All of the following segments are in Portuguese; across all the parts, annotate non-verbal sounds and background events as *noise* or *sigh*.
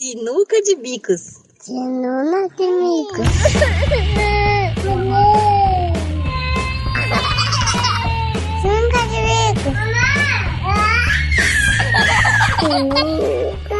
Sinuca de bicos. Sinuca de bicos. Sinuca de bicos. *laughs* Sinuca de bicos.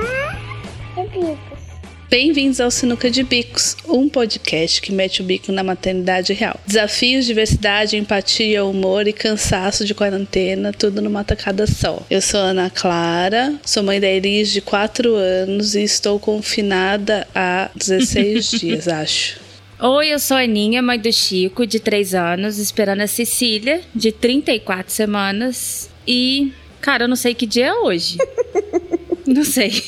Bem-vindos ao Sinuca de Bicos, um podcast que mete o bico na maternidade real. Desafios, diversidade, empatia, humor e cansaço de quarentena, tudo numa tacada só. Eu sou Ana Clara, sou mãe da Elis de 4 anos e estou confinada há 16 *laughs* dias, acho. Oi, eu sou a Aninha, mãe do Chico, de 3 anos, esperando a Cecília, de 34 semanas. E, cara, eu não sei que dia é hoje. *laughs* não sei.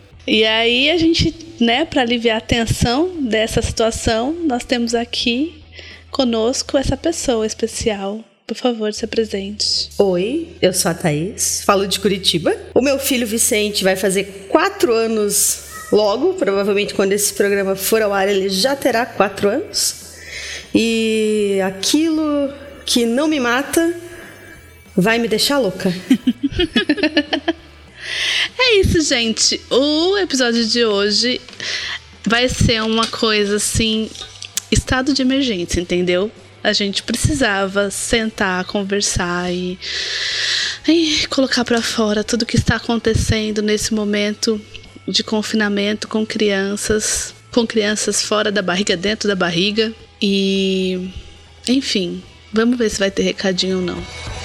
*laughs* E aí a gente, né, para aliviar a tensão dessa situação, nós temos aqui conosco essa pessoa especial. Por favor, se apresente. Oi, eu sou a Thaís, falo de Curitiba. O meu filho Vicente vai fazer quatro anos logo, provavelmente quando esse programa for ao ar ele já terá quatro anos. E aquilo que não me mata vai me deixar louca. *laughs* É isso, gente. O episódio de hoje vai ser uma coisa assim, estado de emergência, entendeu? A gente precisava sentar, conversar e, e colocar para fora tudo que está acontecendo nesse momento de confinamento com crianças, com crianças fora da barriga, dentro da barriga e enfim, vamos ver se vai ter recadinho ou não.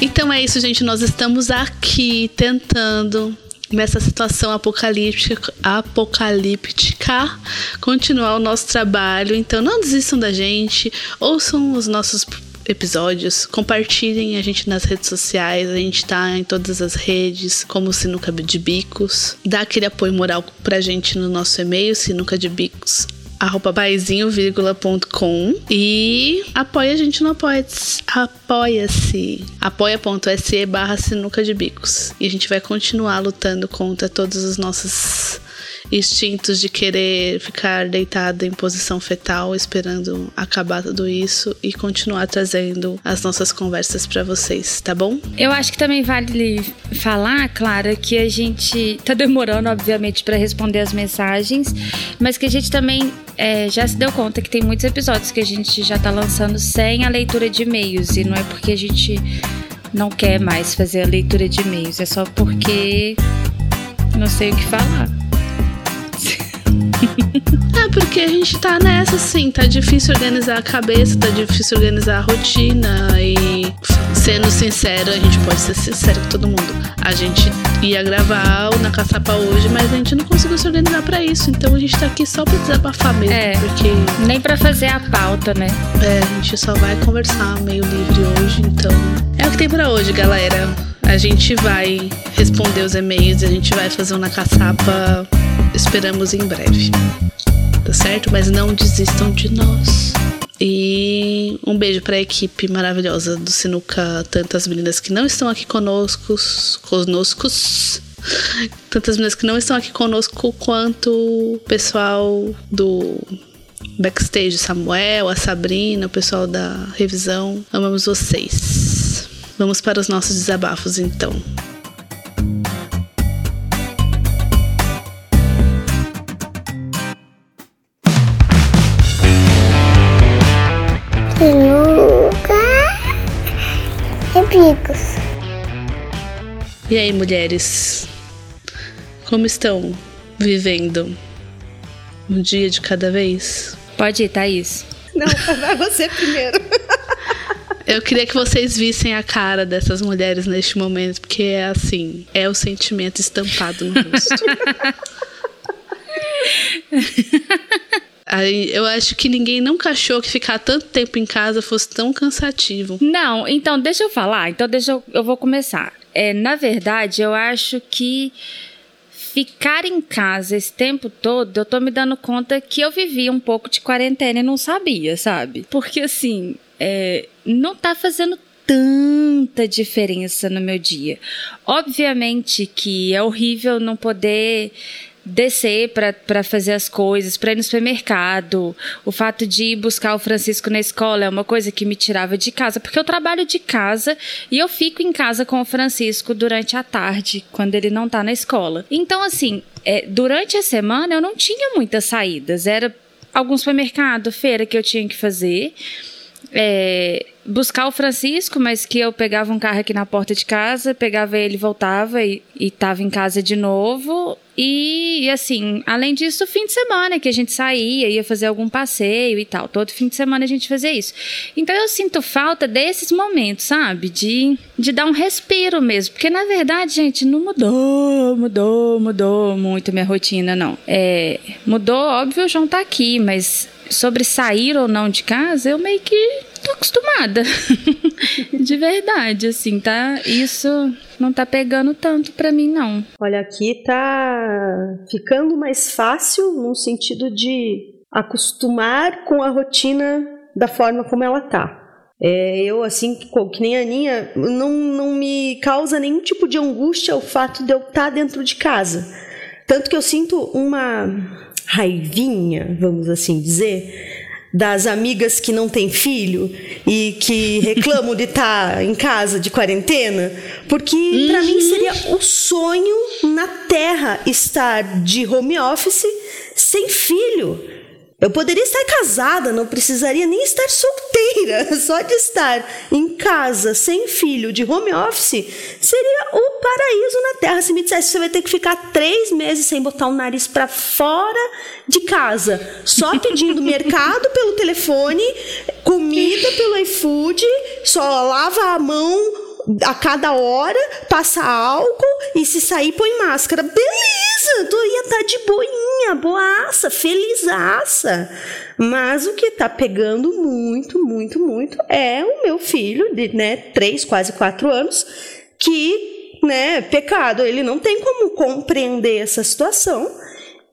Então é isso, gente. Nós estamos aqui tentando, nessa situação apocalíptica, apocalíptica, continuar o nosso trabalho. Então não desistam da gente, ouçam os nossos episódios, compartilhem a gente nas redes sociais, a gente tá em todas as redes, como Sinuca de Bicos. Dá aquele apoio moral pra gente no nosso e-mail, sinuca de bicos arroba baizinho.com e apoia a gente no Apoia-se. Apoia-se. Apoia.se barra sinuca de bicos. E a gente vai continuar lutando contra todos os nossos instintos de querer ficar deitado em posição fetal, esperando acabar tudo isso e continuar trazendo as nossas conversas para vocês, tá bom? Eu acho que também vale falar, Clara, que a gente tá demorando, obviamente, para responder as mensagens, mas que a gente também é, já se deu conta que tem muitos episódios que a gente já tá lançando sem a leitura de e-mails e não é porque a gente não quer mais fazer a leitura de e-mails, é só porque não sei o que falar. É porque a gente tá nessa, assim, tá difícil organizar a cabeça, tá difícil organizar a rotina e sendo sincero, a gente pode ser sincero com todo mundo. A gente ia gravar o Na Caçapa hoje, mas a gente não conseguiu se organizar pra isso. Então a gente tá aqui só pra desabafar mesmo. É, porque. Nem pra fazer a pauta, né? É, a gente só vai conversar meio livre hoje, então. É o que tem pra hoje, galera. A gente vai responder os e-mails, a gente vai fazer um Na Caçapa esperamos em breve. Tá certo? Mas não desistam de nós. E um beijo para a equipe maravilhosa do Sinuca, tantas meninas que não estão aqui conosco, conosco, tantas meninas que não estão aqui conosco, quanto o pessoal do backstage, Samuel, a Sabrina, o pessoal da revisão. Amamos vocês. Vamos para os nossos desabafos então. Sinuca de bicos. E aí, mulheres? Como estão vivendo um dia de cada vez? Pode ir, Thaís. Não, vai você primeiro. *laughs* Eu queria que vocês vissem a cara dessas mulheres neste momento, porque é assim, é o sentimento estampado no rosto. *laughs* Aí, eu acho que ninguém nunca achou que ficar tanto tempo em casa fosse tão cansativo. Não, então deixa eu falar. Então deixa eu, eu vou começar. É, na verdade, eu acho que ficar em casa esse tempo todo, eu tô me dando conta que eu vivia um pouco de quarentena e não sabia, sabe? Porque assim, é, não tá fazendo tanta diferença no meu dia. Obviamente que é horrível não poder descer para fazer as coisas, para ir no supermercado, o fato de ir buscar o Francisco na escola é uma coisa que me tirava de casa, porque eu trabalho de casa e eu fico em casa com o Francisco durante a tarde, quando ele não tá na escola. Então, assim, é, durante a semana eu não tinha muitas saídas, era algum supermercado, feira que eu tinha que fazer. É, buscar o Francisco, mas que eu pegava um carro aqui na porta de casa, pegava ele, voltava e, estava em casa de novo. E, e, assim, além disso, fim de semana que a gente saía, ia fazer algum passeio e tal. Todo fim de semana a gente fazia isso. Então eu sinto falta desses momentos, sabe? De, de dar um respiro mesmo. Porque na verdade, gente, não mudou, mudou, mudou muito minha rotina, não. É, mudou, óbvio, o João tá aqui, mas sobre sair ou não de casa, eu meio que tô acostumada. *laughs* de verdade, assim, tá? Isso não tá pegando tanto para mim, não. Olha, aqui tá ficando mais fácil no sentido de acostumar com a rotina da forma como ela tá. É, eu, assim, que, nem a Aninha, não, não me causa nenhum tipo de angústia o fato de eu estar tá dentro de casa. Tanto que eu sinto uma raivinha, vamos assim dizer, das amigas que não têm filho e que *laughs* reclamam de estar tá em casa de quarentena, porque uhum. para mim seria o sonho na Terra estar de home office sem filho. Eu poderia estar casada, não precisaria nem estar solteira. *laughs* Só de estar em casa, sem filho, de home office, seria o paraíso na Terra. Se me dissesse que você vai ter que ficar três meses sem botar o nariz para fora de casa, só pedindo *laughs* mercado pelo telefone, comida pelo iFood, só lava a mão a cada hora, passa álcool e se sair põe máscara. Beleza, tu ia estar tá de boinha, boaça, felizaça. Mas o que tá pegando muito, muito, muito é o meu filho de, né, três, quase quatro anos, que, né, pecado, ele não tem como compreender essa situação.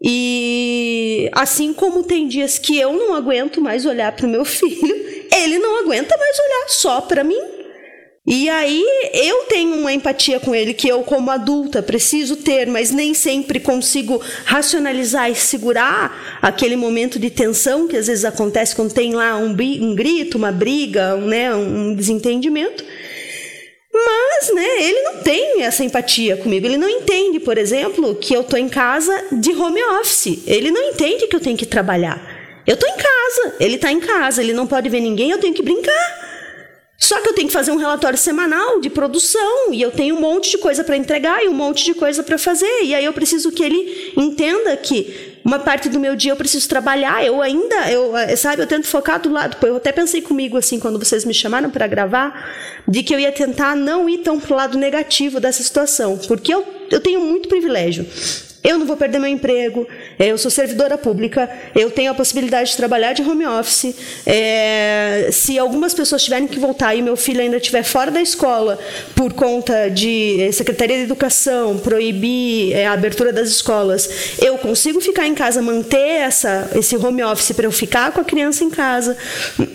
E assim como tem dias que eu não aguento mais olhar para o meu *laughs* filho, ele não aguenta mais olhar só para mim. E aí eu tenho uma empatia com ele que eu, como adulta, preciso ter, mas nem sempre consigo racionalizar e segurar aquele momento de tensão que às vezes acontece quando tem lá um, um grito, uma briga, um, né, um desentendimento. Mas, né, ele não tem essa empatia comigo. Ele não entende, por exemplo, que eu estou em casa de home office. Ele não entende que eu tenho que trabalhar. Eu estou em casa, ele está em casa, ele não pode ver ninguém, eu tenho que brincar. Só que eu tenho que fazer um relatório semanal de produção e eu tenho um monte de coisa para entregar e um monte de coisa para fazer. E aí eu preciso que ele entenda que uma parte do meu dia eu preciso trabalhar. Eu ainda, eu, eh, sabe, eu tento focar do lado. Eu até pensei comigo assim quando vocês me chamaram para gravar, de que eu ia tentar não ir tão pro lado negativo dessa situação, porque eu, eu tenho muito privilégio eu não vou perder meu emprego, eu sou servidora pública, eu tenho a possibilidade de trabalhar de home office. É, se algumas pessoas tiverem que voltar e meu filho ainda estiver fora da escola por conta de é, Secretaria de Educação proibir é, a abertura das escolas, eu consigo ficar em casa, manter essa, esse home office para eu ficar com a criança em casa.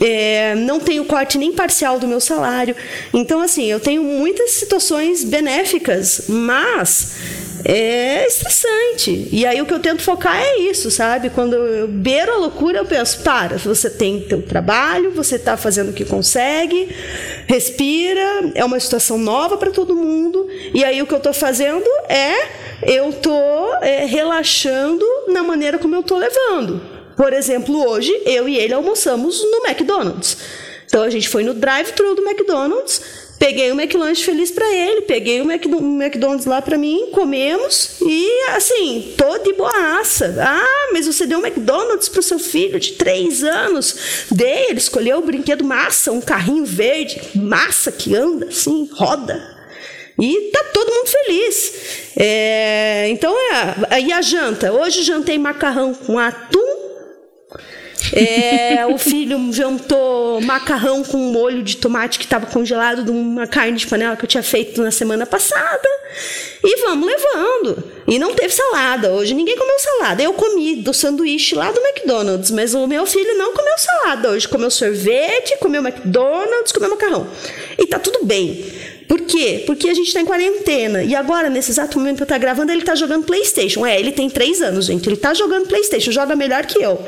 É, não tenho corte nem parcial do meu salário. Então, assim, eu tenho muitas situações benéficas, mas é estressante. E aí o que eu tento focar é isso, sabe? Quando eu beiro a loucura, eu penso, para, você tem teu trabalho, você está fazendo o que consegue, respira, é uma situação nova para todo mundo. E aí o que eu estou fazendo é eu estou é, relaxando na maneira como eu estou levando. Por exemplo, hoje eu e ele almoçamos no McDonald's. Então a gente foi no drive-thru do McDonald's Peguei o McLanche feliz para ele, peguei o McDonald's lá para mim, comemos e assim, tô de boaça. Ah, mas você deu um McDonald's pro seu filho de três anos. Dei, ele escolheu o brinquedo massa, um carrinho verde, massa que anda assim, roda. E tá todo mundo feliz. É, então, é, e a janta? Hoje jantei macarrão com atum é, o filho jantou macarrão com molho de tomate que estava congelado de uma carne de panela que eu tinha feito na semana passada. E vamos levando. E não teve salada. Hoje ninguém comeu salada. Eu comi do sanduíche lá do McDonald's, mas o meu filho não comeu salada. Hoje comeu sorvete, comeu McDonald's, comeu macarrão. E tá tudo bem. Por quê? Porque a gente tá em quarentena. E agora, nesse exato momento que eu tá gravando, ele tá jogando Playstation. É, ele tem três anos, gente. Ele tá jogando Playstation, joga melhor que eu.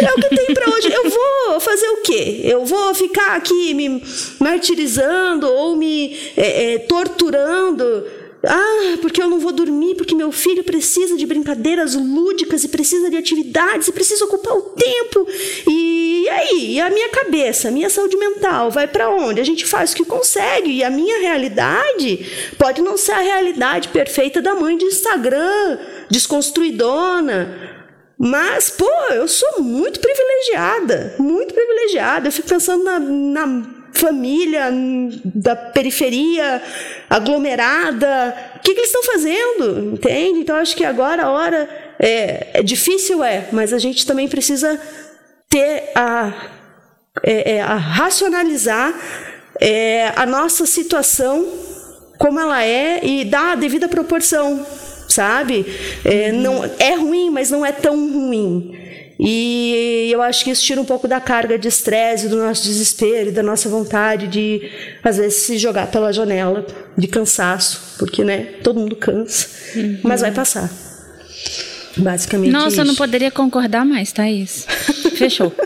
É o que tem para hoje. Eu vou fazer o quê? Eu vou ficar aqui me martirizando ou me é, é, torturando ah, porque eu não vou dormir, porque meu filho precisa de brincadeiras lúdicas e precisa de atividades e precisa ocupar o tempo. E, e aí, e a minha cabeça, a minha saúde mental vai para onde? A gente faz o que consegue e a minha realidade pode não ser a realidade perfeita da mãe de Instagram, desconstruidona. Mas, pô, eu sou muito privilegiada, muito privilegiada. Eu fico pensando na, na família da periferia aglomerada. O que, que eles estão fazendo? Entende? Então, acho que agora a hora é, é difícil, é, mas a gente também precisa ter a, é, é, a racionalizar é, a nossa situação como ela é e dar a devida proporção, sabe? É, não, é ruim, mas não é tão ruim. E eu acho que isso tira um pouco da carga de estresse, do nosso desespero e da nossa vontade de, às vezes, se jogar pela janela de cansaço, porque, né, todo mundo cansa, uhum. mas vai passar. Basicamente. Nossa, isso. eu não poderia concordar mais, Thaís. Fechou. *laughs*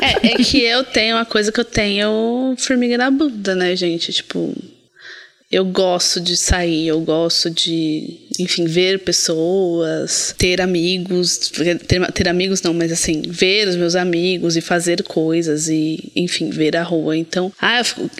É, é que eu tenho uma coisa que eu tenho formiga na bunda, né, gente? Tipo, eu gosto de sair, eu gosto de, enfim, ver pessoas, ter amigos, ter, ter, amigos não, mas assim, ver os meus amigos e fazer coisas e, enfim, ver a rua. Então, ah, eu,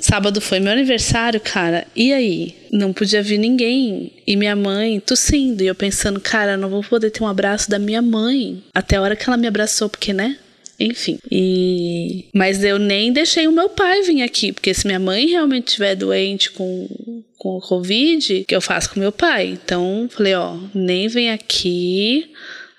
sábado foi meu aniversário, cara, e aí? Não podia vir ninguém. E minha mãe tossindo. E eu pensando, cara, não vou poder ter um abraço da minha mãe. Até a hora que ela me abraçou, porque, né? Enfim. E mas eu nem deixei o meu pai vir aqui, porque se minha mãe realmente estiver doente com com o Covid, que eu faço com meu pai. Então, falei, ó, nem vem aqui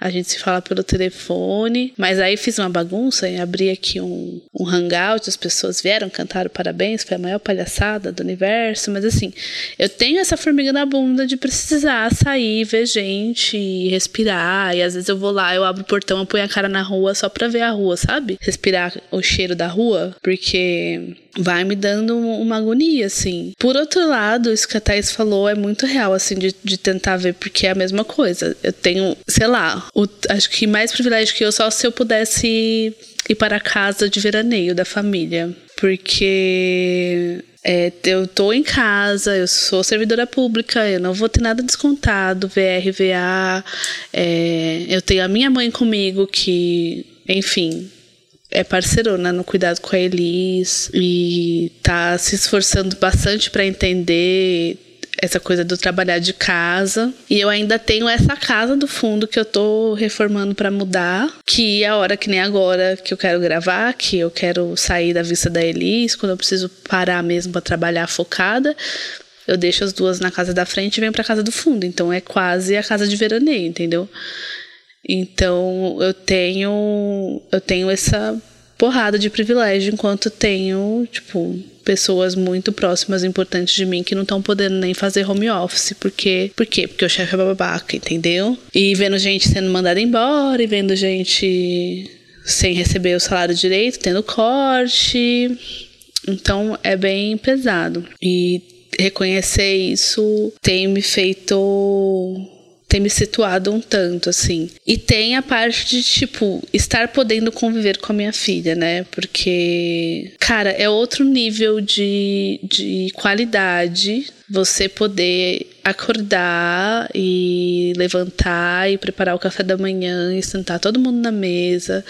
a gente se fala pelo telefone. Mas aí fiz uma bagunça e abri aqui um, um hangout, as pessoas vieram, cantaram parabéns, foi a maior palhaçada do universo. Mas assim, eu tenho essa formiga na bunda de precisar sair, ver gente, respirar. E às vezes eu vou lá, eu abro o portão, eu ponho a cara na rua só pra ver a rua, sabe? Respirar o cheiro da rua, porque vai me dando uma agonia, assim. Por outro lado, isso que a Thais falou é muito real, assim, de, de tentar ver, porque é a mesma coisa. Eu tenho, sei lá, o, acho que mais privilégio que eu só se eu pudesse ir para a casa de veraneio da família. Porque é, eu tô em casa, eu sou servidora pública, eu não vou ter nada descontado, VR, VA. É, eu tenho a minha mãe comigo que, enfim, é parceirona no cuidado com a Elis e tá se esforçando bastante para entender essa coisa do trabalhar de casa. E eu ainda tenho essa casa do fundo que eu tô reformando para mudar, que é a hora que nem agora que eu quero gravar, que eu quero sair da vista da Elis, quando eu preciso parar mesmo para trabalhar focada. Eu deixo as duas na casa da frente e venho para casa do fundo. Então é quase a casa de veraneio, entendeu? Então eu tenho eu tenho essa porrada de privilégio enquanto tenho, tipo, pessoas muito próximas importantes de mim que não estão podendo nem fazer home office, porque por quê? Porque o chefe é babaca, entendeu? E vendo gente sendo mandada embora e vendo gente sem receber o salário direito, tendo corte. Então é bem pesado. E reconhecer isso tem me feito ter me situado um tanto, assim. E tem a parte de, tipo, estar podendo conviver com a minha filha, né? Porque, cara, é outro nível de, de qualidade você poder acordar e levantar e preparar o café da manhã e sentar todo mundo na mesa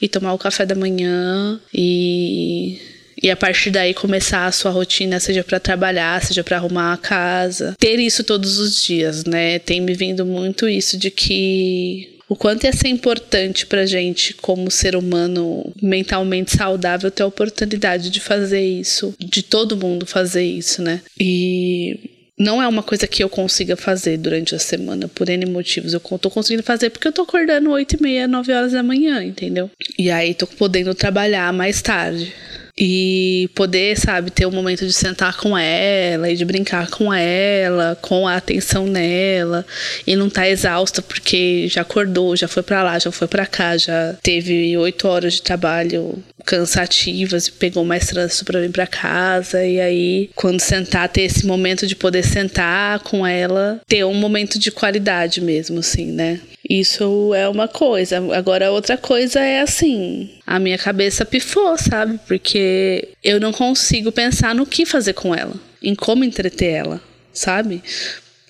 e tomar o café da manhã e e a partir daí começar a sua rotina, seja para trabalhar, seja para arrumar a casa. Ter isso todos os dias, né? Tem me vindo muito isso de que o quanto ia ser importante pra gente, como ser humano mentalmente saudável, ter a oportunidade de fazer isso, de todo mundo fazer isso, né? E não é uma coisa que eu consiga fazer durante a semana, por N motivos. Eu tô conseguindo fazer porque eu tô acordando 8 e meia, 9 horas da manhã, entendeu? E aí tô podendo trabalhar mais tarde e poder, sabe, ter um momento de sentar com ela e de brincar com ela, com a atenção nela e não estar tá exausta porque já acordou, já foi para lá, já foi para cá, já teve oito horas de trabalho cansativas pegou mais trânsito para vir para casa e aí quando sentar ter esse momento de poder sentar com ela, ter um momento de qualidade mesmo assim, né? Isso é uma coisa. Agora outra coisa é assim, a minha cabeça pifou, sabe? Porque eu não consigo pensar no que fazer com ela, em como entreter ela, sabe?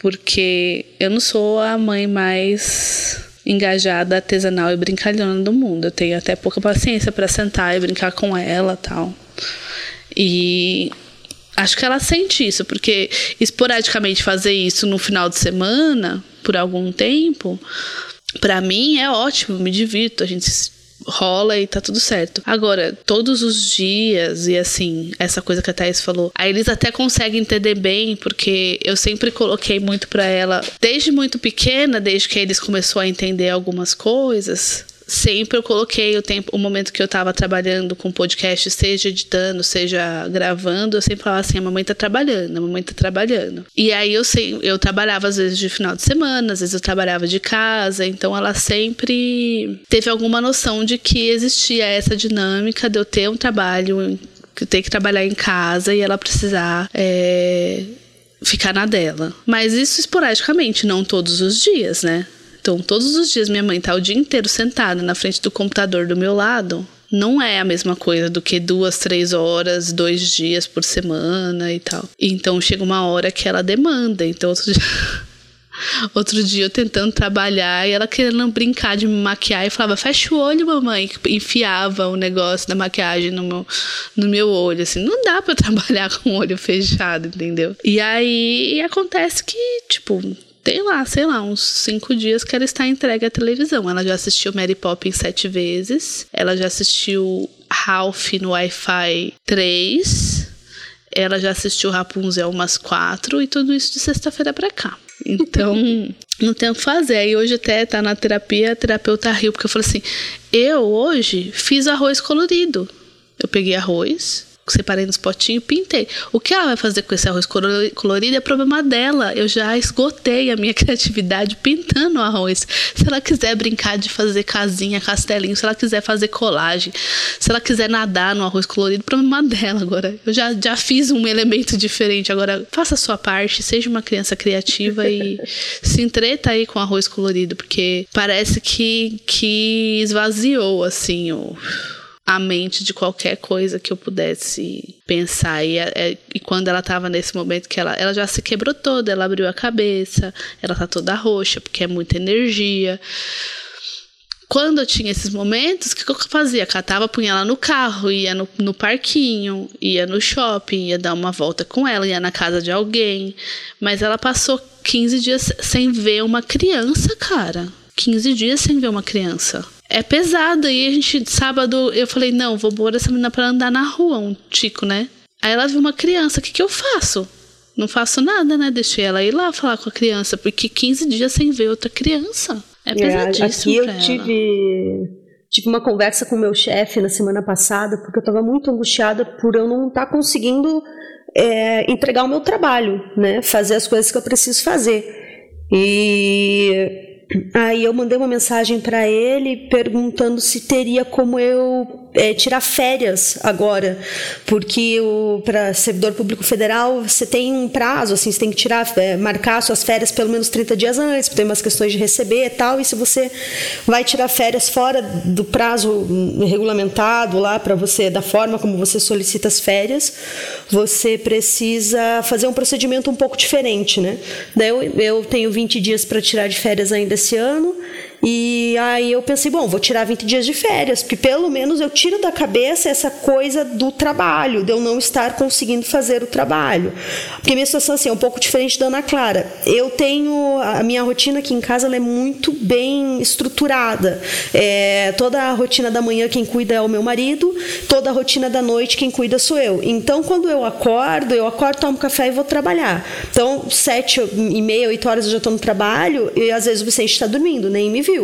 Porque eu não sou a mãe mais engajada, artesanal e brincalhona do mundo. Eu tenho até pouca paciência para sentar e brincar com ela, tal. E acho que ela sente isso, porque esporadicamente fazer isso no final de semana, por algum tempo, para mim é ótimo, me divirto, a gente rola e tá tudo certo. Agora, todos os dias, e assim, essa coisa que a Thais falou, a Elisa até consegue entender bem, porque eu sempre coloquei muito para ela, desde muito pequena, desde que eles começou a entender algumas coisas, sempre eu coloquei o tempo, o momento que eu estava trabalhando com podcast, seja editando, seja gravando, eu sempre falava assim: a mamãe tá trabalhando, a mamãe tá trabalhando. E aí eu sei, eu trabalhava às vezes de final de semana, às vezes eu trabalhava de casa, então ela sempre teve alguma noção de que existia essa dinâmica de eu ter um trabalho, que ter que trabalhar em casa e ela precisar. É, ficar na dela. Mas isso esporadicamente, não todos os dias, né? Então, todos os dias minha mãe tá o dia inteiro sentada na frente do computador do meu lado. Não é a mesma coisa do que duas, três horas, dois dias por semana e tal. Então chega uma hora que ela demanda. Então outro dia, *laughs* outro dia eu tentando trabalhar e ela querendo brincar de me maquiar e falava: fecha o olho, mamãe. Enfiava o negócio da maquiagem no meu, no meu olho. Assim, não dá para *laughs* trabalhar com o olho fechado, entendeu? E aí acontece que, tipo, tem lá, sei lá, uns cinco dias que ela está entregue à televisão. Ela já assistiu Mary Poppins sete vezes. Ela já assistiu Ralph no Wi-Fi 3. Ela já assistiu Rapunzel umas quatro. E tudo isso de sexta-feira pra cá. Então, *laughs* não tem o que fazer. Aí hoje até tá na terapia, a terapeuta riu, porque eu falei assim: eu hoje fiz arroz colorido. Eu peguei arroz, separei nos potinhos, pintei. O que ela vai fazer com esse arroz colorido é problema dela. Eu já esgotei a minha *laughs* criatividade pintando o arroz. Se ela quiser brincar de fazer casinha, castelinho, se ela quiser fazer colagem, se ela quiser nadar no arroz colorido, problema dela agora. Eu já, já fiz um elemento diferente. Agora, faça a sua parte, seja uma criança criativa e *laughs* se entreta aí com arroz colorido, porque parece que, que esvaziou, assim, o a mente de qualquer coisa que eu pudesse pensar. E, é, e quando ela estava nesse momento que ela, ela já se quebrou toda, ela abriu a cabeça, ela tá toda roxa, porque é muita energia. Quando eu tinha esses momentos, o que, que eu fazia? Catava, punha ela no carro, ia no, no parquinho, ia no shopping, ia dar uma volta com ela, ia na casa de alguém. Mas ela passou 15 dias sem ver uma criança, cara. 15 dias sem ver uma criança é pesado. E a gente, sábado, eu falei, não, vou pôr essa menina pra andar na rua, um tico, né? Aí ela viu uma criança, o que, que eu faço? Não faço nada, né? Deixei ela ir lá falar com a criança, porque 15 dias sem ver outra criança. É, pesadíssimo. É, aqui eu tive, tive uma conversa com o meu chefe na semana passada, porque eu estava muito angustiada por eu não estar tá conseguindo é, entregar o meu trabalho, né? Fazer as coisas que eu preciso fazer. E Aí eu mandei uma mensagem para ele perguntando se teria como eu é, tirar férias agora, porque para servidor público federal você tem um prazo, assim, você tem que tirar, é, marcar suas férias pelo menos 30 dias antes, tem umas questões de receber e tal, e se você vai tirar férias fora do prazo regulamentado lá para você, da forma como você solicita as férias, você precisa fazer um procedimento um pouco diferente, né? Daí eu, eu tenho 20 dias para tirar de férias ainda esse ano, e aí eu pensei, bom, vou tirar 20 dias de férias, porque pelo menos eu tiro da cabeça essa coisa do trabalho, de eu não estar conseguindo fazer o trabalho. Porque minha situação assim, é um pouco diferente da Ana Clara. Eu tenho a minha rotina aqui em casa é muito bem estruturada. É, toda a rotina da manhã quem cuida é o meu marido, toda a rotina da noite quem cuida sou eu. Então quando eu acordo, eu acordo, tomo café e vou trabalhar. Então sete e meia, oito horas eu já estou no trabalho e às vezes o Vicente está dormindo, nem me viu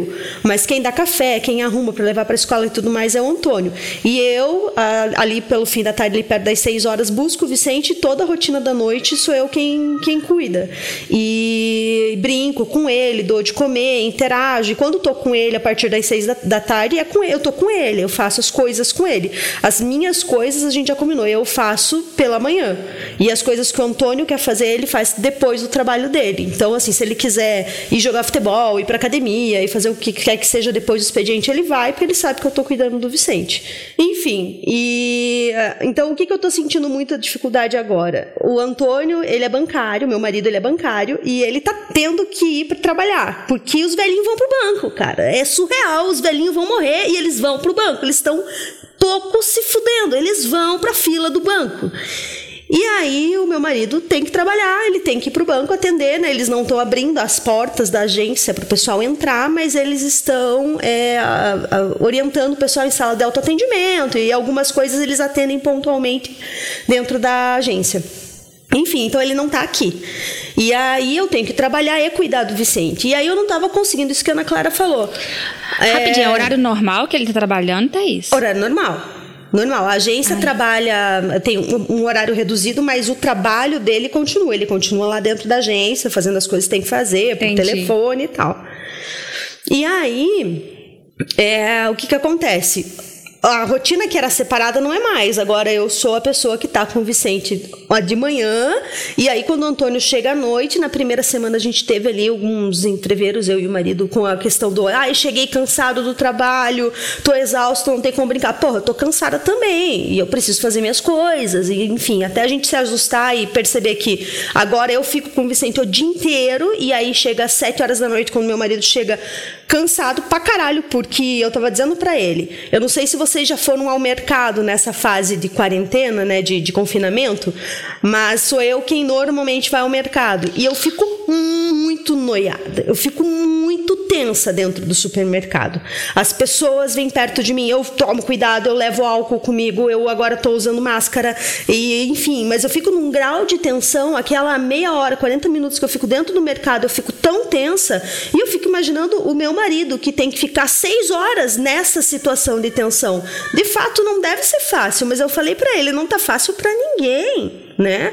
Mas quem dá café, quem arruma para levar para a escola e tudo mais é o Antônio. E eu, ali pelo fim da tarde, ali perto das seis horas, busco o Vicente e toda a rotina da noite sou eu quem, quem cuida. E brinco com ele, dou de comer, interajo. E quando tô com ele a partir das seis da, da tarde, é com ele, eu tô com ele, eu faço as coisas com ele. As minhas coisas a gente já combinou, eu faço pela manhã. E as coisas que o Antônio quer fazer, ele faz depois do trabalho dele. Então, assim, se ele quiser ir jogar futebol, ir para academia e fazer o que quer que seja depois do expediente, ele vai, porque ele sabe que eu estou cuidando do Vicente. Enfim, e eh, então o que, que eu estou sentindo muita dificuldade agora? O Antônio, ele é bancário, meu marido, ele é bancário, e ele tá tendo que ir para trabalhar, porque os velhinhos vão pro banco, cara. É surreal, os velhinhos vão morrer e eles vão pro banco. Eles estão pouco se fudendo, eles vão para fila do banco. E aí o meu marido tem que trabalhar, ele tem que ir para o banco atender, né? Eles não estão abrindo as portas da agência para o pessoal entrar, mas eles estão é, a, a, orientando o pessoal em sala de autoatendimento e algumas coisas eles atendem pontualmente dentro da agência. Enfim, então ele não está aqui. E aí eu tenho que trabalhar e cuidar do Vicente. E aí eu não estava conseguindo isso que a Ana Clara falou. Rapidinho, é horário normal que ele está trabalhando, isso? Horário normal. Normal. A agência Ai. trabalha, tem um, horário reduzido, mas o trabalho dele continua. Ele continua lá dentro da agência, fazendo as coisas que tem que fazer, por telefone e tal. E aí, é, o que que acontece? A rotina que era separada não é mais. Agora eu sou a pessoa que está com o Vicente de manhã. E aí, quando o Antônio chega à noite, na primeira semana a gente teve ali alguns entreveros, eu e o marido, com a questão do ai, ah, cheguei cansado do trabalho, tô exausto, não tem como brincar. Porra, eu tô cansada também. E eu preciso fazer minhas coisas. E, enfim, até a gente se ajustar e perceber que agora eu fico com o Vicente o dia inteiro. E aí chega às sete horas da noite, quando meu marido chega cansado pra caralho, porque eu tava dizendo para ele, eu não sei se vocês já foram ao mercado nessa fase de quarentena, né, de, de confinamento, mas sou eu quem normalmente vai ao mercado. E eu fico muito noiada, eu fico muito tensa dentro do supermercado. As pessoas vêm perto de mim, eu tomo cuidado, eu levo álcool comigo, eu agora estou usando máscara, e enfim, mas eu fico num grau de tensão, aquela meia hora, 40 minutos que eu fico dentro do mercado, eu fico tão tensa, e eu fico imaginando o meu marido que tem que ficar seis horas nessa situação de tensão. De fato, não deve ser fácil, mas eu falei para ele, não tá fácil para ninguém, né?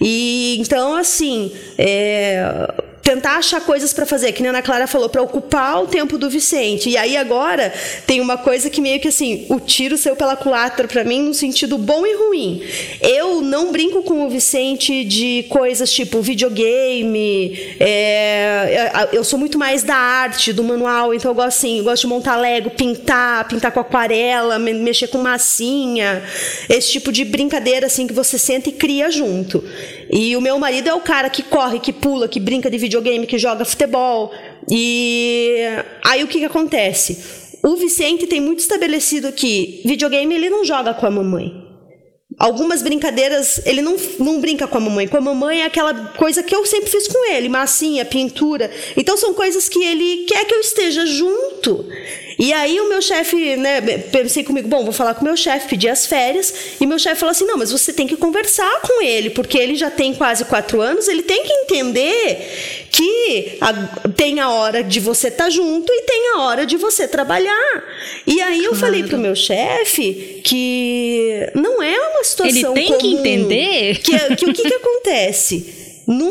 E então, assim, é, tentar achar coisas para fazer, que nem a Ana Clara falou, para ocupar o tempo do Vicente. E aí agora tem uma coisa que meio que assim, o tiro saiu pela culatra para mim no sentido bom e ruim. Eu não brinco com o Vicente de coisas tipo videogame, é, eu sou muito mais da arte, do manual, então eu gosto assim, eu gosto de montar Lego, pintar, pintar com aquarela, mexer com massinha, esse tipo de brincadeira assim que você senta e cria junto. E o meu marido é o cara que corre, que pula, que brinca de videogame, que joga futebol. E aí o que, que acontece? O Vicente tem muito estabelecido que videogame ele não joga com a mamãe. Algumas brincadeiras, ele não, não brinca com a mamãe. Com a mamãe é aquela coisa que eu sempre fiz com ele, massinha, pintura. Então são coisas que ele quer que eu esteja junto. E aí o meu chefe, né, pensei comigo, bom, vou falar com o meu chefe, pedir as férias, e meu chefe falou assim, não, mas você tem que conversar com ele, porque ele já tem quase quatro anos, ele tem que entender que a, tem a hora de você estar tá junto e tem a hora de você trabalhar. E aí eu claro. falei pro meu chefe que não é uma situação Ele tem comum, que entender que, que o que, que acontece? *laughs*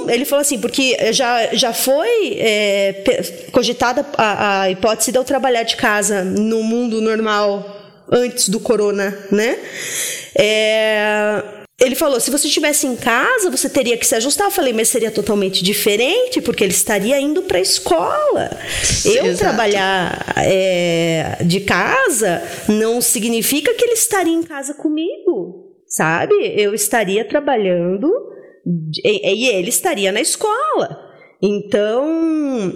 ele falou assim, porque já, já foi é, cogitada a, a hipótese de eu trabalhar de casa no mundo normal antes do corona, né? É, ele falou: se você estivesse em casa, você teria que se ajustar. Eu falei, mas seria totalmente diferente, porque ele estaria indo para a escola. Eu Exato. trabalhar é, de casa não significa que ele estaria em casa comigo, sabe? Eu estaria trabalhando e, ele estaria na escola. Então,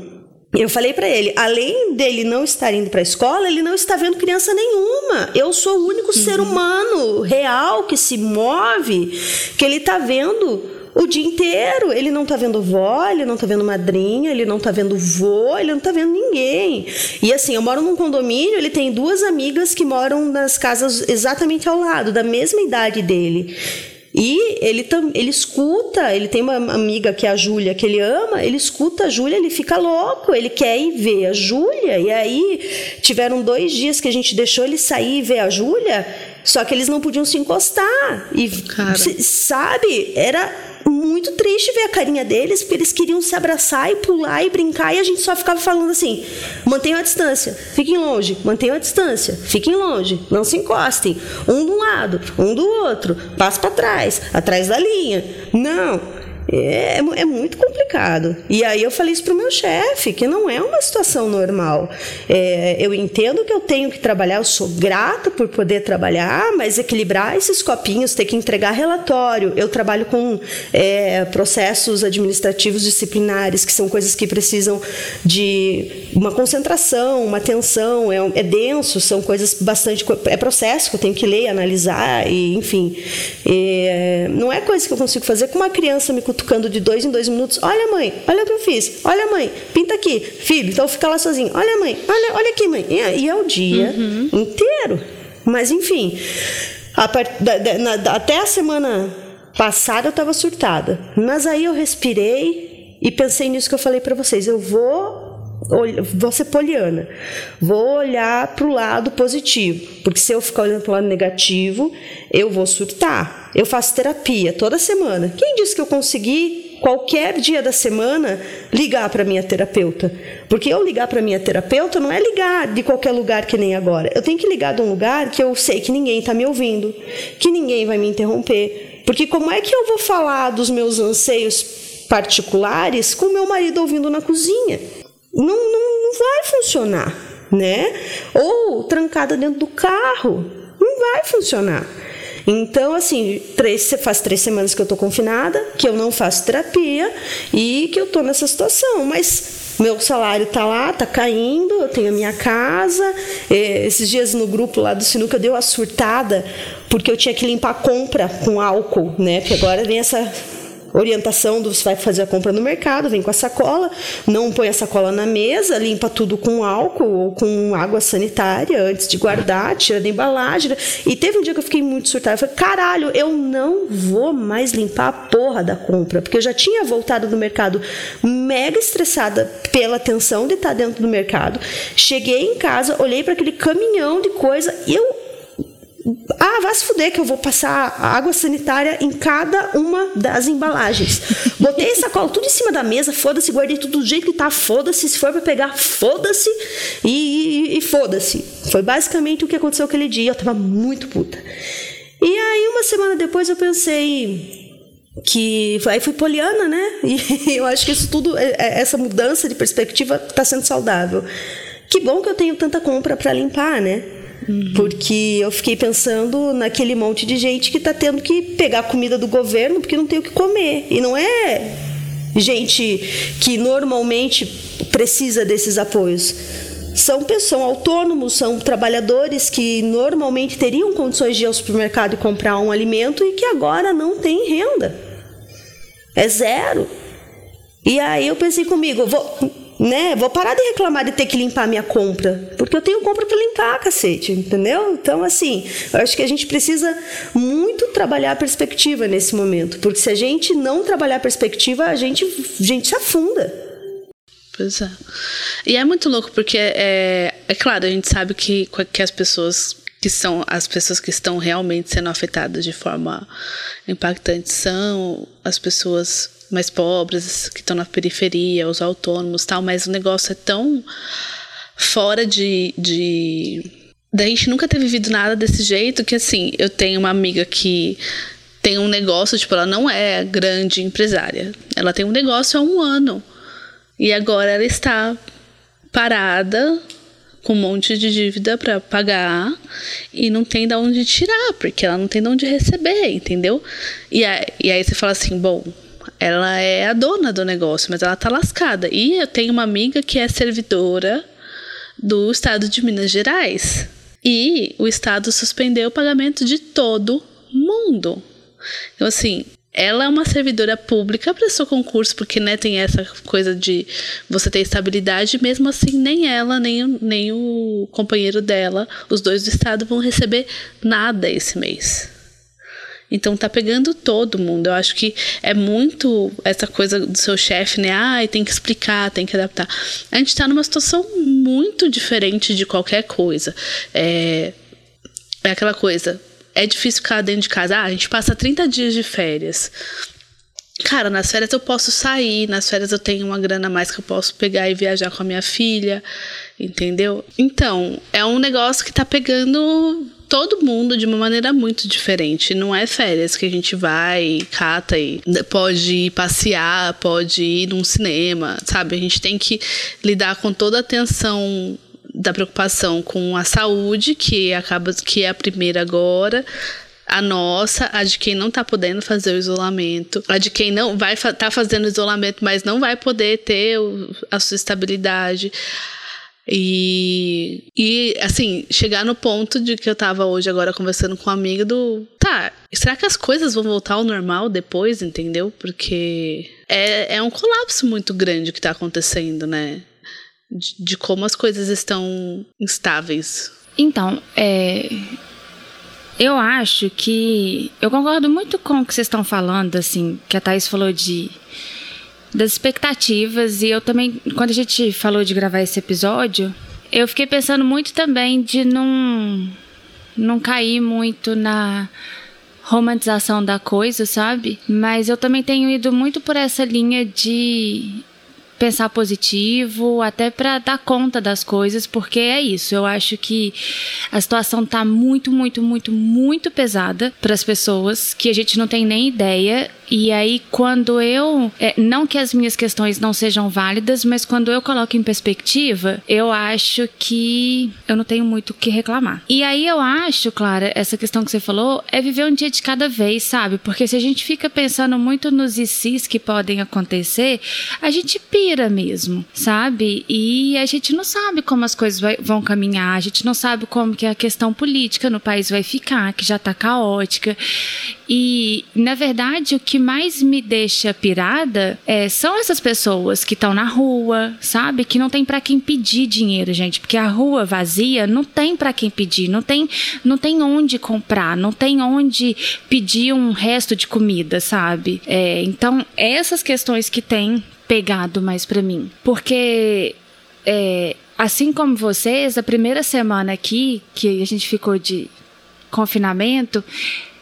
eu falei para ele, além dele não estar indo para a escola, ele não está vendo criança nenhuma. Eu sou o único uhum. ser humano real que se move, que ele está vendo o dia inteiro. Ele não está vendo vó, ele não está vendo madrinha, ele não está vendo vô, ele não está vendo ninguém. E assim, eu moro num condomínio, ele tem duas amigas que moram nas casas exatamente ao lado, da mesma idade dele. E ele, ele escuta, ele tem uma amiga que é a Júlia, que ele ama, ele escuta a Júlia, ele fica louco, ele quer ir ver a Júlia. E aí tiveram dois dias que a gente deixou ele sair e ver a Júlia, só que eles não podiam se encostar. E Cara. sabe, era muito triste ver a carinha deles, porque eles queriam se abraçar e pular e brincar, e a gente só ficava falando assim: mantenham a distância, fiquem longe, mantenham a distância, fiquem longe, não se encostem, um de um lado, um do outro, passa para trás, atrás da linha. Não. É, é muito complicado. E aí eu falei isso pro meu chefe, que não é uma situação normal. É, eu entendo que eu tenho que trabalhar, eu sou grata por poder trabalhar, mas equilibrar esses copinhos, ter que entregar relatório. Eu trabalho com é, processos administrativos disciplinares, que são coisas que precisam de uma concentração, uma atenção, é, é denso, são coisas bastante. É processo que eu tenho que ler, analisar, e enfim. É, não é coisa que eu consigo fazer com uma criança me de dois em dois minutos. Olha, mãe, olha o que eu fiz. Olha, mãe, pinta aqui. Filho, então fica lá sozinho. Olha, mãe, olha, olha aqui, mãe. E é o dia uhum. inteiro. Mas, enfim, a part... da, da, na, até a semana passada eu estava surtada. Mas aí eu respirei e pensei nisso que eu falei para vocês. Eu vou vou ser poliana. Vou olhar para o lado positivo, porque se eu ficar olhando para o lado negativo, eu vou surtar. Eu faço terapia toda semana. Quem disse que eu consegui qualquer dia da semana ligar para minha terapeuta? Porque eu ligar para minha terapeuta não é ligar de qualquer lugar que nem agora. Eu tenho que ligar de um lugar que eu sei que ninguém está me ouvindo, que ninguém vai me interromper. Porque como é que eu vou falar dos meus anseios particulares com meu marido ouvindo na cozinha? Não, não, não vai funcionar, né? Ou trancada dentro do carro, não vai funcionar. Então, assim, três, faz três semanas que eu tô confinada, que eu não faço terapia e que eu tô nessa situação. Mas meu salário tá lá, tá caindo, eu tenho a minha casa. Esses dias no grupo lá do Sinuca deu a surtada porque eu tinha que limpar a compra com álcool, né? Porque agora vem essa orientação do você vai fazer a compra no mercado, vem com a sacola, não põe a sacola na mesa, limpa tudo com álcool ou com água sanitária antes de guardar, tira da embalagem. E teve um dia que eu fiquei muito surtada, eu falei, caralho, eu não vou mais limpar a porra da compra, porque eu já tinha voltado do mercado mega estressada pela tensão de estar dentro do mercado. Cheguei em casa, olhei para aquele caminhão de coisa e eu ah, vai se fuder que eu vou passar água sanitária em cada uma das embalagens. Botei essa cola tudo em cima da mesa, foda-se, guardei tudo do jeito que tá, foda-se. Se for para pegar, foda-se e, e, e foda-se. Foi basicamente o que aconteceu aquele dia. Eu tava muito puta. E aí, uma semana depois, eu pensei que aí fui poliana, né? E *laughs* eu acho que isso tudo, é, é, essa mudança de perspectiva está sendo saudável. Que bom que eu tenho tanta compra para limpar, né? Porque eu fiquei pensando naquele monte de gente que está tendo que pegar comida do governo porque não tem o que comer. E não é gente que normalmente precisa desses apoios. São pessoas autônomos, são trabalhadores que normalmente teriam condições de ir ao supermercado e comprar um alimento e que agora não têm renda. É zero. E aí eu pensei comigo, vou, né? Vou parar de reclamar de ter que limpar minha compra, porque eu tenho compra para limpar, cacete, entendeu? Então, assim, eu acho que a gente precisa muito trabalhar a perspectiva nesse momento, porque se a gente não trabalhar a perspectiva, a gente, a gente se afunda. Pois é. E é muito louco, porque é, é claro, a gente sabe que, que as pessoas que são as pessoas que estão realmente sendo afetadas de forma impactante são as pessoas mais pobres, que estão na periferia, os autônomos tal, mas o negócio é tão fora de, de. Da gente nunca ter vivido nada desse jeito que, assim, eu tenho uma amiga que tem um negócio, tipo, ela não é grande empresária. Ela tem um negócio há um ano. E agora ela está parada com um monte de dívida para pagar e não tem de onde tirar, porque ela não tem de onde receber, entendeu? E aí, e aí você fala assim, bom, ela é a dona do negócio, mas ela tá lascada. E eu tenho uma amiga que é servidora do estado de Minas Gerais. E o estado suspendeu o pagamento de todo mundo. Então, assim, ela é uma servidora pública, prestou concurso, porque né, tem essa coisa de você ter estabilidade, mesmo assim, nem ela, nem, nem o companheiro dela, os dois do estado, vão receber nada esse mês. Então tá pegando todo mundo. Eu acho que é muito essa coisa do seu chefe, né? Ah, tem que explicar, tem que adaptar. A gente tá numa situação muito diferente de qualquer coisa. É, é aquela coisa. É difícil ficar dentro de casa. Ah, a gente passa 30 dias de férias. Cara, nas férias eu posso sair, nas férias eu tenho uma grana a mais que eu posso pegar e viajar com a minha filha, entendeu? Então, é um negócio que tá pegando todo mundo de uma maneira muito diferente. Não é férias que a gente vai, cata e pode ir passear, pode ir num cinema, sabe? A gente tem que lidar com toda a tensão da preocupação com a saúde, que acaba que é a primeira agora, a nossa, a de quem não tá podendo fazer o isolamento, a de quem não vai tá fazendo isolamento, mas não vai poder ter a sua estabilidade. E, e, assim, chegar no ponto de que eu tava hoje agora conversando com um amigo do. Tá, será que as coisas vão voltar ao normal depois, entendeu? Porque é, é um colapso muito grande que tá acontecendo, né? De, de como as coisas estão instáveis. Então, é, eu acho que. Eu concordo muito com o que vocês estão falando, assim, que a Thaís falou de das expectativas. E eu também, quando a gente falou de gravar esse episódio, eu fiquei pensando muito também de não, não cair muito na romantização da coisa, sabe? Mas eu também tenho ido muito por essa linha de pensar positivo, até para dar conta das coisas, porque é isso. Eu acho que a situação tá muito, muito, muito, muito pesada para as pessoas, que a gente não tem nem ideia e aí, quando eu. É, não que as minhas questões não sejam válidas, mas quando eu coloco em perspectiva, eu acho que eu não tenho muito o que reclamar. E aí eu acho, Clara, essa questão que você falou, é viver um dia de cada vez, sabe? Porque se a gente fica pensando muito nos ICs que podem acontecer, a gente pira mesmo, sabe? E a gente não sabe como as coisas vai, vão caminhar, a gente não sabe como que a questão política no país vai ficar, que já tá caótica. E, na verdade, o que mais me deixa pirada é, são essas pessoas que estão na rua, sabe? Que não tem para quem pedir dinheiro, gente. Porque a rua vazia não tem para quem pedir, não tem, não tem onde comprar, não tem onde pedir um resto de comida, sabe? É, então, essas questões que tem pegado mais para mim. Porque. É, assim como vocês, a primeira semana aqui que a gente ficou de confinamento,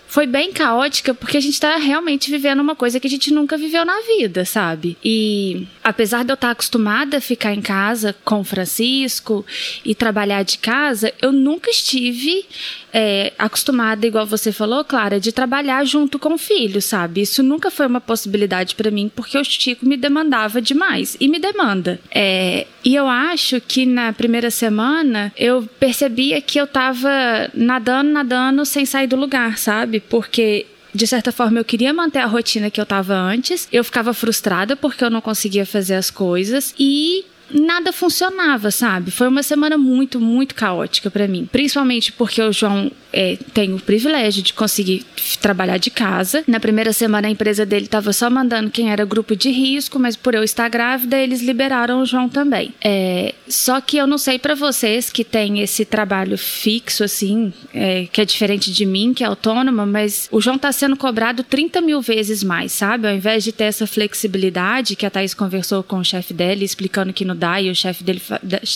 foi bem caótica porque a gente tá realmente vivendo uma coisa que a gente nunca viveu na vida, sabe? E apesar de eu estar tá acostumada a ficar em casa com o Francisco e trabalhar de casa, eu nunca estive é, acostumada, igual você falou, Clara, de trabalhar junto com o filho, sabe? Isso nunca foi uma possibilidade para mim porque o Chico me demandava demais e me demanda. É, e eu acho que na primeira semana eu percebia que eu tava nadando, nadando sem sair do lugar, sabe? Porque de certa forma eu queria manter a rotina que eu tava antes. Eu ficava frustrada porque eu não conseguia fazer as coisas e nada funcionava, sabe? Foi uma semana muito, muito caótica para mim. Principalmente porque o João é, tem o privilégio de conseguir trabalhar de casa. Na primeira semana, a empresa dele estava só mandando quem era grupo de risco, mas por eu estar grávida, eles liberaram o João também. É, só que eu não sei para vocês que têm esse trabalho fixo, assim, é, que é diferente de mim, que é autônoma, mas o João tá sendo cobrado 30 mil vezes mais, sabe? Ao invés de ter essa flexibilidade que a Thaís conversou com o chefe dela, explicando que no E o chefe dele,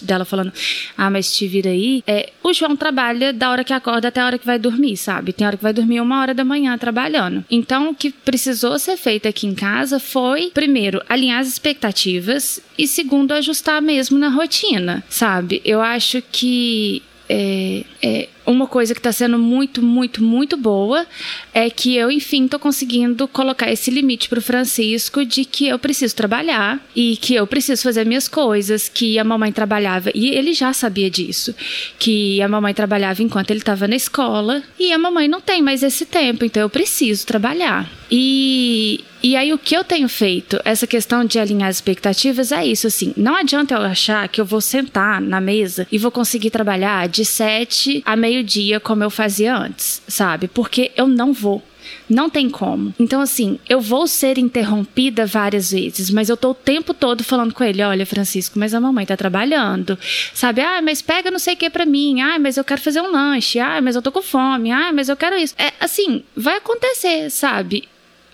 dela falando, ah, mas te vira aí, é, o João trabalha da hora que acorda até a hora que vai dormir, sabe? Tem hora que vai dormir uma hora da manhã trabalhando. Então, o que precisou ser feito aqui em casa foi, primeiro, alinhar as expectativas e, segundo, ajustar mesmo na rotina, sabe? Eu acho que é, é, uma coisa que está sendo muito, muito, muito boa é que eu, enfim, estou conseguindo colocar esse limite para o Francisco de que eu preciso trabalhar e que eu preciso fazer minhas coisas, que a mamãe trabalhava, e ele já sabia disso, que a mamãe trabalhava enquanto ele estava na escola e a mamãe não tem mais esse tempo, então eu preciso trabalhar. E, e aí o que eu tenho feito, essa questão de alinhar as expectativas é isso, assim, não adianta eu achar que eu vou sentar na mesa e vou conseguir trabalhar de sete a meio meio-dia como eu fazia antes, sabe? Porque eu não vou. Não tem como. Então, assim, eu vou ser interrompida várias vezes, mas eu tô o tempo todo falando com ele: olha, Francisco, mas a mamãe tá trabalhando. Sabe? Ah, mas pega não sei o que pra mim. Ah, mas eu quero fazer um lanche. Ah, mas eu tô com fome. Ah, mas eu quero isso. É assim, vai acontecer, sabe?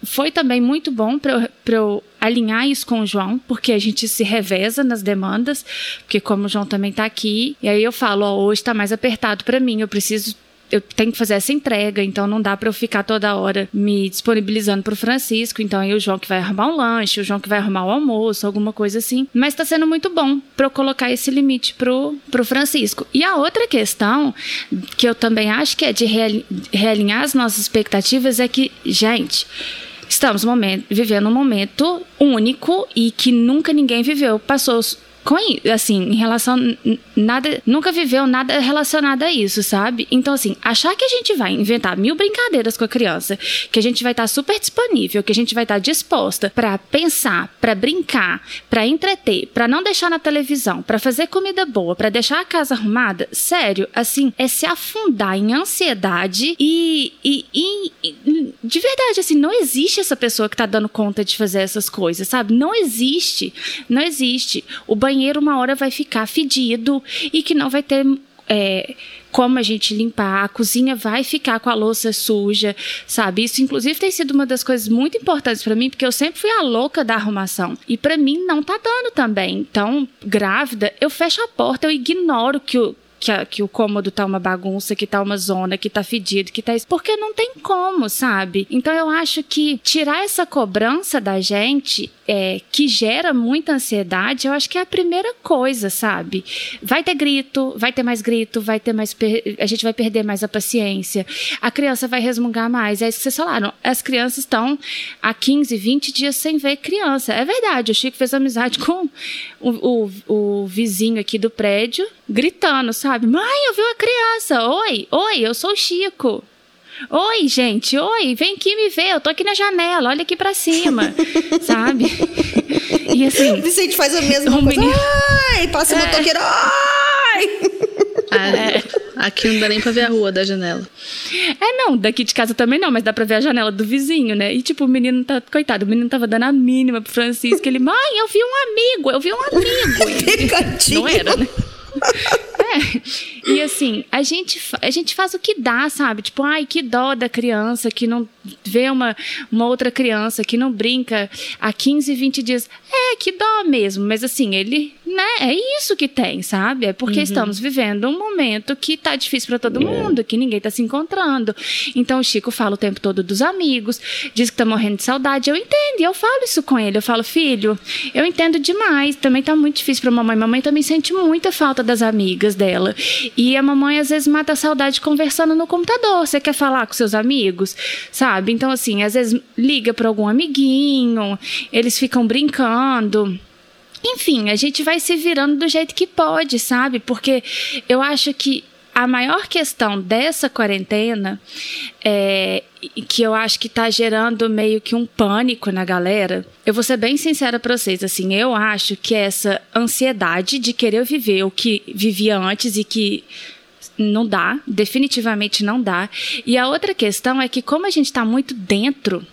Foi também muito bom para eu, alinhar isso com o João, porque a gente se reveza nas demandas, porque como o João também tá aqui, e aí eu falo, hoje tá mais apertado para mim, eu preciso eu tenho que fazer essa entrega, então não dá para eu ficar toda hora me disponibilizando pro Francisco. Então aí o João que vai arrumar um lanche, o João que vai arrumar o almoço, alguma coisa assim. Mas tá sendo muito bom para eu colocar esse limite pro, pro Francisco. E a outra questão, que eu também acho que é de realinhar as nossas expectativas, é que, gente. Estamos vivendo um momento único e que nunca ninguém viveu. Passou com assim, em relação nada, nunca viveu nada relacionado a isso, sabe? Então assim, achar que a gente vai inventar mil brincadeiras com a criança, que a gente vai estar tá super disponível, que a gente vai estar tá disposta para pensar, para brincar, para entreter, para não deixar na televisão, para fazer comida boa, para deixar a casa arrumada, sério, assim, é se afundar em ansiedade e, e, e, e de verdade, assim, não existe essa pessoa que tá dando conta de fazer essas coisas, sabe? Não existe, não existe. O banheiro banheiro uma hora vai ficar fedido e que não vai ter é, como a gente limpar, a cozinha vai ficar com a louça suja, sabe? Isso, inclusive, tem sido uma das coisas muito importantes para mim, porque eu sempre fui a louca da arrumação. E para mim não tá dando também. Então, grávida, eu fecho a porta, eu ignoro que o que, a, que o cômodo tá uma bagunça, que tá uma zona, que tá fedido, que tá isso. Porque não tem como, sabe? Então eu acho que tirar essa cobrança da gente, é, que gera muita ansiedade, eu acho que é a primeira coisa, sabe? Vai ter grito, vai ter mais grito, vai ter mais. A gente vai perder mais a paciência. A criança vai resmungar mais. É isso que vocês falaram. As crianças estão há 15, 20 dias sem ver criança. É verdade. O Chico fez amizade *laughs* com o, o, o vizinho aqui do prédio, gritando, sabe? Sabe? Mãe, eu vi uma criança. Oi, oi, eu sou o Chico. Oi, gente, oi, vem aqui me ver, eu tô aqui na janela, olha aqui pra cima, *laughs* sabe? E assim. O Vicente faz a mesma coisa. Menino... Ai, passa o é. motoqueiro. Ai! Ah, é. Aqui não dá nem pra ver a rua da janela. É, não, daqui de casa também não, mas dá pra ver a janela do vizinho, né? E tipo, o menino tá. Coitado, o menino tava dando a mínima pro Francisco. Ele, mãe, eu vi um amigo, eu vi um amigo. *laughs* E, não era, né? *laughs* *laughs* E assim, a gente, a gente faz o que dá, sabe? Tipo, ai, que dó da criança que não vê uma, uma outra criança que não brinca há 15, 20 dias. É, que dó mesmo. Mas assim, ele, né? É isso que tem, sabe? É porque uhum. estamos vivendo um momento que tá difícil para todo mundo, que ninguém tá se encontrando. Então o Chico fala o tempo todo dos amigos, diz que tá morrendo de saudade. Eu entendo, e eu falo isso com ele. Eu falo, filho, eu entendo demais. Também tá muito difícil pra mamãe. Mamãe também sente muita falta das amigas dela. E a mamãe às vezes mata a saudade conversando no computador. Você quer falar com seus amigos, sabe? Então, assim, às vezes liga para algum amiguinho, eles ficam brincando. Enfim, a gente vai se virando do jeito que pode, sabe? Porque eu acho que a maior questão dessa quarentena é que eu acho que está gerando meio que um pânico na galera. Eu vou ser bem sincera para vocês, assim, eu acho que essa ansiedade de querer viver o que vivia antes e que não dá, definitivamente não dá. E a outra questão é que como a gente está muito dentro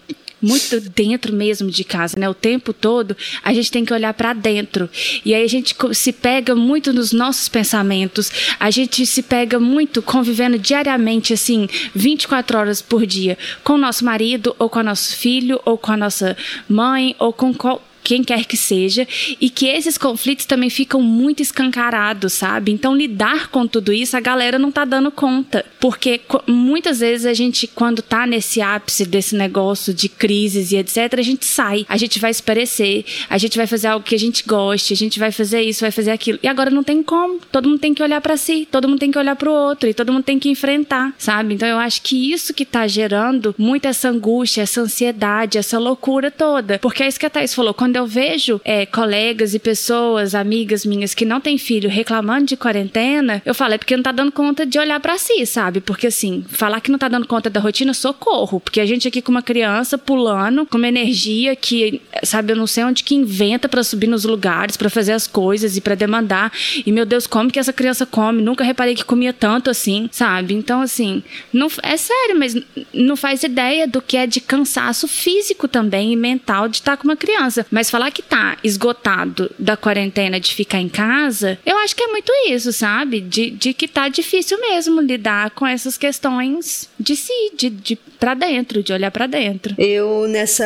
muito dentro mesmo de casa, né? O tempo todo a gente tem que olhar para dentro. E aí a gente se pega muito nos nossos pensamentos, a gente se pega muito convivendo diariamente, assim, 24 horas por dia, com o nosso marido, ou com o nosso filho, ou com a nossa mãe, ou com qual quem quer que seja, e que esses conflitos também ficam muito escancarados, sabe? Então, lidar com tudo isso, a galera não tá dando conta. Porque muitas vezes a gente, quando tá nesse ápice desse negócio de crises e etc., a gente sai, a gente vai se parecer, a gente vai fazer algo que a gente goste, a gente vai fazer isso, vai fazer aquilo. E agora não tem como. Todo mundo tem que olhar para si, todo mundo tem que olhar para o outro, e todo mundo tem que enfrentar, sabe? Então, eu acho que isso que tá gerando muito essa angústia, essa ansiedade, essa loucura toda. Porque é isso que a Thais falou. Quando quando eu vejo é, colegas e pessoas, amigas minhas que não têm filho reclamando de quarentena, eu falo, é porque não tá dando conta de olhar para si, sabe? Porque assim, falar que não tá dando conta da rotina, socorro. Porque a gente aqui com uma criança pulando, com uma energia que, sabe, eu não sei onde que inventa para subir nos lugares, para fazer as coisas e para demandar. E meu Deus, como que essa criança come? Nunca reparei que comia tanto assim, sabe? Então, assim, não, é sério, mas não faz ideia do que é de cansaço físico também e mental de estar com uma criança. Mas falar que tá esgotado da quarentena de ficar em casa, eu acho que é muito isso, sabe? De, de que tá difícil mesmo lidar com essas questões de si, de, de para dentro, de olhar para dentro. Eu nessa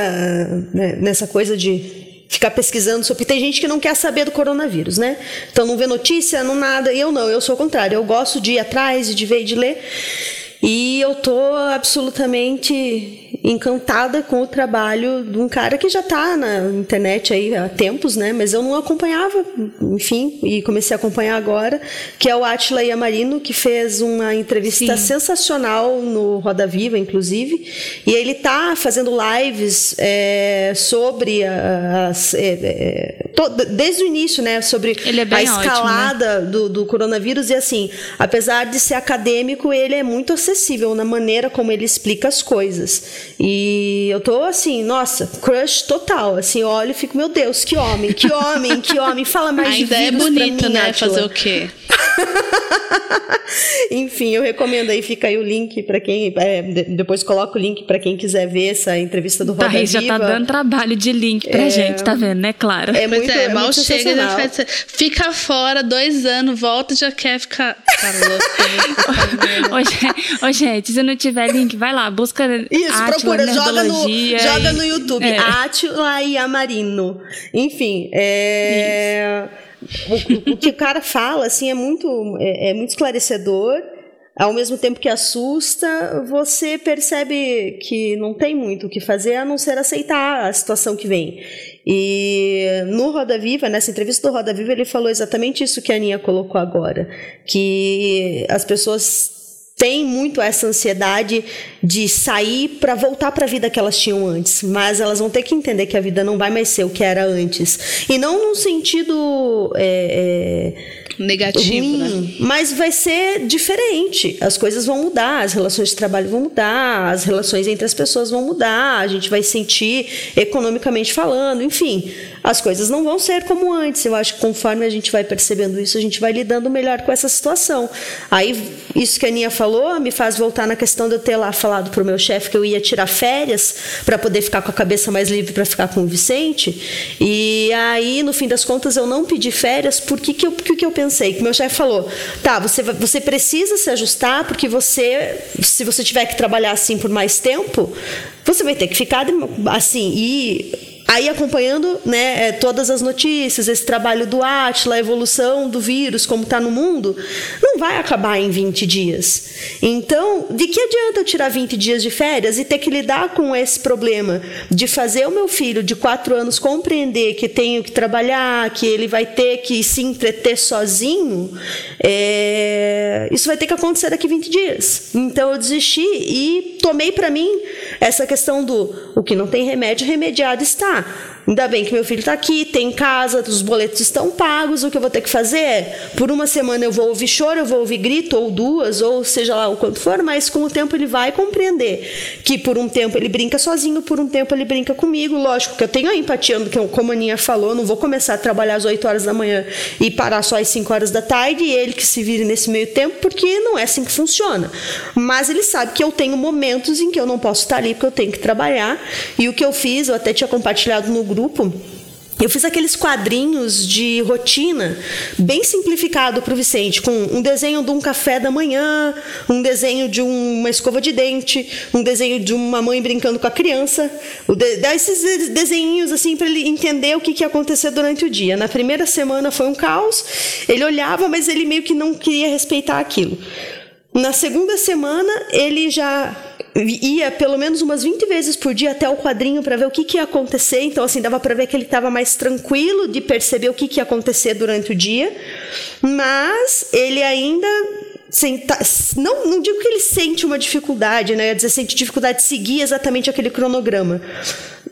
né, nessa coisa de ficar pesquisando sobre. Tem gente que não quer saber do coronavírus, né? Então não vê notícia, não nada. Eu não, eu sou o contrário. Eu gosto de ir atrás, de ver e de ler. E eu tô absolutamente encantada com o trabalho de um cara que já está na internet aí há tempos, né? Mas eu não acompanhava, enfim, e comecei a acompanhar agora, que é o Atila Yamarino, que fez uma entrevista Sim. sensacional no Roda Viva, inclusive, e ele está fazendo lives é, sobre as, é, é, desde o início, né? Sobre é a escalada ótimo, né? do, do coronavírus e assim, apesar de ser acadêmico, ele é muito acessível na maneira como ele explica as coisas. E eu tô assim, nossa, crush total. Assim, olho e fico, meu Deus, que homem, que homem, que homem. Fala mais Ainda de é bonita, mim, né? Atila. Fazer o quê? *laughs* Enfim, eu recomendo aí, fica aí o link para quem. É, depois coloca o link para quem quiser ver essa entrevista do Roda tá, já tá dando trabalho de link pra é, gente, tá vendo, né, Claro? É muito, é, é mal muito chega, faz, fica fora dois anos, volta e já quer ficar. *laughs* ô, gente, se não tiver link, vai lá, busca. Isso, procura, joga no, joga no YouTube. É. Atila e Amarino. Enfim, é. Isso o, o, que o cara fala assim é muito, é, é muito esclarecedor ao mesmo tempo que assusta, você percebe que não tem muito o que fazer a não ser aceitar a situação que vem. E no Roda Viva, nessa entrevista do Roda Viva, ele falou exatamente isso que a Aninha colocou agora: que as pessoas têm muito essa ansiedade de sair para voltar para a vida que elas tinham antes, mas elas vão ter que entender que a vida não vai mais ser o que era antes e não no sentido é, é, negativo, ruim, né? Mas vai ser diferente. As coisas vão mudar, as relações de trabalho vão mudar, as relações entre as pessoas vão mudar, a gente vai sentir economicamente falando, enfim, as coisas não vão ser como antes. Eu acho que conforme a gente vai percebendo isso, a gente vai lidando melhor com essa situação. Aí, isso que a Aninha falou me faz voltar na questão de eu ter lá falado para o meu chefe que eu ia tirar férias para poder ficar com a cabeça mais livre para ficar com o Vicente. E aí, no fim das contas, eu não pedi férias porque que eu, que, que eu pensei pensei, que meu chefe falou, tá, você, você precisa se ajustar porque você, se você tiver que trabalhar assim por mais tempo, você vai ter que ficar assim e Aí acompanhando né, é, todas as notícias, esse trabalho do Atila, a evolução do vírus, como está no mundo, não vai acabar em 20 dias. Então, de que adianta eu tirar 20 dias de férias e ter que lidar com esse problema de fazer o meu filho de 4 anos compreender que tenho que trabalhar, que ele vai ter que se entreter sozinho? É... Isso vai ter que acontecer daqui 20 dias. Então eu desisti e tomei para mim essa questão do o que não tem remédio, remediado está. time. Ainda bem que meu filho está aqui, tem casa, os boletos estão pagos. O que eu vou ter que fazer é, por uma semana eu vou ouvir choro, eu vou ouvir grito, ou duas, ou seja lá o quanto for, mas com o tempo ele vai compreender que por um tempo ele brinca sozinho, por um tempo ele brinca comigo. Lógico que eu tenho a empatia, como a Aninha falou, não vou começar a trabalhar às 8 horas da manhã e parar só às 5 horas da tarde, e ele que se vire nesse meio tempo, porque não é assim que funciona. Mas ele sabe que eu tenho momentos em que eu não posso estar ali porque eu tenho que trabalhar, e o que eu fiz, eu até tinha compartilhado no grupo grupo, eu fiz aqueles quadrinhos de rotina, bem simplificado para o Vicente, com um desenho de um café da manhã, um desenho de uma escova de dente, um desenho de uma mãe brincando com a criança. Dar esses desenhinhos assim para ele entender o que, que ia acontecer durante o dia. Na primeira semana foi um caos, ele olhava, mas ele meio que não queria respeitar aquilo. Na segunda semana, ele já ia pelo menos umas 20 vezes por dia até o quadrinho para ver o que, que ia acontecer. Então, assim, dava para ver que ele estava mais tranquilo de perceber o que, que ia acontecer durante o dia. Mas ele ainda Senta, não, não digo que ele sente uma dificuldade, né? Dizer, sente dificuldade de seguir exatamente aquele cronograma.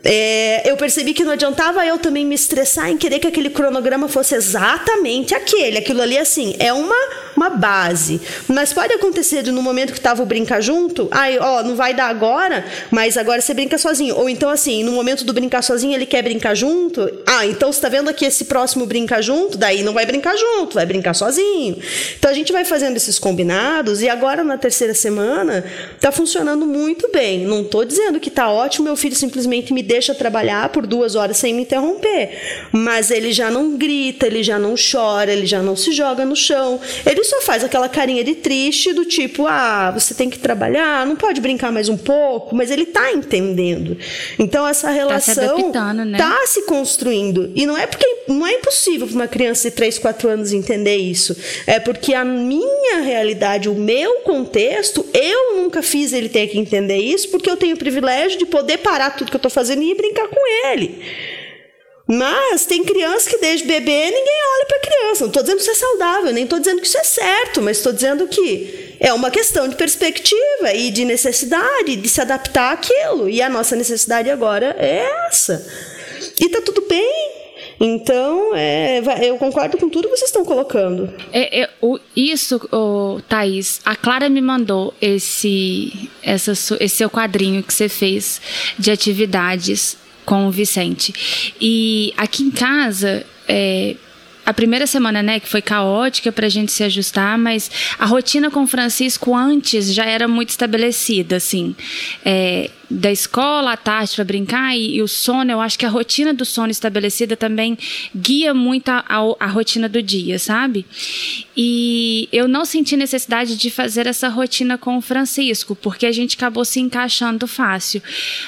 É, eu percebi que não adiantava eu também me estressar em querer que aquele cronograma fosse exatamente aquele. Aquilo ali, assim, é uma, uma base. Mas pode acontecer de no momento que tava o brincar junto, ai, ó, não vai dar agora, mas agora você brinca sozinho. Ou então, assim, no momento do brincar sozinho, ele quer brincar junto. Ah, então você tá vendo aqui esse próximo brincar junto? Daí não vai brincar junto, vai brincar sozinho. Então a gente vai fazendo esses combinados e agora na terceira semana tá funcionando muito bem. Não tô dizendo que tá ótimo, meu filho simplesmente me deixa trabalhar por duas horas sem me interromper. Mas ele já não grita, ele já não chora, ele já não se joga no chão. Ele só faz aquela carinha de triste do tipo, ah, você tem que trabalhar, não pode brincar mais um pouco, mas ele tá entendendo. Então essa relação tá se, adaptando, né? tá se construindo. E não é porque não é impossível para uma criança de 3, 4 anos entender isso. É porque a minha realidade, o meu contexto, eu nunca fiz ele ter que entender isso, porque eu tenho o privilégio de poder parar tudo que eu estou fazendo e brincar com ele. Mas tem criança que desde bebê ninguém olha para criança. Não estou dizendo que isso é saudável, nem estou dizendo que isso é certo, mas estou dizendo que é uma questão de perspectiva e de necessidade de se adaptar àquilo. E a nossa necessidade agora é essa. E tá tudo bem. Então, é, eu concordo com tudo que vocês estão colocando. É, é, o, isso, o, Thaís, a Clara me mandou esse, essa, esse seu quadrinho que você fez de atividades com o Vicente. E aqui em casa, é, a primeira semana, né, que foi caótica para a gente se ajustar, mas a rotina com o Francisco antes já era muito estabelecida, assim. É, da escola à tarde para brincar e, e, o sono, eu acho que a rotina do sono estabelecida também guia muito a, a, a, rotina do dia, sabe? E eu não senti necessidade de fazer essa rotina com o Francisco, porque a gente acabou se encaixando fácil.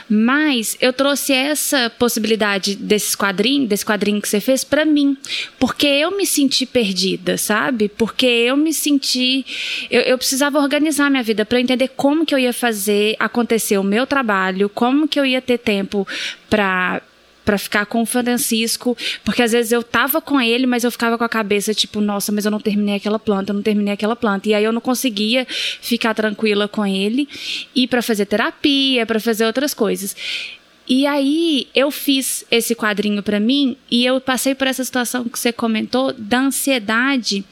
Mas eu trouxe essa possibilidade desse quadrinho, desse quadrinho que você fez para mim, porque eu me senti perdida, sabe? Porque eu me senti eu, eu precisava organizar minha vida para entender como que eu ia fazer acontecer o meu trabalho trabalho, como que eu ia ter tempo para para ficar com o Francisco, porque às vezes eu tava com ele, mas eu ficava com a cabeça tipo, nossa, mas eu não terminei aquela planta, eu não terminei aquela planta. E aí eu não conseguia ficar tranquila com ele e para fazer terapia, para fazer outras coisas. E aí eu fiz esse quadrinho para mim e eu passei por essa situação que você comentou da ansiedade,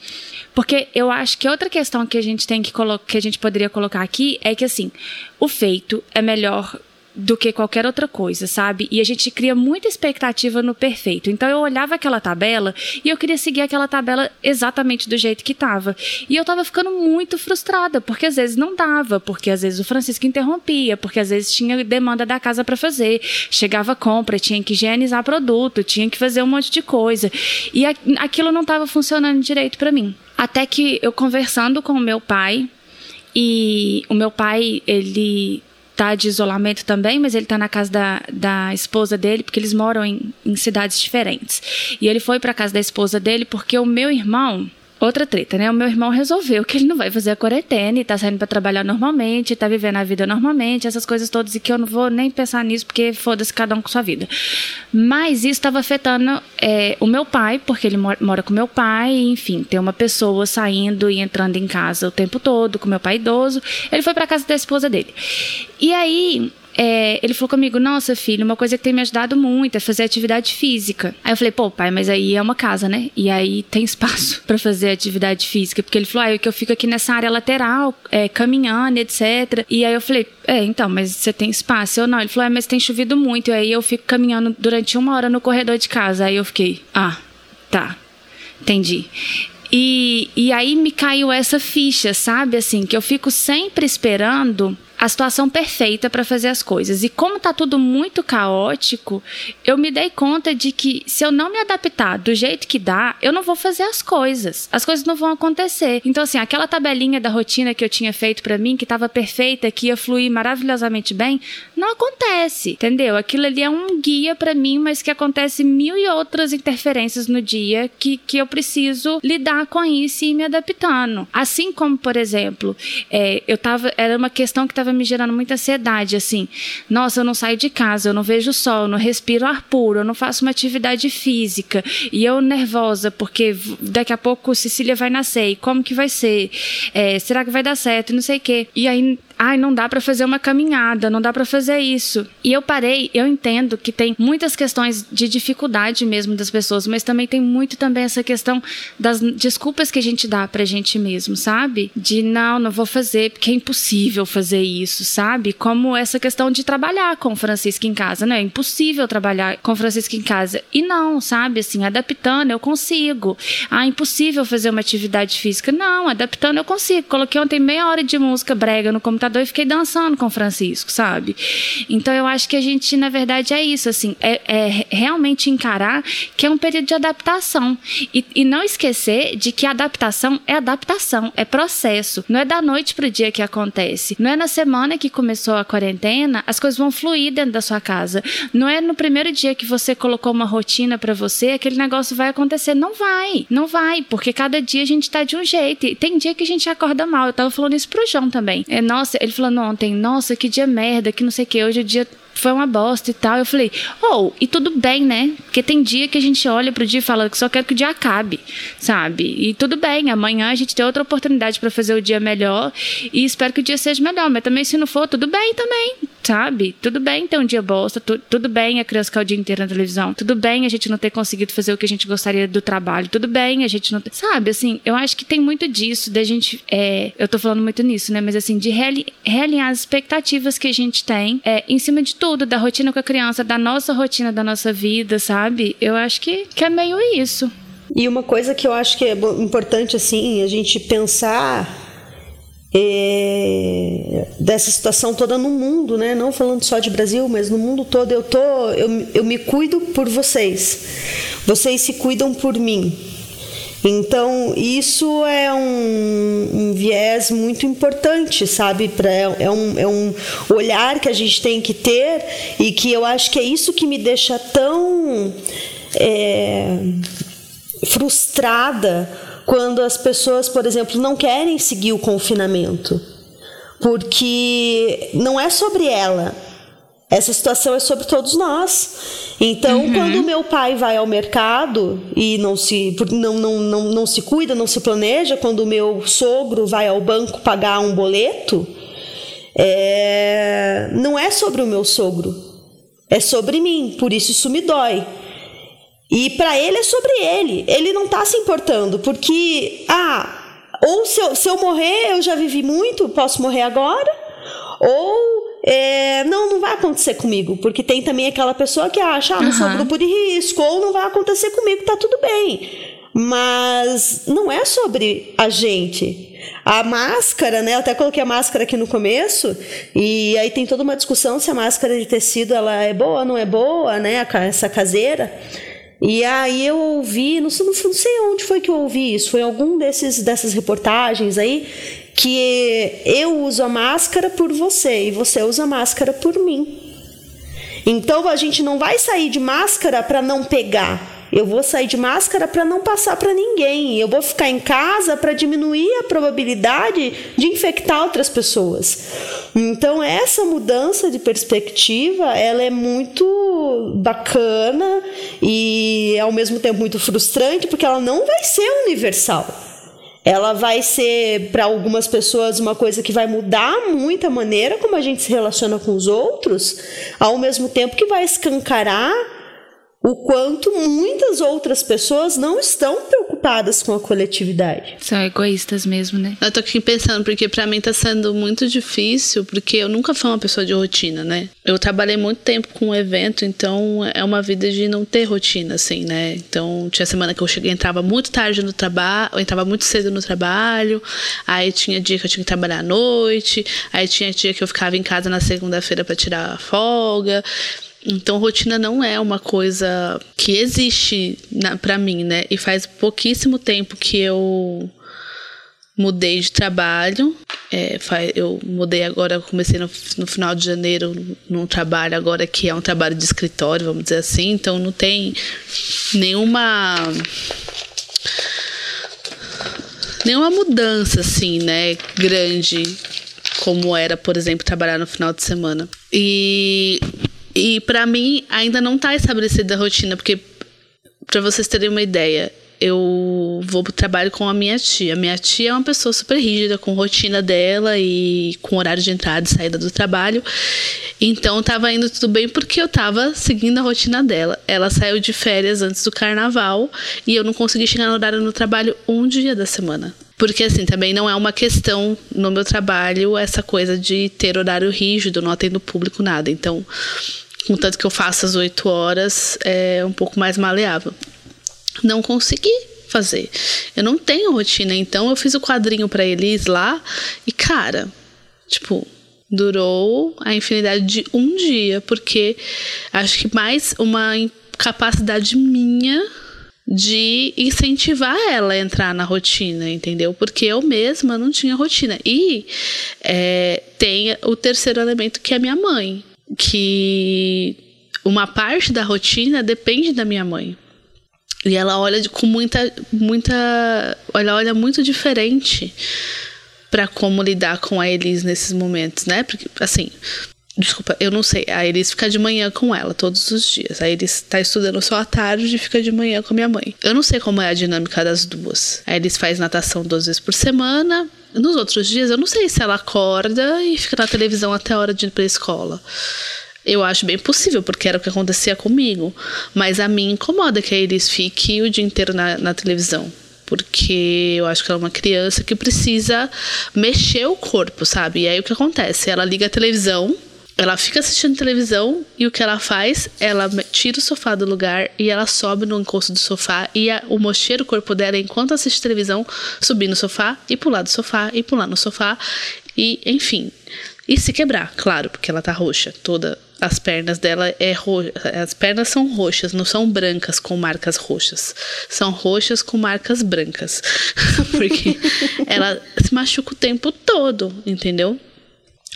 porque eu acho que outra questão que a gente tem que colocar, que a gente poderia colocar aqui é que assim, o feito é melhor do que qualquer outra coisa, sabe? E a gente cria muita expectativa no perfeito. Então eu olhava aquela tabela e eu queria seguir aquela tabela exatamente do jeito que estava. E eu tava ficando muito frustrada, porque às vezes não dava, porque às vezes o Francisco interrompia, porque às vezes tinha demanda da casa para fazer, chegava compra, tinha que higienizar produto, tinha que fazer um monte de coisa. E aquilo não estava funcionando direito para mim. Até que eu conversando com o meu pai, e o meu pai, ele tá de isolamento também, mas ele tá na casa da, da esposa dele, porque eles moram em, em cidades diferentes. E ele foi para casa da esposa dele porque o meu irmão, Outra treta, né? O meu irmão resolveu que ele não vai fazer a quarentena e tá saindo para trabalhar normalmente, tá vivendo a vida normalmente, essas coisas todas, e que eu não vou nem pensar nisso, porque foda-se cada um com sua vida. Mas isso estava afetando é, o meu pai, porque ele mora com meu pai, enfim, tem uma pessoa saindo e entrando em casa o tempo todo, com meu pai idoso. Ele foi para casa da esposa dele. E aí, é, ele falou comigo: Nossa, filho, uma coisa que tem me ajudado muito é fazer atividade física. Aí eu falei: Pô, pai, mas aí é uma casa, né? E aí tem espaço *laughs* para fazer atividade física. Porque ele falou: Ah, é que eu fico aqui nessa área lateral, é, caminhando, etc. E aí eu falei: É, então, mas você tem espaço? Eu não. Ele falou: É, mas tem chovido muito. E aí eu fico caminhando durante uma hora no corredor de casa. Aí eu fiquei: Ah, tá. Entendi. E, e aí me caiu essa ficha, sabe? Assim, que eu fico sempre esperando a situação perfeita para fazer as coisas. E como tá tudo muito caótico, eu me dei conta de que se eu não me adaptar do jeito que dá, eu não vou fazer as coisas. As coisas não vão acontecer. Então assim, aquela tabelinha da rotina que eu tinha feito para mim, que estava perfeita, que ia fluir maravilhosamente bem, não acontece, entendeu? Aquilo ali é um guia para mim, mas que acontece mil e outras interferências no dia que, que eu preciso lidar com isso e ir me adaptando. Assim como, por exemplo, é, eu tava, era uma questão que estava estava me gerando muita ansiedade, assim. Nossa, eu não saio de casa, eu não vejo sol, eu não respiro ar puro, eu não faço uma atividade física. E eu nervosa, porque daqui a pouco Cecília vai nascer, e como que vai ser? É, será que vai dar certo? Não sei o quê. E aí ai, não dá para fazer uma caminhada, não dá para fazer isso. E eu parei, eu entendo que tem muitas questões de dificuldade mesmo das pessoas, mas também tem muito também essa questão das desculpas que a gente dá pra gente mesmo, sabe? De não, não vou fazer porque é impossível fazer isso, sabe? Como essa questão de trabalhar com o Francisco em casa, né? É impossível trabalhar com o Francisco em casa. E não, sabe? Assim, adaptando eu consigo. Ah, impossível fazer uma atividade física. Não, adaptando eu consigo. Coloquei ontem meia hora de música brega no computador e fiquei dançando com o Francisco, sabe? Então eu acho que a gente, na verdade, é isso, assim, é, é realmente encarar que é um período de adaptação. E, e não esquecer de que adaptação é adaptação, é processo. Não é da noite pro dia que acontece. Não é na semana que começou a quarentena, as coisas vão fluir dentro da sua casa. Não é no primeiro dia que você colocou uma rotina para você, aquele negócio vai acontecer. Não vai, não vai, porque cada dia a gente tá de um jeito. E tem dia que a gente acorda mal. Eu tava falando isso pro João também. É, nossa, ele falando ontem, nossa, que dia merda, que não sei o que. Hoje é dia foi uma bosta e tal. Eu falei, oh, e tudo bem, né? Porque tem dia que a gente olha pro dia e fala que só quero que o dia acabe, sabe? E tudo bem, amanhã a gente tem outra oportunidade para fazer o dia melhor e espero que o dia seja melhor. Mas também, se não for, tudo bem também, sabe? Tudo bem ter um dia bosta, tu, tudo bem a criança ficar o dia inteiro na televisão, tudo bem a gente não ter conseguido fazer o que a gente gostaria do trabalho, tudo bem a gente não ter. Sabe, assim, eu acho que tem muito disso, da gente. É, eu tô falando muito nisso, né? Mas assim, de realinhar as expectativas que a gente tem é, em cima de tudo tudo, da rotina com a criança, da nossa rotina, da nossa vida, sabe? Eu acho que, que é meio isso. E uma coisa que eu acho que é importante, assim, a gente pensar é, dessa situação toda no mundo, né? Não falando só de Brasil, mas no mundo todo eu tô, eu, eu me cuido por vocês. Vocês se cuidam por mim. Então, isso é um, um viés muito importante, sabe? Pra, é, um, é um olhar que a gente tem que ter e que eu acho que é isso que me deixa tão é, frustrada quando as pessoas, por exemplo, não querem seguir o confinamento. Porque não é sobre ela, essa situação é sobre todos nós. Então, uhum. quando meu pai vai ao mercado e não se, não, não, não, não se cuida, não se planeja, quando o meu sogro vai ao banco pagar um boleto, é, não é sobre o meu sogro, é sobre mim, por isso isso me dói. E para ele é sobre ele, ele não está se importando, porque, ah, ou se eu, se eu morrer, eu já vivi muito, posso morrer agora, ou é, não, não vai acontecer comigo, porque tem também aquela pessoa que acha, ah, não uhum. sou grupo de risco, ou não vai acontecer comigo, tá tudo bem. Mas não é sobre a gente. A máscara, né? Eu até coloquei a máscara aqui no começo, e aí tem toda uma discussão se a máscara de tecido ela é boa ou não é boa, né? Essa caseira. E aí eu ouvi, não sei, não sei onde foi que eu ouvi isso, foi algum desses dessas reportagens aí que eu uso a máscara por você e você usa a máscara por mim. Então a gente não vai sair de máscara para não pegar. Eu vou sair de máscara para não passar para ninguém. Eu vou ficar em casa para diminuir a probabilidade de infectar outras pessoas. Então essa mudança de perspectiva, ela é muito bacana e ao mesmo tempo muito frustrante porque ela não vai ser universal ela vai ser para algumas pessoas uma coisa que vai mudar muito a maneira como a gente se relaciona com os outros, ao mesmo tempo que vai escancarar o quanto muitas outras pessoas não estão preocupadas com a coletividade. São egoístas mesmo, né? Eu tô aqui pensando, porque para mim tá sendo muito difícil, porque eu nunca fui uma pessoa de rotina, né? Eu trabalhei muito tempo com um evento, então é uma vida de não ter rotina, assim, né? Então tinha semana que eu cheguei, entrava muito tarde no trabalho, eu entrava muito cedo no trabalho, aí tinha dia que eu tinha que trabalhar à noite, aí tinha dia que eu ficava em casa na segunda-feira para tirar a folga. Então, rotina não é uma coisa que existe para mim, né? E faz pouquíssimo tempo que eu mudei de trabalho. É, eu mudei agora, comecei no, no, final de janeiro num trabalho agora que é um trabalho de escritório, vamos dizer assim. Então, não tem nenhuma nenhuma mudança assim, né, grande como era, por exemplo, trabalhar no final de semana. E e para mim ainda não tá estabelecida a rotina, porque para vocês terem uma ideia, eu vou pro trabalho com a minha tia. Minha tia é uma pessoa super rígida, com rotina dela e com horário de entrada e saída do trabalho. Então tava indo tudo bem porque eu tava seguindo a rotina dela. Ela saiu de férias antes do carnaval e eu não consegui chegar no horário no trabalho um dia da semana. Porque, assim, também não é uma questão no meu trabalho essa coisa de ter horário rígido, não atendo público, nada. Então, contanto que eu faça as oito horas, é um pouco mais maleável. Não consegui fazer. Eu não tenho rotina, então eu fiz o quadrinho para eles lá e, cara, tipo, durou a infinidade de um dia, porque acho que mais uma capacidade minha de incentivar ela a entrar na rotina, entendeu? Porque eu mesma não tinha rotina. E é, tem o terceiro elemento que é minha mãe, que uma parte da rotina depende da minha mãe. E ela olha com muita, muita, ela olha muito diferente para como lidar com a Elis nesses momentos, né? Porque assim, Desculpa, eu não sei. A Elis fica de manhã com ela todos os dias. A Elis tá estudando só à tarde e fica de manhã com a minha mãe. Eu não sei como é a dinâmica das duas. A Elis faz natação duas vezes por semana. Nos outros dias, eu não sei se ela acorda e fica na televisão até a hora de ir pra escola. Eu acho bem possível, porque era o que acontecia comigo. Mas a mim incomoda que a Elis fique o dia inteiro na, na televisão porque eu acho que ela é uma criança que precisa mexer o corpo, sabe? E aí o que acontece? Ela liga a televisão, ela fica assistindo televisão e o que ela faz? Ela tira o sofá do lugar e ela sobe no encosto do sofá e a, o mocheiro o corpo dela, enquanto assiste televisão, subir no sofá e pular do sofá e pular no sofá e, enfim. E se quebrar, claro, porque ela tá roxa. Toda as pernas dela é roxa. As pernas são roxas, não são brancas com marcas roxas. São roxas com marcas brancas. *laughs* porque ela se machuca o tempo todo, entendeu?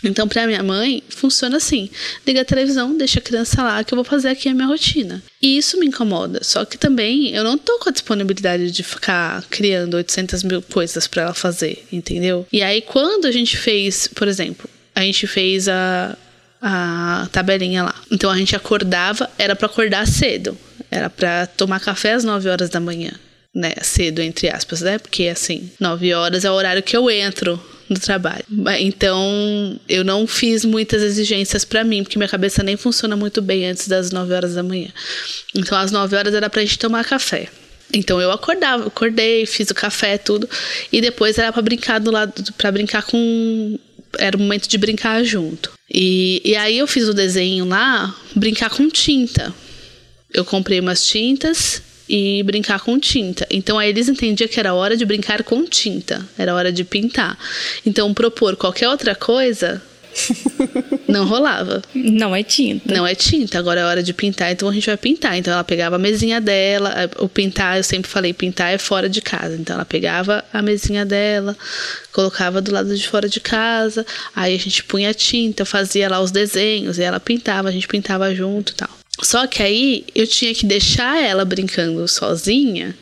Então, para minha mãe, funciona assim: liga a televisão, deixa a criança lá, que eu vou fazer aqui a minha rotina. E isso me incomoda. Só que também eu não tô com a disponibilidade de ficar criando 800 mil coisas para ela fazer, entendeu? E aí, quando a gente fez, por exemplo, a gente fez a, a tabelinha lá. Então a gente acordava, era para acordar cedo. Era para tomar café às 9 horas da manhã. Né, cedo, entre aspas, né? Porque assim, 9 horas é o horário que eu entro do trabalho. Então, eu não fiz muitas exigências para mim, porque minha cabeça nem funciona muito bem antes das 9 horas da manhã. Então, às 9 horas era pra gente tomar café. Então eu acordava, acordei, fiz o café, tudo, e depois era para brincar do lado, para brincar com era o momento de brincar junto. E, e aí eu fiz o desenho lá, brincar com tinta. Eu comprei umas tintas e brincar com tinta. Então aí eles entendiam que era hora de brincar com tinta, era hora de pintar. Então propor qualquer outra coisa *laughs* não rolava. Não é tinta. Não é tinta, agora é hora de pintar, então a gente vai pintar. Então ela pegava a mesinha dela, o pintar, eu sempre falei, pintar é fora de casa. Então ela pegava a mesinha dela, colocava do lado de fora de casa, aí a gente punha tinta, fazia lá os desenhos, e ela pintava, a gente pintava junto e tal. Só que aí eu tinha que deixar ela brincando sozinha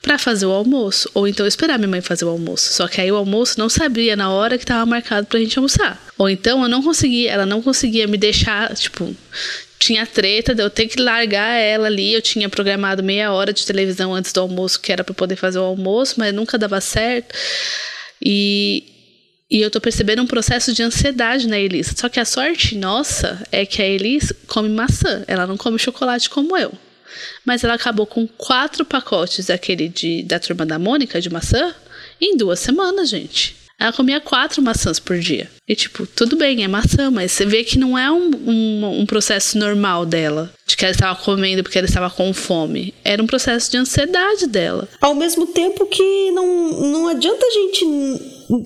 para fazer o almoço, ou então esperar minha mãe fazer o almoço. Só que aí o almoço não sabia na hora que estava marcado pra gente almoçar. Ou então eu não conseguia, ela não conseguia me deixar, tipo, tinha treta de eu ter que largar ela ali. Eu tinha programado meia hora de televisão antes do almoço, que era para poder fazer o almoço, mas nunca dava certo. E e eu tô percebendo um processo de ansiedade na Elis. Só que a sorte nossa é que a Elis come maçã. Ela não come chocolate como eu. Mas ela acabou com quatro pacotes daquele de, da turma da Mônica de maçã em duas semanas, gente. Ela comia quatro maçãs por dia. E, tipo, tudo bem, é maçã, mas você vê que não é um, um, um processo normal dela. De que ela estava comendo porque ela estava com fome. Era um processo de ansiedade dela. Ao mesmo tempo que não, não adianta a gente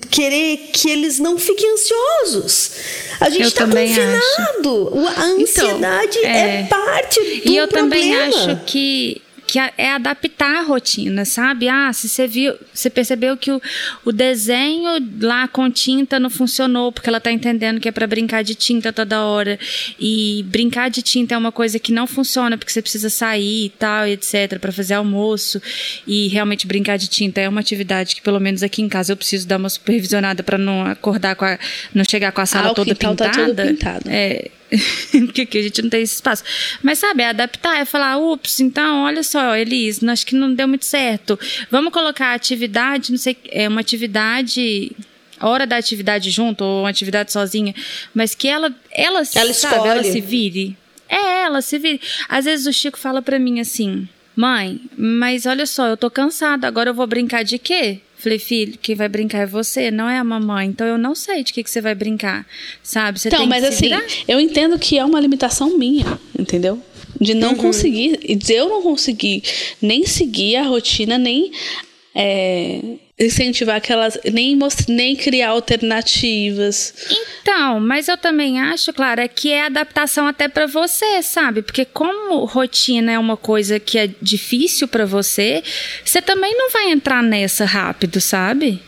querer que eles não fiquem ansiosos. A gente está confinado. Acho. A ansiedade então, é, é, parte do E eu problema. também acho que que é adaptar a rotina, sabe? Ah, se você viu, você percebeu que o, o desenho lá com tinta não funcionou porque ela tá entendendo que é para brincar de tinta toda hora e brincar de tinta é uma coisa que não funciona porque você precisa sair e tal, etc, para fazer almoço e realmente brincar de tinta é uma atividade que pelo menos aqui em casa eu preciso dar uma supervisionada para não acordar com a, não chegar com a sala ah, toda pintada. Tá todo pintado. É, *laughs* porque aqui a gente não tem esse espaço. Mas sabe, é adaptar, é falar, ups, então olha só, Elis, acho que não deu muito certo. Vamos colocar atividade, não sei, é uma atividade hora da atividade junto ou uma atividade sozinha, mas que ela ela, ela sabe, escolhe. ela se vire. É, ela se vire. Às vezes o Chico fala para mim assim: "Mãe, mas olha só, eu tô cansado, agora eu vou brincar de quê?" Falei, filho, quem vai brincar é você, não é a mamãe. Então eu não sei de que, que você vai brincar, sabe? Você então, mas assim, virar. eu entendo que é uma limitação minha, entendeu? De não conseguir, de eu não conseguir nem seguir a rotina, nem é, incentivar aquelas, nem, most- nem criar alternativas. Então, mas eu também acho, Clara, que é adaptação até pra você, sabe? Porque como rotina é uma coisa que é difícil pra você, você também não vai entrar nessa rápido, sabe?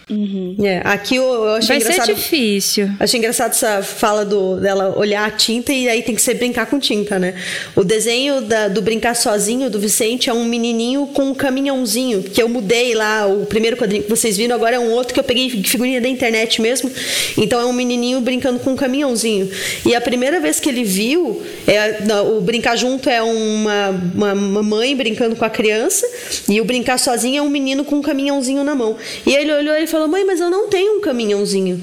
É, aqui eu, eu achei vai ser engraçado. difícil. Achei engraçado essa fala do, dela olhar a tinta e aí tem que ser brincar com tinta, né? O desenho da- do Brincar Sozinho, do Vicente, é um menininho com um caminhãozinho, que eu mudei lá, o primeiro quadrinho que vocês viram, agora é um outro que eu peguei figurinha da internet mesmo. Então é um menininho brincando com um caminhãozinho. E a primeira vez que ele viu, é, o Brincar Junto é uma, uma, uma mãe brincando com a criança, e o Brincar Sozinho é um menino com um caminhãozinho na mão. E ele olhou e falou: Mãe, mas eu não tenho um caminhãozinho.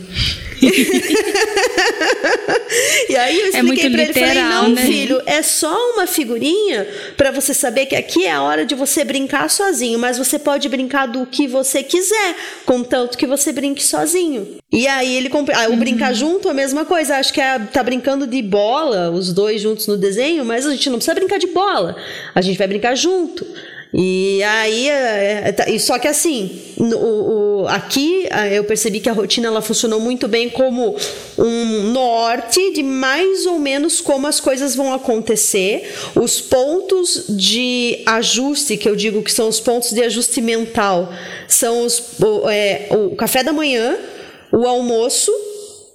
*laughs* e aí eu É expliquei pra ele, falei, literal, não, né? filho, é só uma figurinha pra você saber que aqui é a hora de você brincar sozinho, mas você pode brincar do que você quiser, contanto que você brinque sozinho. E aí ele compre... ah, o Uhum. brincar junto a mesma coisa, acho que é, tá brincando de bola, os dois juntos no desenho, mas a gente não precisa brincar de bola. A gente vai brincar junto. E aí, é, é, tá- só que assim, o, o- aqui eu percebi que a rotina ela funcionou muito bem como um norte de mais ou menos como as coisas vão acontecer, os pontos de ajuste, que eu digo que são os pontos de ajuste mental, são os, o, é, o café da manhã, o almoço,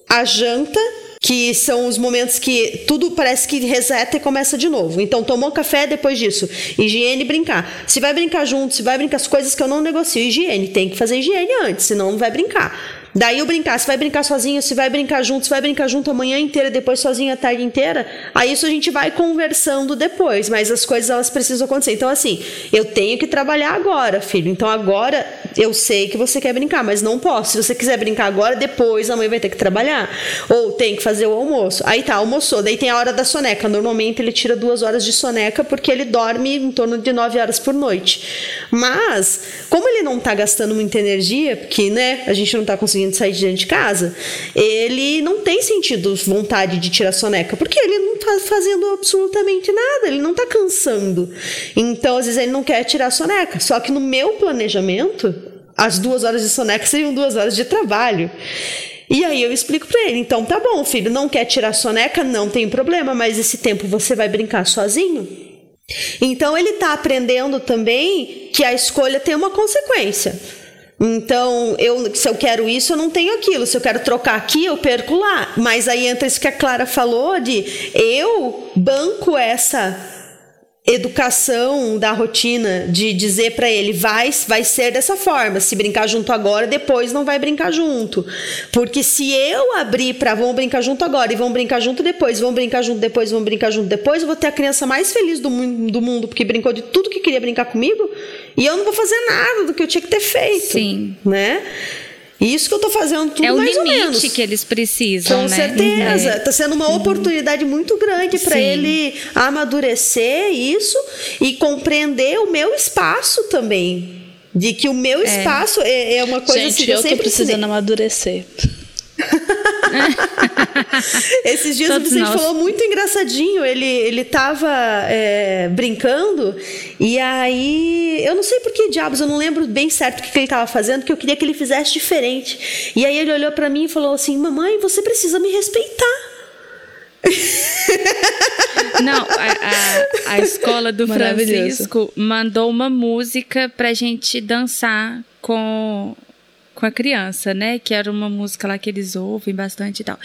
a janta, que são os momentos que tudo parece que reseta e começa de novo. Então, tomou café depois disso. Higiene brincar. Se vai brincar junto, se vai brincar as coisas que eu não negocio, higiene. Tem que fazer higiene antes, senão não vai brincar. Daí o brincar, se vai brincar sozinho, se vai brincar junto, se vai brincar junto a manhã inteira, depois sozinho a tarde inteira, aí isso a gente vai conversando depois, mas as coisas elas precisam acontecer. Então assim, eu tenho que trabalhar agora, filho. Então agora eu sei que você quer brincar, mas não posso. Se você quiser brincar agora, depois a mãe vai ter que trabalhar. Ou tem que fazer o almoço. Aí tá, almoçou. Daí tem a hora da soneca. Normalmente ele tira duas horas de soneca porque ele dorme em torno de nove horas por noite. Mas, como ele não tá gastando muita energia, porque né, a gente não tá conseguindo sair de dentro de casa, ele não tem sentido vontade de tirar soneca, porque ele não tá fazendo absolutamente nada, ele não tá cansando. Então, às vezes, ele não quer tirar soneca. Só que no meu planejamento, as duas horas de soneca seriam duas horas de trabalho. E aí eu explico pra ele, então tá bom, filho, não quer tirar soneca, não tem problema, mas esse tempo você vai brincar sozinho? Então ele está aprendendo também que a escolha tem uma consequência. Então, eu, se eu quero isso, eu não tenho aquilo. Se eu quero trocar aqui, eu perco lá. Mas aí entra isso que a Clara falou de eu banco essa educação da rotina de dizer para ele vai vai ser dessa forma. Se brincar junto agora depois não vai brincar junto. Porque se eu abrir para vão brincar junto agora e vão brincar junto depois vão brincar junto depois vão brincar junto depois eu vou ter a criança mais feliz do mundo, do mundo porque brincou de tudo que queria brincar comigo e eu não vou fazer nada do que eu tinha que ter feito. Sim. né isso que eu tô fazendo tudo é o mais ou menos limite que eles precisam, com né? certeza. É. Está sendo uma oportunidade muito grande para ele amadurecer isso e compreender o meu espaço também. De que o meu espaço é, é uma coisa Gente, assim, que eu, eu tô sempre precisando amadurecer. *laughs* *laughs* Esses dias Todos o Vicente nós. falou muito engraçadinho. Ele, ele tava é, brincando e aí. Eu não sei por que diabos, eu não lembro bem certo o que, que ele tava fazendo, que eu queria que ele fizesse diferente. E aí ele olhou para mim e falou assim: Mamãe, você precisa me respeitar. *laughs* Não, a, a, a escola do. Francisco mandou uma música pra gente dançar com, com a criança, né? Que era uma música lá que eles ouvem bastante e tal.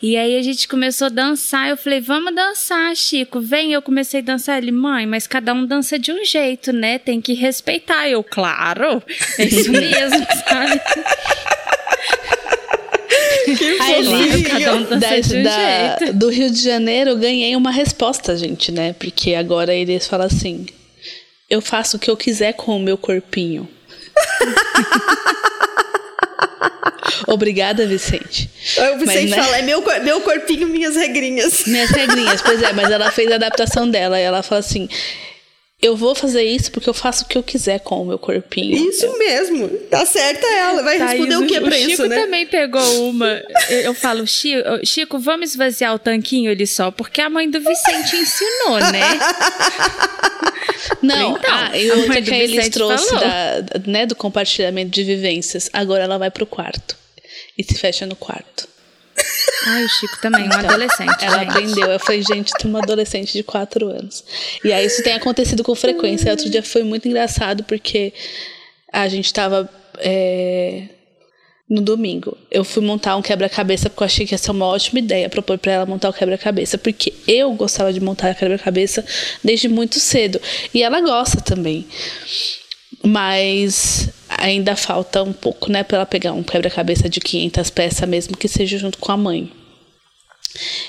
E aí a gente começou a dançar. Eu falei, vamos dançar, Chico. Vem, eu comecei a dançar. Ele, mãe, mas cada um dança de um jeito, né? Tem que respeitar. Eu, claro, é isso mesmo, *laughs* sabe? Aí, cada um dança da- de um da- jeito. do Rio de Janeiro, eu ganhei uma resposta, gente, né? Porque agora eles falam assim: eu faço o que eu quiser com o meu corpinho. *laughs* Obrigada, Vicente. O Vicente Mas, né? fala, é meu, meu corpinho, minhas regrinhas. Minhas regrinhas, pois é, mas ela fez a adaptação dela. E ela fala assim: eu vou fazer isso porque eu faço o que eu quiser com o meu corpinho. Isso mesmo. Tá certa ela. Vai Thaís, responder o que pra Chico isso, né? também pegou uma. Eu, eu falo, Chico, Chico, vamos esvaziar o tanquinho ali só, porque a mãe do Vicente ensinou, né? Não, Então, a outra mãe que do a Elis Vicente trouxe da- né, do compartilhamento de vivências. Agora ela vai pro quarto e se fecha no quarto. Ai, o Chico também, um adolescente. Então, Ela gente. aprendeu. Eu falei, gente, tem uma adolescente de 4 anos. E aí isso tem acontecido com frequência. Outro dia foi muito engraçado porque a gente tava. é, no domingo, eu fui montar um quebra-cabeça porque eu achei que ia ser uma ótima ideia propor pra ela montar o quebra-cabeça, porque eu gostava de montar quebra-cabeça desde muito cedo e ela gosta também. Mas ainda falta um pouco, né, para ela pegar um quebra-cabeça de 500 peças mesmo que seja junto com a mãe.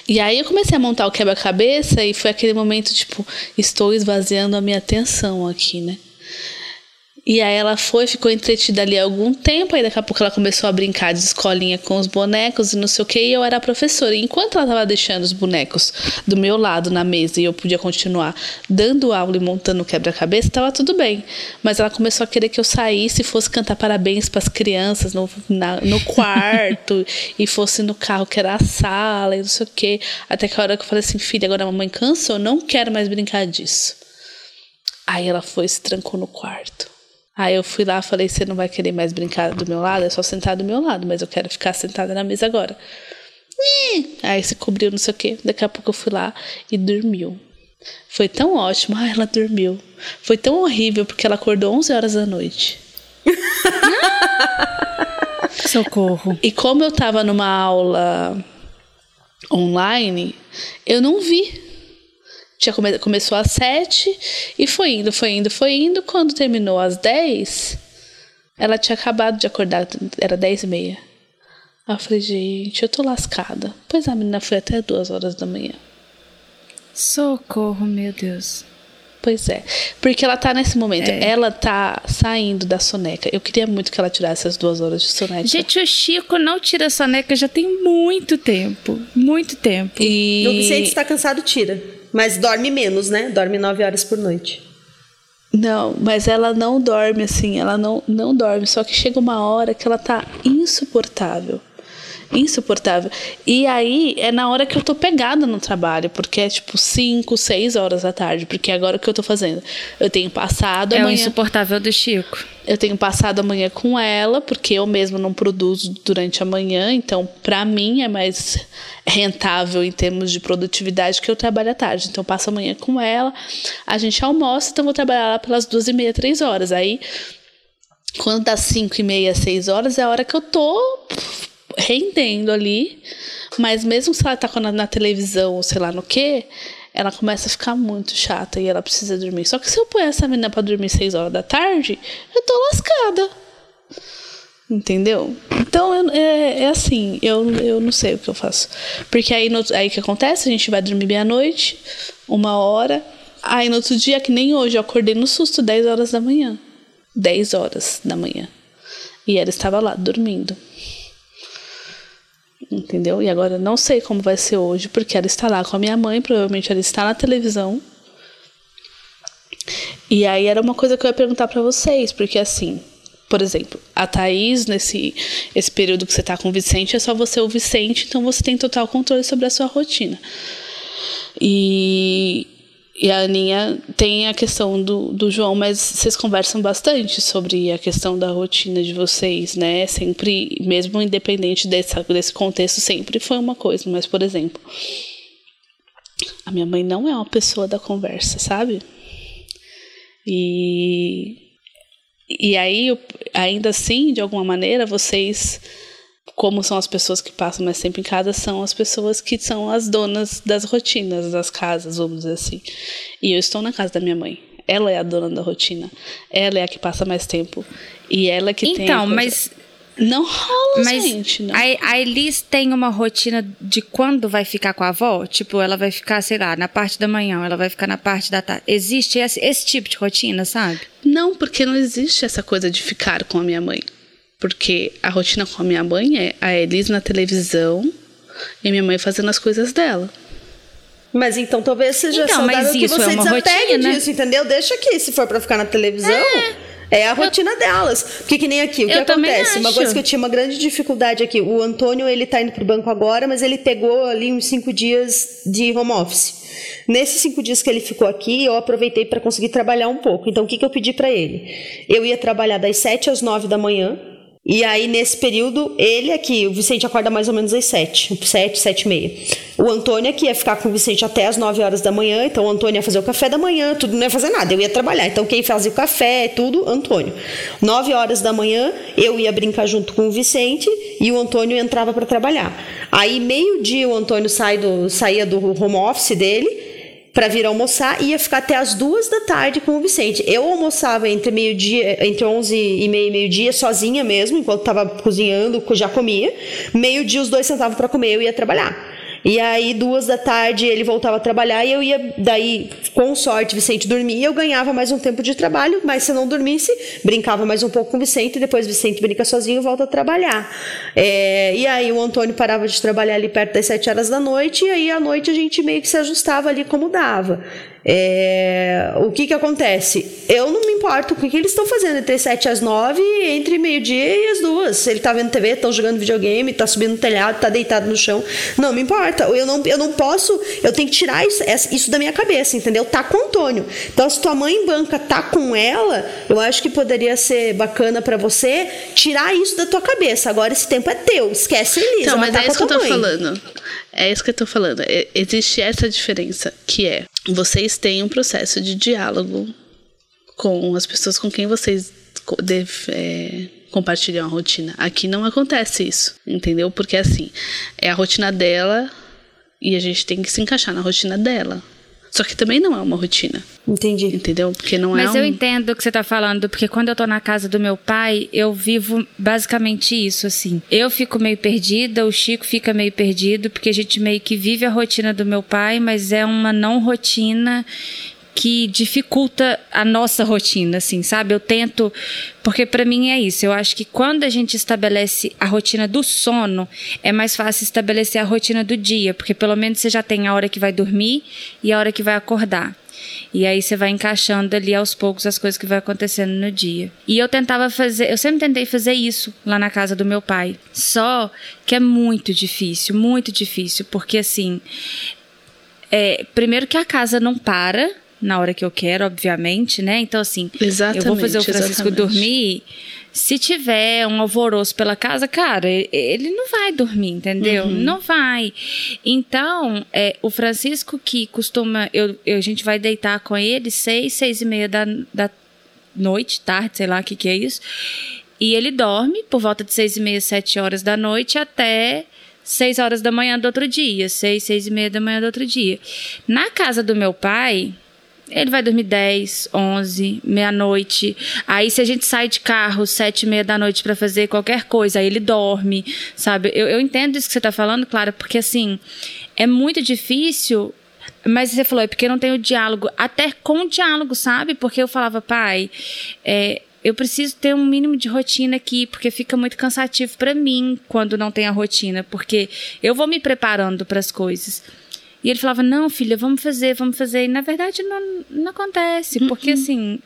E aí eu comecei a montar o quebra-cabeça e foi aquele momento tipo, estou esvaziando a minha atenção aqui, né? E aí ela foi, ficou entretida ali algum tempo, aí daqui a pouco ela começou a brincar de escolinha com os bonecos e não sei o que, e eu era professora. E enquanto ela tava deixando os bonecos do meu lado na mesa e eu podia continuar dando aula e montando quebra-cabeça, tava tudo bem. Mas ela começou a querer que eu saísse e fosse cantar parabéns para as crianças no, na- no *laughs* quarto e fosse no carro que era a sala e não sei o que. Até que a hora que eu falei assim, filha, agora a mamãe cansou, eu não quero mais brincar disso. Aí ela foi e se trancou no quarto. Aí eu fui lá falei, você não vai querer mais brincar do meu lado? É só sentar do meu lado, mas eu quero ficar sentada na mesa agora. Aí se cobriu, não sei o quê. Daqui a pouco eu fui lá e dormiu. Foi tão ótimo. Ai, ela dormiu. Foi tão horrível porque ela acordou 11 horas da noite. *laughs* Socorro. E como eu tava numa aula online, eu não vi. Tinha come- começou às sete e foi indo, foi indo, foi indo. Quando terminou às 10, ela tinha acabado de acordar, era 10 e meia. Aí eu falei, gente, eu tô lascada. Pois a menina foi até duas horas da manhã. Socorro, meu Deus. Pois é. Porque ela tá nesse momento, É. ela tá saindo da soneca. Eu queria muito que ela tirasse as duas horas de soneca. Gente, o Chico não tira soneca já tem muito tempo. Muito tempo. e... O Vicente está cansado, tira. Mas dorme menos, né? Dorme nove horas por noite. Não, mas ela não dorme assim, ela não, não dorme, só que chega uma hora que ela tá insuportável. Insuportável. E aí é na hora que eu tô pegada no trabalho, porque é tipo 5, 6 horas da tarde, porque é agora o que eu tô fazendo. Eu tenho passado É o amanhã. insuportável do Chico. Eu tenho passado a manhã com ela, porque eu mesmo não produzo durante a manhã, então para mim é mais rentável em termos de produtividade que eu trabalho à tarde. Então eu passo a manhã com ela, a gente almoça, então eu vou trabalhar lá pelas duas e meia, três horas. Aí, quando dá cinco e meia, seis horas, é a hora que eu tô rendendo ali. Mas mesmo se ela tá na, na televisão ou sei lá no que, ela começa a ficar muito chata e ela precisa dormir. Só que se eu pôr essa menina pra dormir 6 horas da tarde, eu tô lascada. Entendeu? Então é, é assim, eu, eu não sei o que eu faço. Porque aí, no, aí o que acontece? A gente vai dormir meia-noite, uma hora. Aí no outro dia, que nem hoje, eu acordei no susto, 10 horas da manhã. 10 horas da manhã. E ela estava lá, dormindo. Entendeu? E agora eu não sei como vai ser hoje, porque ela está lá com a minha mãe, provavelmente ela está na televisão. E aí era uma coisa que eu ia perguntar pra vocês, porque assim, por exemplo, a Thaís, nesse esse período que você tá com o Vicente, é só você o Vicente, então você tem total controle sobre a sua rotina. E, e a Aninha tem a questão do, do João, mas vocês conversam bastante sobre a questão da rotina de vocês, né? Sempre, mesmo independente desse, desse contexto, sempre foi uma coisa. Mas, por exemplo, a minha mãe não é uma pessoa da conversa, sabe? E, e aí, ainda assim, de alguma maneira, vocês, como são as pessoas que passam mais tempo em casa, são as pessoas que são as donas das rotinas das casas, vamos dizer assim. E eu estou na casa da minha mãe. Ela é a dona da rotina. Ela é a que passa mais tempo. E ela é que tem. a Então, mas Não rola, Mas gente. Não. a, a Elis tem uma rotina de quando vai ficar com a avó? Tipo, ela vai ficar, sei lá, na parte da manhã, ela vai ficar na parte da tarde. Existe esse, esse tipo de rotina, sabe? Não, porque não existe essa coisa de ficar com a minha mãe. Porque a rotina com a minha mãe é a Elis na televisão e a minha mãe fazendo as coisas dela. Mas então talvez seja Então, saudável que você é desapegue rotina. disso, entendeu? Deixa aqui, se for pra ficar na televisão. É, a rotina delas. Porque que nem aqui, o que Eu acontece? Uma coisa que eu tinha uma grande dificuldade aqui. O Antônio, ele tá indo pro banco agora, mas ele pegou ali uns cinco dias de home office. Nesses cinco dias que ele ficou aqui, eu aproveitei para conseguir trabalhar um pouco. Então, o que, que eu pedi para ele? Eu ia trabalhar das sete às nove da manhã, e aí, nesse período, ele aqui, o Vicente acorda mais ou menos às sete, sete, sete e meia. O Antônio aqui ia ficar com o Vicente até às nove horas da manhã, então o Antônio ia fazer o café da manhã, tudo não ia fazer nada, eu ia trabalhar. Então quem fazia o café, tudo, Antônio. Nove horas da manhã, eu ia brincar junto com o Vicente e o Antônio entrava para trabalhar. Aí, meio-dia, o Antônio sai do, saía do home office dele para vir almoçar ia ficar até as duas da tarde com o Vicente. Eu almoçava entre meio-dia, entre 11 e meio e meio-dia, sozinha mesmo, enquanto estava cozinhando, já comia. Meio-dia os dois sentavam para comer, eu ia trabalhar. E aí, duas da tarde, ele voltava a trabalhar e eu ia, daí, com sorte, Vicente dormia, eu ganhava mais um tempo de trabalho, mas se não dormisse, brincava mais um pouco com Vicente, depois Vicente brinca sozinho e volta a trabalhar. É, e aí o Antônio parava de trabalhar ali perto das sete horas da noite, e aí à noite a gente meio que se ajustava ali como dava. É, o que que acontece? Eu não me importo com o que eles estão fazendo entre as 7 e as 9, entre meio-dia e as duas. Ele tá vendo TV, estão jogando videogame, tá subindo no telhado, tá deitado no chão. Não me importa. Eu não, eu não posso, eu tenho que tirar isso, isso da minha cabeça, entendeu? Tá com o Antônio. Então, se tua mãe banca tá com ela, eu acho que poderia ser bacana para você tirar isso da tua cabeça. Agora esse tempo é teu. Esquece Elisa. Então, mas tá é isso que eu tô mãe. falando. É isso que eu tô falando. É- existe essa diferença, que é vocês têm um processo de diálogo com as pessoas com quem vocês é, compartilham a rotina. Aqui não acontece isso, entendeu? Porque assim, é a rotina dela e a gente tem que se encaixar na rotina dela. Só que também não é uma rotina, Entendi. entendeu? Porque não Mas é eu um... entendo o que você tá falando, porque quando eu tô na casa do meu pai, eu vivo basicamente isso, assim. Eu fico meio perdida, o Chico fica meio perdido, porque a gente meio que vive a rotina do meu pai, mas é uma não rotina que dificulta a nossa rotina, assim, sabe? Eu tento, porque pra mim é isso. Eu acho que quando a gente estabelece a rotina do sono, é mais fácil estabelecer a rotina do dia, porque pelo menos você já tem a hora que vai dormir e a hora que vai acordar. E aí você vai encaixando ali aos poucos as coisas que vai acontecendo no dia. E eu tentava fazer, eu sempre tentei fazer isso lá na casa do meu pai. Só que é muito difícil, muito difícil, porque assim, é, primeiro que a casa não para na hora que eu quero, obviamente, né? Então assim, eu vou fazer o Exatamente, Francisco exatamente. dormir. Se tiver um alvoroço pela casa, cara, ele não vai dormir, entendeu? Uhum. Não vai. Então, é, o Francisco que costuma. Eu, eu- a gente vai deitar com ele seis, seis e meia da, da noite, tarde, sei lá o que, que é isso. E ele dorme por volta de seis e meia, sete horas da noite até seis horas da manhã do outro dia. Seis, seis e meia da manhã do outro dia. Na casa do meu pai, ele vai dormir 10, 11, meia-noite. Aí, se a gente sai de carro sete e meia da noite pra fazer qualquer coisa, aí ele dorme, sabe? Eu, eu entendo isso que você tá falando, Clara, porque assim, é muito difícil. Mas você falou, é porque não tem o diálogo. Até com o diálogo, sabe? Porque eu falava, pai, é, eu preciso ter um mínimo de rotina aqui, porque fica muito cansativo pra mim quando não tem a rotina, porque eu vou me preparando para as coisas. E ele falava: Não, filha, vamos fazer, vamos fazer. E na verdade não, não acontece, porque assim.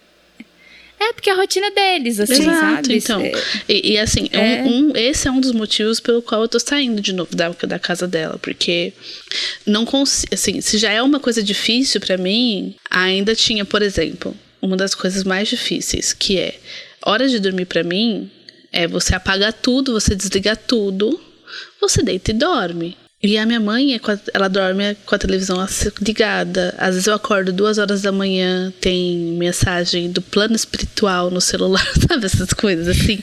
É porque é a rotina deles, assim, Exato, sabe? então. É, E, e, assim, é É. Um, um- esse é um dos motivos pelo qual eu tô saindo de novo da, da casa dela, porque não consigo, assim, se já é uma coisa difícil pra mim, ainda tinha, por exemplo, uma das coisas mais difíceis, que é hora de dormir pra mim é você apagar tudo, você desligar tudo, você deita e dorme. E a minha mãe, é ela dorme com a televisão ligada. Às vezes eu acordo duas horas da manhã, tem mensagem do plano espiritual no celular, *laughs* sabe? Essas coisas assim.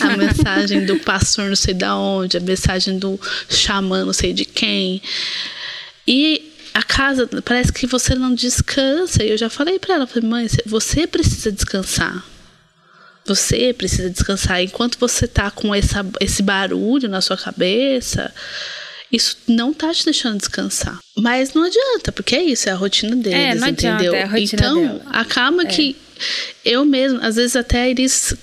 a mensagem do pastor não sei da onde, a mensagem do xamã não sei de quem. E a casa, parece que você não descansa. E eu já falei pra ela, falei, mãe, você precisa descansar. Você precisa descansar. Enquanto você tá com essa, esse barulho na sua cabeça, isso não tá te deixando descansar. Mas não adianta, porque é isso, é a rotina deles, É, não adianta, entendeu? é a rotina então, dela. acaba que eu mesmo, às vezes até eles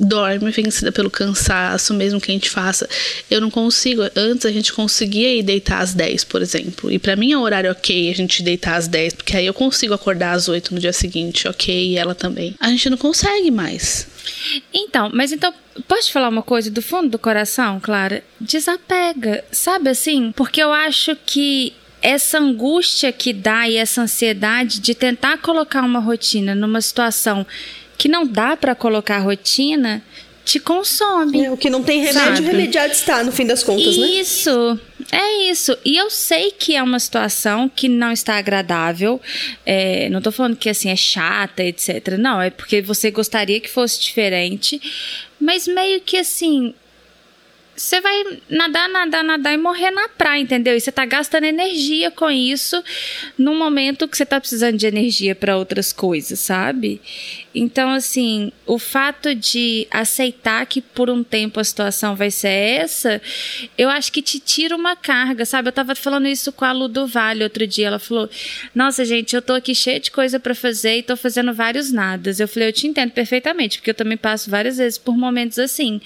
dorme vencida pelo cansaço, mesmo que a gente faça. Eu não consigo. Antes a gente conseguia ir deitar às 10, por exemplo. E pra mim é um horário ok a gente deitar às 10, porque aí eu consigo acordar às 8 no dia seguinte, ok, e ela também. A gente não consegue mais. Então, mas então, posso te falar uma coisa do fundo do coração, Clara? Desapega, sabe assim? Porque eu acho que essa angústia que dá e essa ansiedade de tentar colocar uma rotina numa situação que não dá pra colocar rotina, te consome. É, o que não tem remédio, Sabe? remediado está, no fim das contas, né? Isso, é isso. E eu sei que é uma situação que não está agradável. É, não tô falando que assim é chata, etc. Não, é porque você gostaria que fosse diferente. Mas meio que assim. Você vai nadar, nadar, nadar e morrer na praia, entendeu? E você tá gastando energia com isso num momento que você tá precisando de energia para outras coisas, sabe? Então, assim, o fato de aceitar que por um tempo a situação vai ser essa, eu acho que te tira uma carga, sabe? Eu tava falando isso com a Lu do Vale outro dia. Ela falou: Nossa, gente, eu tô aqui cheia de coisa para fazer e tô fazendo vários nadas. Eu falei: Eu te entendo perfeitamente, porque eu também passo várias vezes por momentos assim.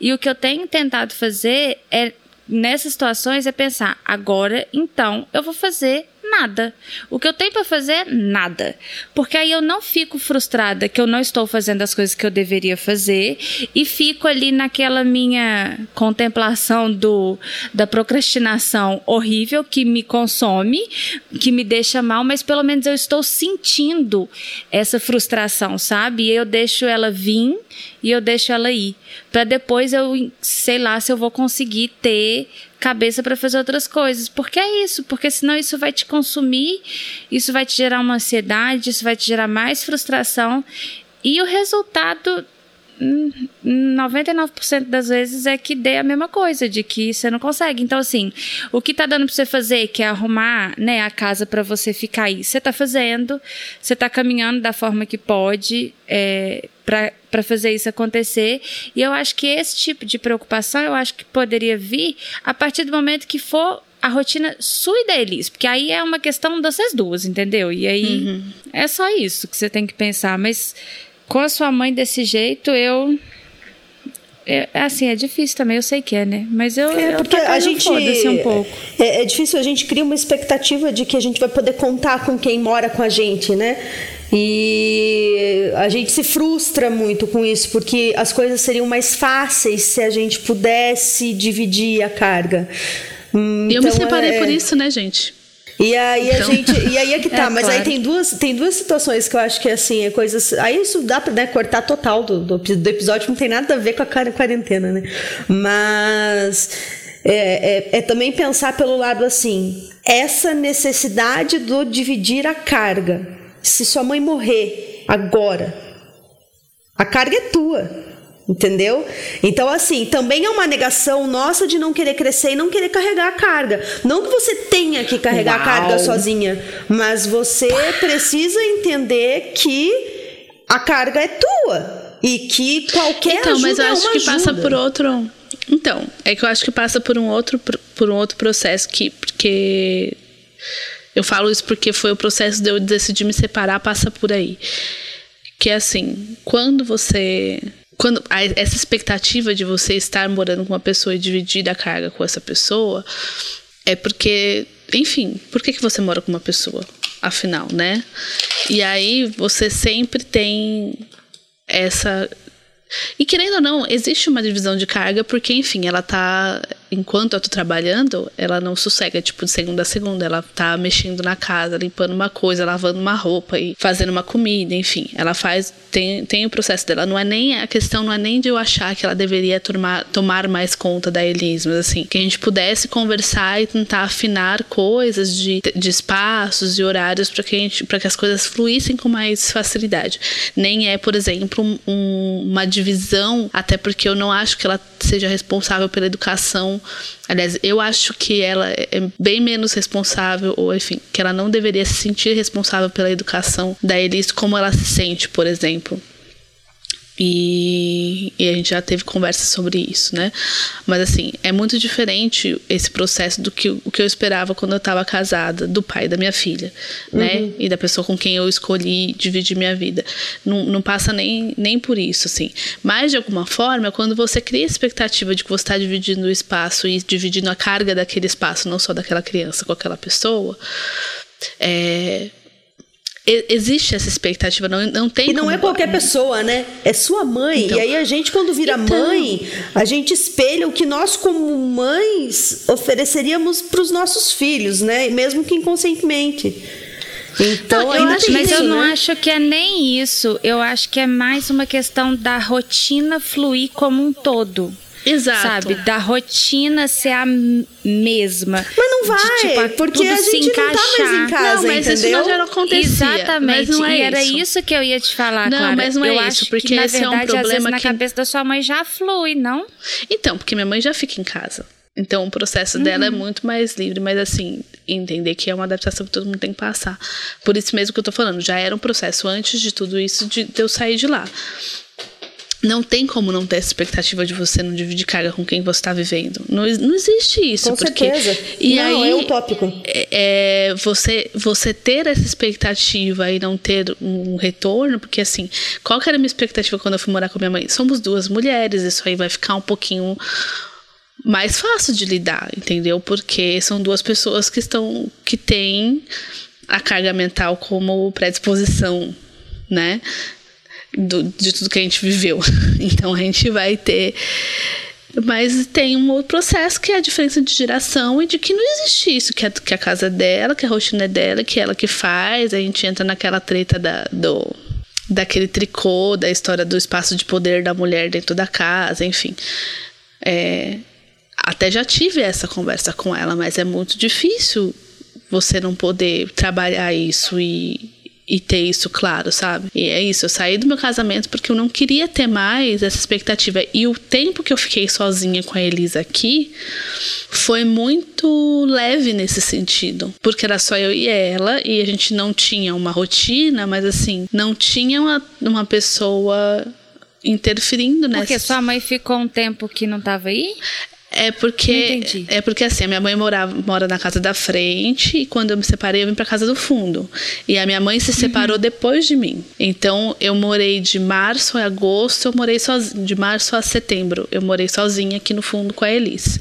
E o que eu tenho tentado fazer é nessas situações é pensar, agora então eu vou fazer nada. O que eu tenho para fazer, nada. Porque aí eu não fico frustrada que eu não estou fazendo as coisas que eu deveria fazer e fico ali naquela minha contemplação do da procrastinação horrível que me consome, que me deixa mal, mas pelo menos eu estou sentindo essa frustração, sabe? E eu deixo ela vir e eu deixo ela ir, para depois eu sei lá se eu vou conseguir ter cabeça para fazer outras coisas. Porque é isso, porque senão isso vai te consumir, isso vai te gerar uma ansiedade, isso vai te gerar mais frustração e o resultado 99% das vezes é que dê a mesma coisa, de que você não consegue. Então, assim, o que tá dando pra você fazer, que é arrumar né, a casa para você ficar aí, você tá fazendo, você tá caminhando da forma que pode é, para fazer isso acontecer. E eu acho que esse tipo de preocupação, eu acho que poderia vir a partir do momento que for a rotina sua e deles, porque aí é uma questão dessas duas, entendeu? E aí é só isso que você tem que pensar, mas com a sua mãe desse jeito, eu. É, assim, é difícil também, eu sei que é, né? Mas eu, É, eu porque tô a gente. foda-se um pouco. É, é difícil, a gente cria uma expectativa de que a gente vai poder contar com quem mora com a gente, né? E a gente se frustra muito com isso, porque as coisas seriam mais fáceis se a gente pudesse dividir a carga. Hum, E eu me então, separei é- por isso, né, gente? E aí a Então. gente. E aí é que *laughs* tá, É, mas aí claro. tem duas, tem duas situações que eu acho que assim, é coisas. Aí isso dá pra né, cortar total do, do, do episódio, não tem nada a ver com a quar- quarentena, né? Mas é, é, é também pensar pelo lado assim, essa necessidade do dividir a carga. Se sua mãe morrer agora, a carga é tua. Entendeu? Então, assim, também é uma negação nossa de não querer crescer e não querer carregar a carga. Não que você tenha que carregar a Uau. carga sozinha, mas você precisa entender que a carga é tua. E que qualquer Então, mas ajuda eu é acho uma que passa ajuda. por outro. Então, é que eu acho que passa por um outro, por um outro processo que. Porque. Eu falo isso porque foi o processo de eu decidir me separar, passa por aí. Que é assim, quando você. Quando essa expectativa de você estar morando com uma pessoa e dividir a carga com essa pessoa é porque, enfim, por que, que você mora com uma pessoa? Afinal, né? E aí você sempre tem essa. E querendo ou não, existe uma divisão de carga, porque, enfim, ela tá. Enquanto eu tô trabalhando, ela não sossega, tipo, de segunda a segunda. Ela tá mexendo na casa, limpando uma coisa, lavando uma roupa e fazendo uma comida, enfim. Ela faz. Tem, tem o processo dela. Não é nem. A questão não é nem de eu achar que ela deveria tomar, tomar mais conta da Elis, mas assim, que a gente pudesse conversar e tentar afinar coisas de, de espaços e horários para que, a gente- que as coisas fluíssem com mais facilidade. Nem é, por exemplo, um- uma divisão, até porque eu não acho que ela seja responsável pela educação. Aliás, eu acho que ela é bem menos responsável, ou enfim, que ela não deveria se sentir responsável pela educação da Elis como ela se sente, por exemplo. E, e, a gente já teve conversa sobre isso, né? Mas assim, é muito diferente esse processo do que o que eu esperava quando eu estava casada, do pai da minha filha, né? uhum. né? E da pessoa com quem eu escolhi dividir minha vida. Não, não passa nem, nem por isso, assim. Mas, de alguma forma, quando você cria a expectativa de que você está dividindo o espaço e dividindo a carga daquele espaço, não só daquela criança com aquela pessoa, é, existe essa expectativa, não, não tem. E não é qualquer pessoa, né? É sua mãe. Então, e aí a gente, quando vira então, mãe, a gente espelha o que nós, como mães, ofereceríamos para os nossos filhos, né? Mesmo que inconscientemente. Então, não, eu acho, mas isso, eu né? não acho que é nem isso. Eu acho que é mais uma questão da rotina fluir como um todo. Exato. Sabe? Da rotina ser a mesma. Mas não vai, de, tipo, porque a gente não tá mais em casa, não, mas entendeu? isso já não acontecia. Exatamente. Não é e era isso que eu ia te falar, Não, Clara. mas não é eu isso, porque que, na esse verdade, é um problema às vezes, que... na cabeça da sua mãe já flui, não? Então, porque minha mãe já fica em casa. Então o processo uhum. dela é uhum. muito mais livre, mas assim, entender que é uma adaptação que todo mundo tem que passar. Por isso mesmo que eu tô falando, já era um processo antes de tudo isso de, de eu sair de lá não tem como não ter essa expectativa de você não dividir carga com quem você está vivendo. Não, não existe isso. Com porque, certeza. E não, aí, é utópico. É, é, você, você ter essa expectativa e não ter um retorno, porque assim, qual que era a minha expectativa quando eu fui morar com minha mãe? Somos duas mulheres, isso aí vai ficar um pouquinho mais fácil de lidar, entendeu? Porque são duas pessoas que estão que têm a carga mental como predisposição, né? Do, de tudo que a gente viveu. *laughs* Então a gente vai ter. Mas tem um outro processo que é a diferença de geração e de que não existe isso, que a, que a casa é dela, que a rotina é dela, que é ela que faz. A gente entra naquela treta da, do, daquele tricô, da história do espaço de poder da mulher dentro da casa, enfim. É, até já tive essa conversa com ela, mas é muito difícil você não poder trabalhar isso e, e ter isso claro, sabe? E é isso, eu saí do meu casamento porque eu não queria ter mais essa expectativa. E o tempo que eu fiquei sozinha com a Elisa aqui foi muito leve nesse sentido. Porque era só eu e ela, e a gente não tinha uma rotina, mas assim, não tinha uma, uma pessoa interferindo nessa. Porque sua mãe ficou um tempo que não estava aí? É porque é porque assim, a minha mãe morava, mora na casa da frente e quando eu me separei eu vim para casa do fundo. E a minha mãe se separou uhum. depois de mim. Então eu morei de março a agosto, eu morei sozinha, de março a setembro, eu morei sozinha aqui no fundo com a Elis.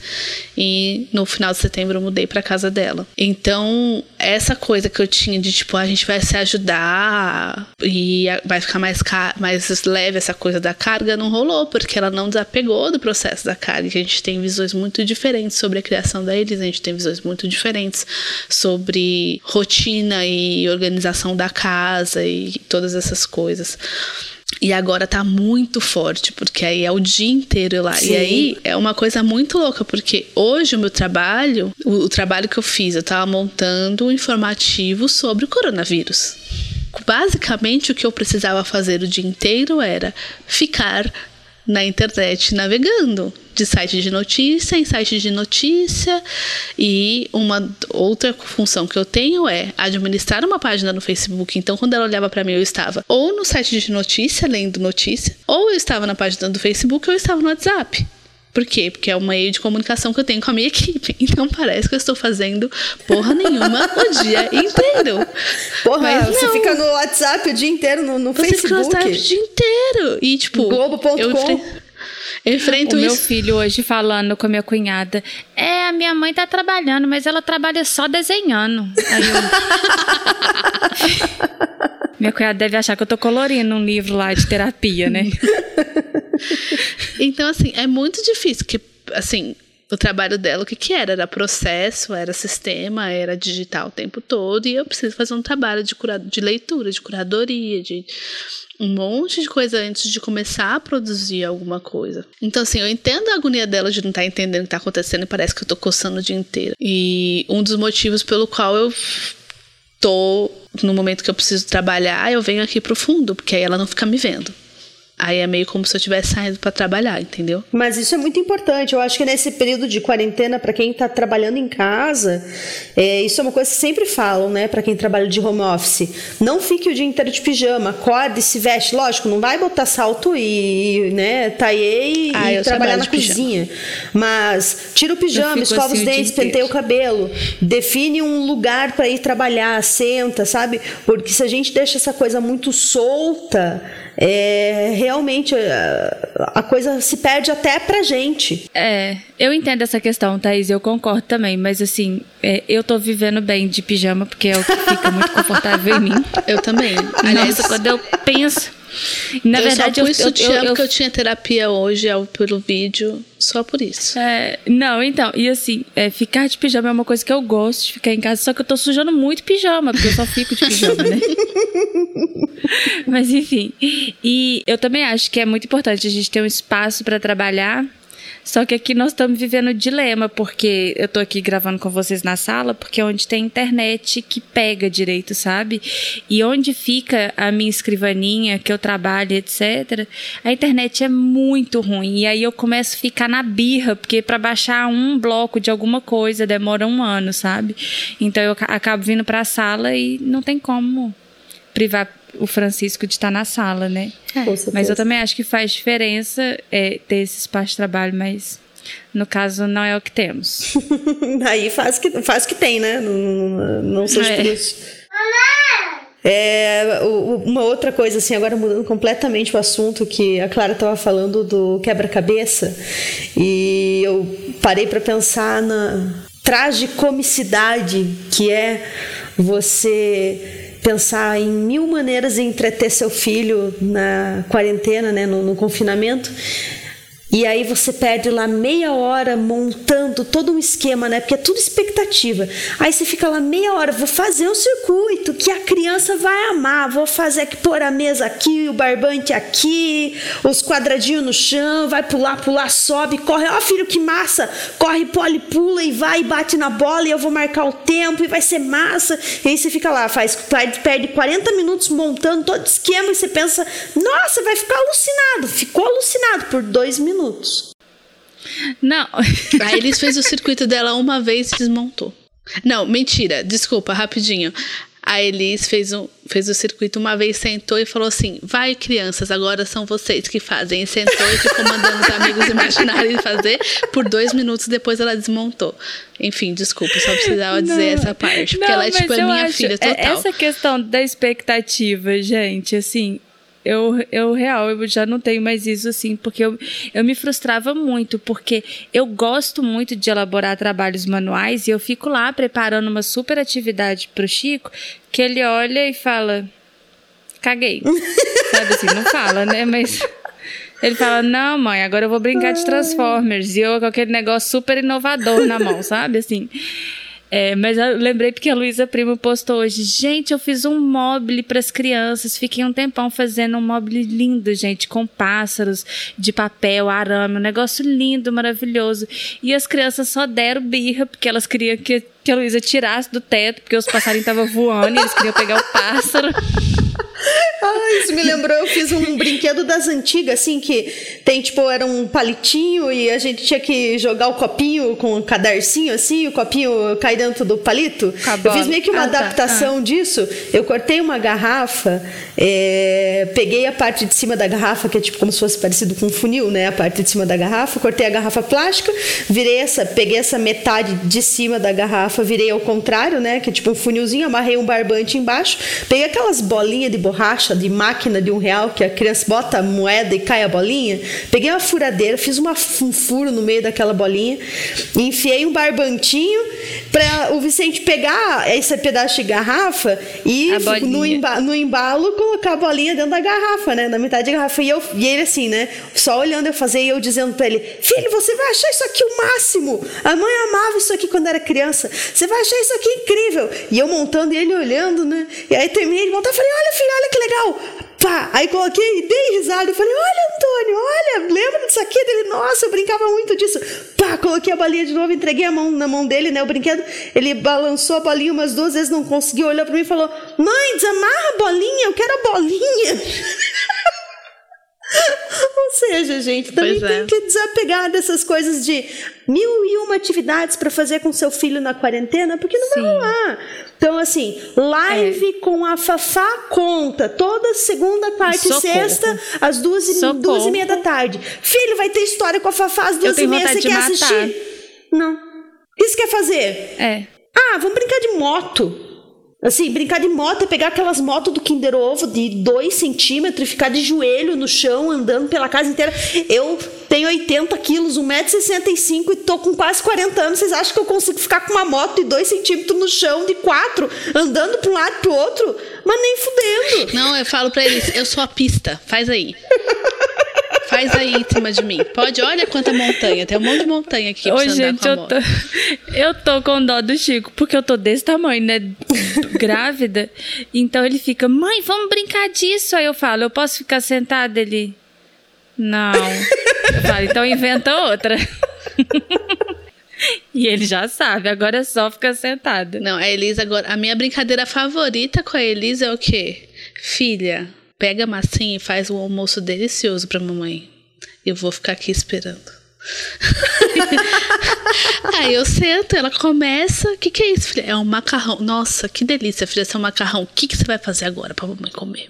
E no final de setembro eu mudei para casa dela. Então, essa coisa que eu tinha de tipo, a gente vai se ajudar e vai ficar mais mais leve essa coisa da carga não rolou, porque ela não desapegou do processo da carga. A gente tem visões visões muito diferentes sobre a criação da Elis, a gente tem visões muito diferentes sobre rotina e organização da casa e todas essas coisas. E agora tá muito forte, porque aí é o dia inteiro lá. Sim. E aí é uma coisa muito louca, porque hoje o meu trabalho, o, o trabalho que eu fiz, eu tava montando um informativo sobre o coronavírus. Basicamente, o que eu precisava fazer o dia inteiro era ficar na internet navegando de site de notícia em site de notícia e uma outra função que eu tenho é administrar uma página no Facebook. Então, quando ela olhava para mim, eu estava ou no site de notícia lendo notícia, ou eu estava na página do Facebook, ou eu estava no WhatsApp. Por quê? Porque é um meio de comunicação que eu tenho com a minha equipe. *laughs* Então parece que eu estou fazendo porra nenhuma o dia inteiro. Porra, Mas você não. fica no WhatsApp o dia inteiro, no, no você Facebook. Fica no WhatsApp o dia inteiro. E tipo. Globo.com. Eu enfrento o isso. meu filho hoje falando com a minha cunhada. É, a minha mãe tá trabalhando, mas ela trabalha só desenhando. Aí eu... *laughs* minha cunhada deve achar que eu tô colorindo um livro lá de terapia, né? *laughs* então, assim, é muito difícil que, assim, o trabalho dela, o que, que era? Era processo, era sistema, era digital o tempo todo, e eu preciso fazer um trabalho de, cura de leitura, de curadoria, de um monte de coisa antes de começar a produzir alguma coisa. Então, assim, eu entendo a agonia dela de não estar tá entendendo o que está acontecendo e parece que eu tô coçando o dia inteiro. E um dos motivos pelo qual eu tô no momento que eu preciso trabalhar, eu venho aqui pro fundo, porque aí ela não fica me vendo. Aí é meio como se eu tivesse saindo para trabalhar, entendeu? Mas isso é muito importante. Eu acho que nesse período de quarentena, para quem está trabalhando em casa, é, isso é uma coisa que sempre falam, né? Para quem trabalha de home office. Não fique o dia inteiro de pijama, acorde, se veste. Lógico, não vai botar salto e, né, taiê e, Ah, e trabalhar na cozinha. Mas tira o pijama, fico escova assim os dentes, penteia o cabelo, define um lugar para ir trabalhar, senta, sabe? Porque se a gente deixa essa coisa muito solta, é, realmente a, a coisa se perde até pra gente. É, eu entendo essa questão, Thaís, eu concordo também, mas assim, é, eu tô vivendo bem de pijama porque é o que fica muito confortável em mim. Eu também. Aliás, quando eu penso. Na eu verdade, só eu, pus eu, sutiã eu, porque eu tinha terapia hoje ao- pelo vídeo, só por isso. É, não, então, e assim, é, ficar de pijama é uma coisa que eu gosto de ficar em casa, só que eu tô sujando muito pijama, porque eu só fico de pijama, né? *laughs* Mas enfim. E eu também acho que é muito importante a gente ter um espaço pra trabalhar. Só que aqui nós estamos vivendo um dilema, porque eu tô aqui gravando com vocês na sala, porque é onde tem internet que pega direito, sabe? E onde fica a minha escrivaninha, que eu trabalho, etc., a internet é muito ruim. E aí eu começo a ficar na birra, porque para baixar um bloco de alguma coisa demora um ano, sabe? Então eu ca- acabo vindo pra sala e não tem como privar o Francisco de estar na sala, né? Com Mas eu também acho que faz diferença é, ter esse espaço de trabalho, mas no caso não é o que temos. *laughs* Aí faz que, faz que tem, né? Não, não, não seja É. por isso. É, uma outra coisa, assim, agora mudando completamente o assunto, que a Clara estava falando do quebra-cabeça, e eu parei para pensar na tragicomicidade que é você pensar em mil maneiras de entreter seu filho na quarentena, né, no, no confinamento. E aí você perde lá meia hora montando todo um esquema, né? Porque é tudo expectativa. Aí você fica lá meia hora, vou fazer um circuito que a criança vai amar, vou fazer aqui, pôr a mesa aqui, o barbante aqui, os quadradinhos no chão, vai pular, pular, sobe, corre, ó filho, que massa! Corre, pole, pula e vai e bate na bola e eu vou marcar o tempo e vai ser massa. E aí você fica lá, faz, perde- perde 40 minutos montando todo esquema e você pensa, nossa, vai ficar alucinado. Ficou alucinado por dois minutos. Não. *laughs* A Elis fez o circuito dela uma vez e desmontou. Não, mentira, desculpa, rapidinho. A Elis fez, um, fez o circuito uma vez, sentou e falou assim: Vai, crianças, agora são vocês que fazem. E sentou e ficou mandando os amigos imaginários fazer. Por dois minutos depois ela desmontou. Enfim, desculpa, só precisava dizer essa parte. Porque Não, ela é tipo a eu minha acho- filha é- total. Essa questão da expectativa, gente, assim, eu, eu real, eu já não tenho mais isso, assim, porque eu, eu me frustrava muito, porque eu gosto muito de elaborar trabalhos manuais e eu fico lá preparando uma super atividade pro Chico, que ele olha e fala, caguei. *laughs* Sabe assim, não fala, né? Mas. Ele fala, não, mãe, agora eu vou brincar de Transformers. E eu com aquele negócio super inovador na mão, sabe? Assim. É, mas eu lembrei porque a Luísa Primo postou hoje. Gente, eu fiz um mobile para as crianças. Fiquei um tempão fazendo um mobile lindo, gente, com pássaros de papel, arame, um negócio lindo, maravilhoso. E as crianças só deram birra porque elas queriam que, que a Luísa tirasse do teto, porque os passarinhos estavam voando e eles queriam pegar o pássaro. *laughs* Ah, isso me lembrou, eu fiz um brinquedo das antigas, assim, que tem, tipo, era um palitinho e a gente tinha que jogar o copinho com um cadarcinho, assim, o copinho cai dentro do palito. Eu fiz meio que uma Ah, tá. adaptação disso. Eu cortei uma garrafa, é, peguei a parte de cima da garrafa, que é tipo como se fosse parecido com um funil, né? A parte de cima da garrafa, cortei a garrafa plástica, virei essa, peguei essa metade de cima da garrafa, virei ao contrário, né? Que é tipo um funilzinho, amarrei um barbante embaixo, peguei aquelas bolinhas de borracha de máquina de um real que a criança bota a moeda e cai a bolinha. Peguei uma furadeira, fiz uma, um furo no meio daquela bolinha, e enfiei um barbantinho para o Vicente pegar esse pedaço de garrafa e no, emba- no embalo colocar a bolinha dentro da garrafa, né? Na metade da garrafa. E, eu, e ele assim, né? Só olhando eu fazer e eu dizendo pra ele: Filho, você vai achar isso aqui o máximo. A mãe amava isso aqui quando era criança. Você vai achar isso aqui incrível. E eu montando e ele olhando, né? E aí terminei de montar e falei: Olha, filho, olha que legal. Pá! Aí coloquei dei risada e falei: Olha, Antônio, olha, lembra disso aqui? Dele, nossa, eu brincava muito disso. Pá! Coloquei a bolinha de novo, entreguei a mão na mão dele, né? O brinquedo. Ele balançou a bolinha umas duas vezes, não conseguiu, olhou pra mim e falou: Mãe, desamarra a bolinha, eu quero a bolinha. *laughs* *laughs* seja, gente, também Pois tem é. que desapegar dessas coisas de mil e uma atividades para fazer com seu filho na quarentena, porque não vai Sim. rolar. Então, assim, live com a Fafá conta, toda segunda, quarta e sexta, às duas e, Socorro. duas e meia da tarde. Filho, vai ter história com a Fafá às duas e meia, você quer matar. assistir? Não. O que você quer fazer? É. Ah, vamos brincar de moto. Assim, brincar de moto é pegar aquelas motos do Kinder Ovo de 2 centímetros e ficar de joelho no chão, andando pela casa inteira. Eu tenho 80 quilos, 1,65m e tô com quase 40 anos. Vocês acham que eu consigo ficar com uma moto de 2 centímetros no chão, de 4, andando para um lado e pro outro? Mas nem fudendo. Não, eu falo pra eles, eu sou a pista, faz aí. *laughs* Faz aí em cima de mim. Pode, olha quanta montanha. Tem um monte de montanha aqui pra Ô, gente, eu tô, eu tô com dó do Chico, porque eu tô desse tamanho, né? Grávida. Então ele fica, mãe, vamos brincar disso. Aí eu falo, eu posso ficar sentada? Ele, não. Eu falo, então inventa outra. *laughs* E ele já sabe, agora é só ficar sentada. Não, a Elisa agora. A minha brincadeira favorita com a Elisa é o quê? Filha, pega a massinha e faz um almoço delicioso pra mamãe. Eu vou ficar aqui esperando. *laughs* Aí eu sento, ela começa. O que, que é isso, filha? É um macarrão. Nossa, que delícia, filha, esse é um macarrão. O que, que você vai fazer agora pra mamãe comer?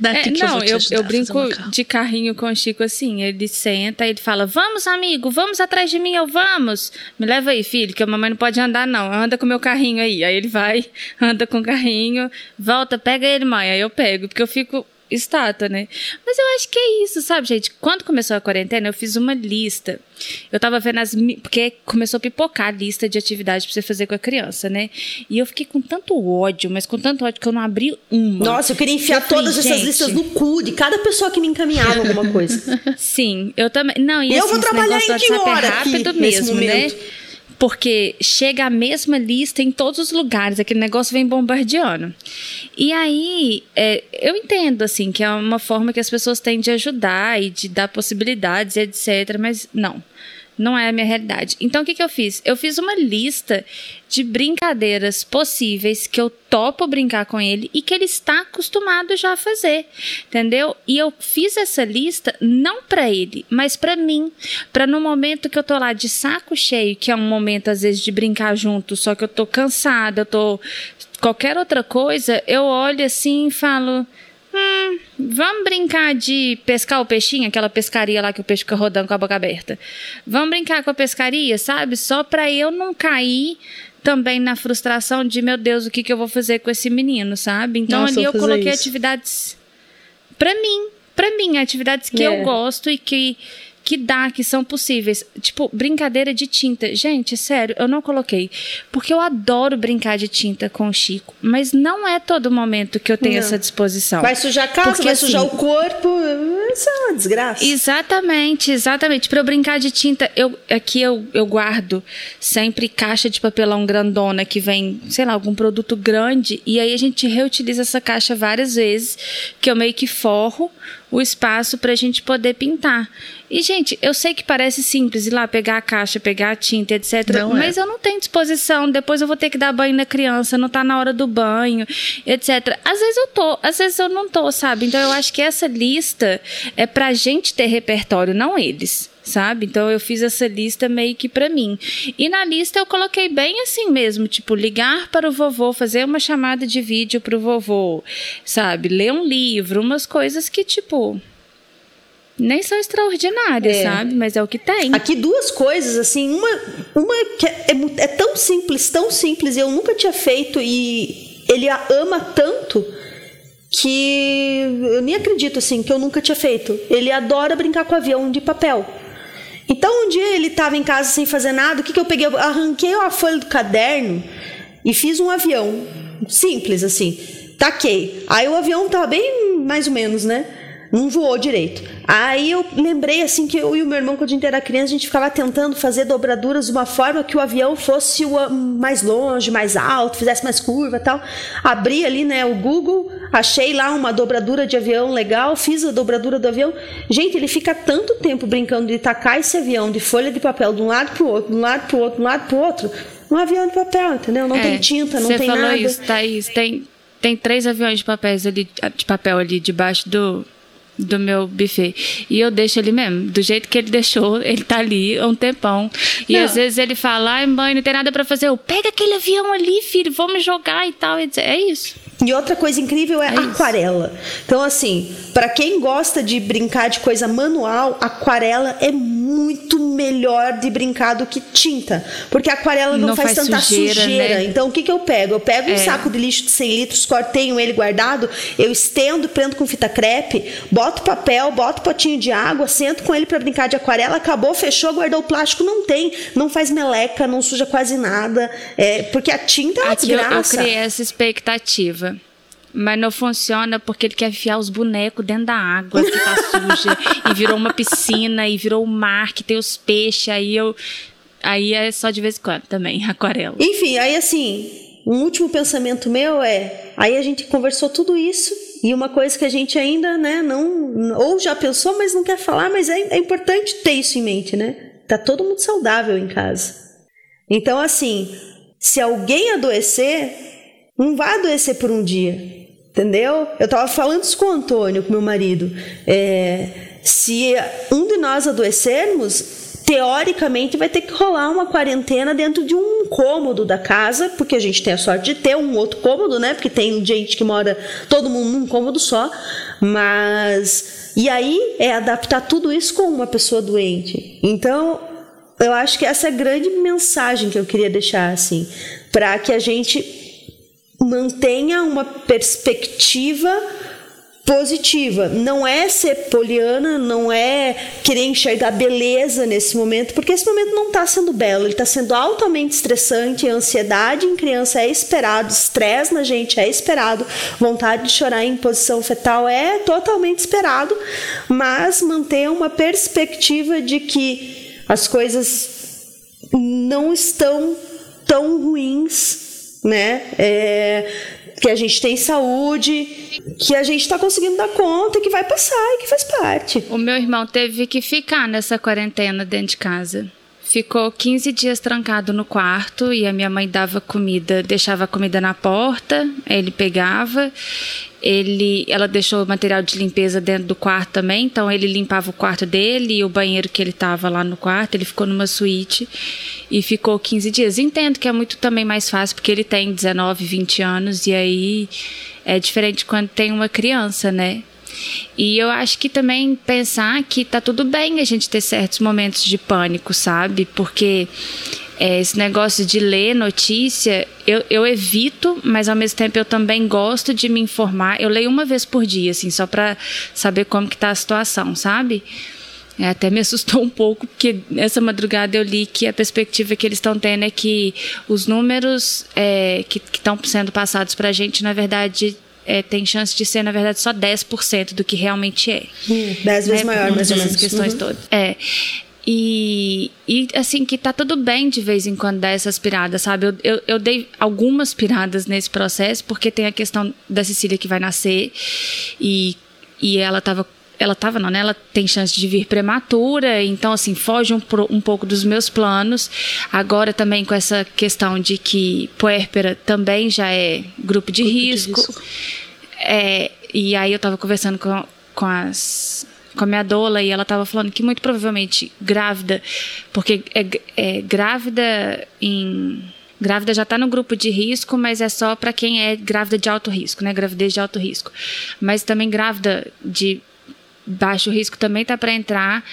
Daqui É, que eu não, eu, eu fazer brinco um de carrinho com o Chico assim. Ele senta e ele fala: Vamos, amigo, vamos atrás de mim, eu vamos. Me leva aí, filho, que a mamãe não pode andar, não. Anda com o meu carrinho aí. Aí ele vai, *laughs* anda com o carrinho, volta, pega ele, mãe. Aí eu pego, porque eu fico estátua, né? Mas eu acho que é isso, sabe, gente? Quando começou a quarentena, eu fiz uma lista. Eu tava vendo as. Porque começou a pipocar a lista de atividades pra você fazer com a criança, né? E eu fiquei com tanto ódio, mas com tanto ódio que eu não abri uma. Nossa, eu queria enfiar Eu falei, todas essas gente. listas no cu de cada pessoa que me encaminhava alguma coisa. *laughs* Sim, eu também. Não, e eu assim, vou trabalhar em que WhatsApp hora é aqui, rápido nesse mesmo, né? momento? Porque chega a mesma lista em todos os lugares, aquele negócio vem bombardeando. E aí, é, eu entendo, assim, que é uma forma que as pessoas têm de ajudar e de dar possibilidades, etc. Mas não, não é a minha realidade. Então, o que, que eu fiz? Eu fiz uma lista de brincadeiras possíveis que eu topo brincar com ele e que ele está acostumado já a fazer, entendeu? E eu fiz essa lista não para ele, mas para mim, para no momento que eu tô lá de saco cheio, que é um momento às vezes de brincar junto, só que eu tô cansada, eu tô qualquer outra coisa, eu olho assim e falo, Hum, vamos brincar de pescar o peixinho, aquela pescaria lá que o peixe fica rodando com a boca aberta. Vamos brincar com a pescaria, sabe? Só pra eu não cair também na frustração de, meu Deus, o que, que eu vou fazer com esse menino, sabe? Então Nossa, ali eu coloquei isso. atividades pra mim, pra mim, atividades que É. eu gosto e que que dá, que são possíveis. Tipo, brincadeira de tinta. Gente, sério, eu não coloquei. Porque eu adoro brincar de tinta com o Chico. Mas não é todo momento que eu tenho Não. essa disposição. Vai sujar a casa, Porque, vai sujar assim, o corpo. Isso é uma desgraça. Exatamente, exatamente. Para eu brincar de tinta, eu aqui eu, eu guardo sempre caixa de papelão grandona que vem, sei lá, algum produto grande e aí a gente reutiliza essa caixa várias vezes, que eu meio que forro o espaço para a gente poder pintar. E gente, eu sei que parece simples ir lá pegar a caixa, pegar a tinta, etc. Não é. mas eu não tenho disposição. Depois eu vou ter que dar banho na criança, não tá na hora do banho, etc. Às vezes eu tô, às vezes eu não tô, sabe? Então eu acho que essa lista é pra gente ter repertório, não eles. Sabe? Então eu fiz essa lista meio que pra mim. E na lista eu coloquei bem assim mesmo, tipo, ligar para o vovô, fazer uma chamada de vídeo pro vovô, sabe? Ler um livro, umas coisas que, tipo, nem são extraordinárias, É. sabe? Mas é o que tem. Aqui duas coisas, assim, uma, uma que é, é é tão simples, tão simples, eu nunca tinha feito e ele a ama tanto que eu nem acredito, assim, que eu nunca tinha feito. Ele adora brincar com avião de papel. Então um dia ele estava em casa sem fazer nada, o que, que eu peguei? Eu arranquei a folha do caderno e fiz um avião. Simples, assim. Taquei. Aí o avião tava bem mais ou menos, né? Não voou direito. Aí eu lembrei assim que eu e o meu irmão, quando a gente era criança, a gente ficava tentando fazer dobraduras de uma forma que o avião fosse o, ah, mais longe, mais alto, fizesse mais curva e tal. Abri ali, né, o Google, achei lá uma dobradura de avião legal, fiz a dobradura do avião. Gente, ele fica tanto tempo brincando de tacar esse avião de folha de papel de um lado pro outro, de um lado pro outro, de um lado pro outro. Um avião de papel, entendeu? Não É, tem tinta, não Você tem falou nada. isso, Thaís. Tem, tem três aviões de, papéis ali, de papel ali debaixo do, do meu buffet. E eu deixo ele mesmo, do jeito que ele deixou, ele tá ali há um tempão. E Não. às vezes ele fala, ai mãe, não tem nada pra fazer. Eu, pega aquele avião ali, filho, vamos jogar e tal. E É isso. E outra coisa incrível é, aquarela. Então, assim, para quem gosta de brincar de coisa manual, aquarela é muito melhor de brincar do que tinta. Porque aquarela não, Não faz, faz tanta sujeira. sujeira, né? Então, o que, que eu pego? Eu pego um É. saco de lixo de 100 litros, cortenho ele guardado, eu estendo, prendo com fita crepe, boto papel, boto potinho de água, sento com ele para brincar de aquarela, acabou, fechou, guardou o plástico, não tem. Não faz meleca, não suja quase nada. É, porque a tinta é uma Aqui eu, eu desgraça. criei essa expectativa. Mas não funciona porque ele quer enfiar os bonecos dentro da água que tá suja. e virou uma piscina, e virou um mar que tem os peixes. Aí eu. Aí é só de vez em quando também, *laughs* aquarela. Enfim, aí assim, um último pensamento meu é, aí a gente conversou tudo isso e uma coisa que a gente ainda, né, não ou já pensou, mas não quer falar, mas é, é importante ter isso em mente, né? Tá todo mundo saudável em casa. Então, assim, se alguém adoecer, não vai adoecer por um dia. Entendeu? Eu tava falando isso com o Antônio, com meu marido. É, se um de nós adoecermos, teoricamente vai ter que rolar uma quarentena dentro de um cômodo da casa, porque a gente tem a sorte de ter um outro cômodo, né? Porque tem gente que mora todo mundo num cômodo só. Mas. E aí é adaptar tudo isso com uma pessoa doente. Então, eu acho que essa é a grande mensagem que eu queria deixar, assim, para que a gente mantenha uma perspectiva positiva. Não é ser poliana, não é querer enxergar beleza nesse momento, porque esse momento não está sendo belo, ele está sendo altamente estressante. Ansiedade em criança é esperado, estresse na gente é esperado, vontade de chorar em posição fetal é totalmente esperado, mas manter uma perspectiva de que as coisas não estão tão ruins, né? É, que a gente tem saúde, que a gente está conseguindo dar conta, que vai passar e que faz parte. O meu irmão teve que ficar nessa quarentena dentro de casa. Ficou 15 dias trancado no quarto e a minha mãe dava comida, deixava a comida na porta, ele pegava. Ele, ela deixou o material de limpeza dentro do quarto também, então ele limpava o quarto dele e o banheiro que ele estava lá no quarto, ele ficou numa suíte e ficou 15 dias. Entendo que é muito também mais fácil porque ele tem 19, 20 anos e aí é diferente quando tem uma criança, né? E eu acho que também pensar que tá tudo bem a gente ter certos momentos de pânico, sabe? Porque é, esse negócio de ler notícia, eu, eu evito, mas ao mesmo tempo eu também gosto de me informar. Eu leio uma vez por dia, assim, só para saber como que tá a situação, sabe? É, até me *laughs* assustou um pouco, porque essa madrugada eu li que a perspectiva que eles estão tendo é que os números é, que estão sendo passados para a gente, na verdade, é, tem chance de ser, na verdade, só 10% do que realmente é. Dez vezes né, maior, mais ou menos. questões Uhum. todas. É. E, e assim, que tá tudo bem de vez em quando dar essas piradas, sabe? Eu, eu, eu dei algumas piradas nesse processo, porque tem a questão da Cecília que vai nascer e, e ela tava. Ela tava, não, né? Ela tem chance de vir prematura, então, assim, foge um, um pouco dos meus planos. Agora também com essa questão de que puérpera também já é grupo de risco. É, e aí eu tava conversando com, com as com a minha doula e ela tava falando que muito provavelmente grávida, porque é, é grávida em grávida já tá no grupo de risco, mas é só para quem é grávida de alto risco, né? Gravidez de alto risco. Mas também grávida de baixo risco também tá para entrar.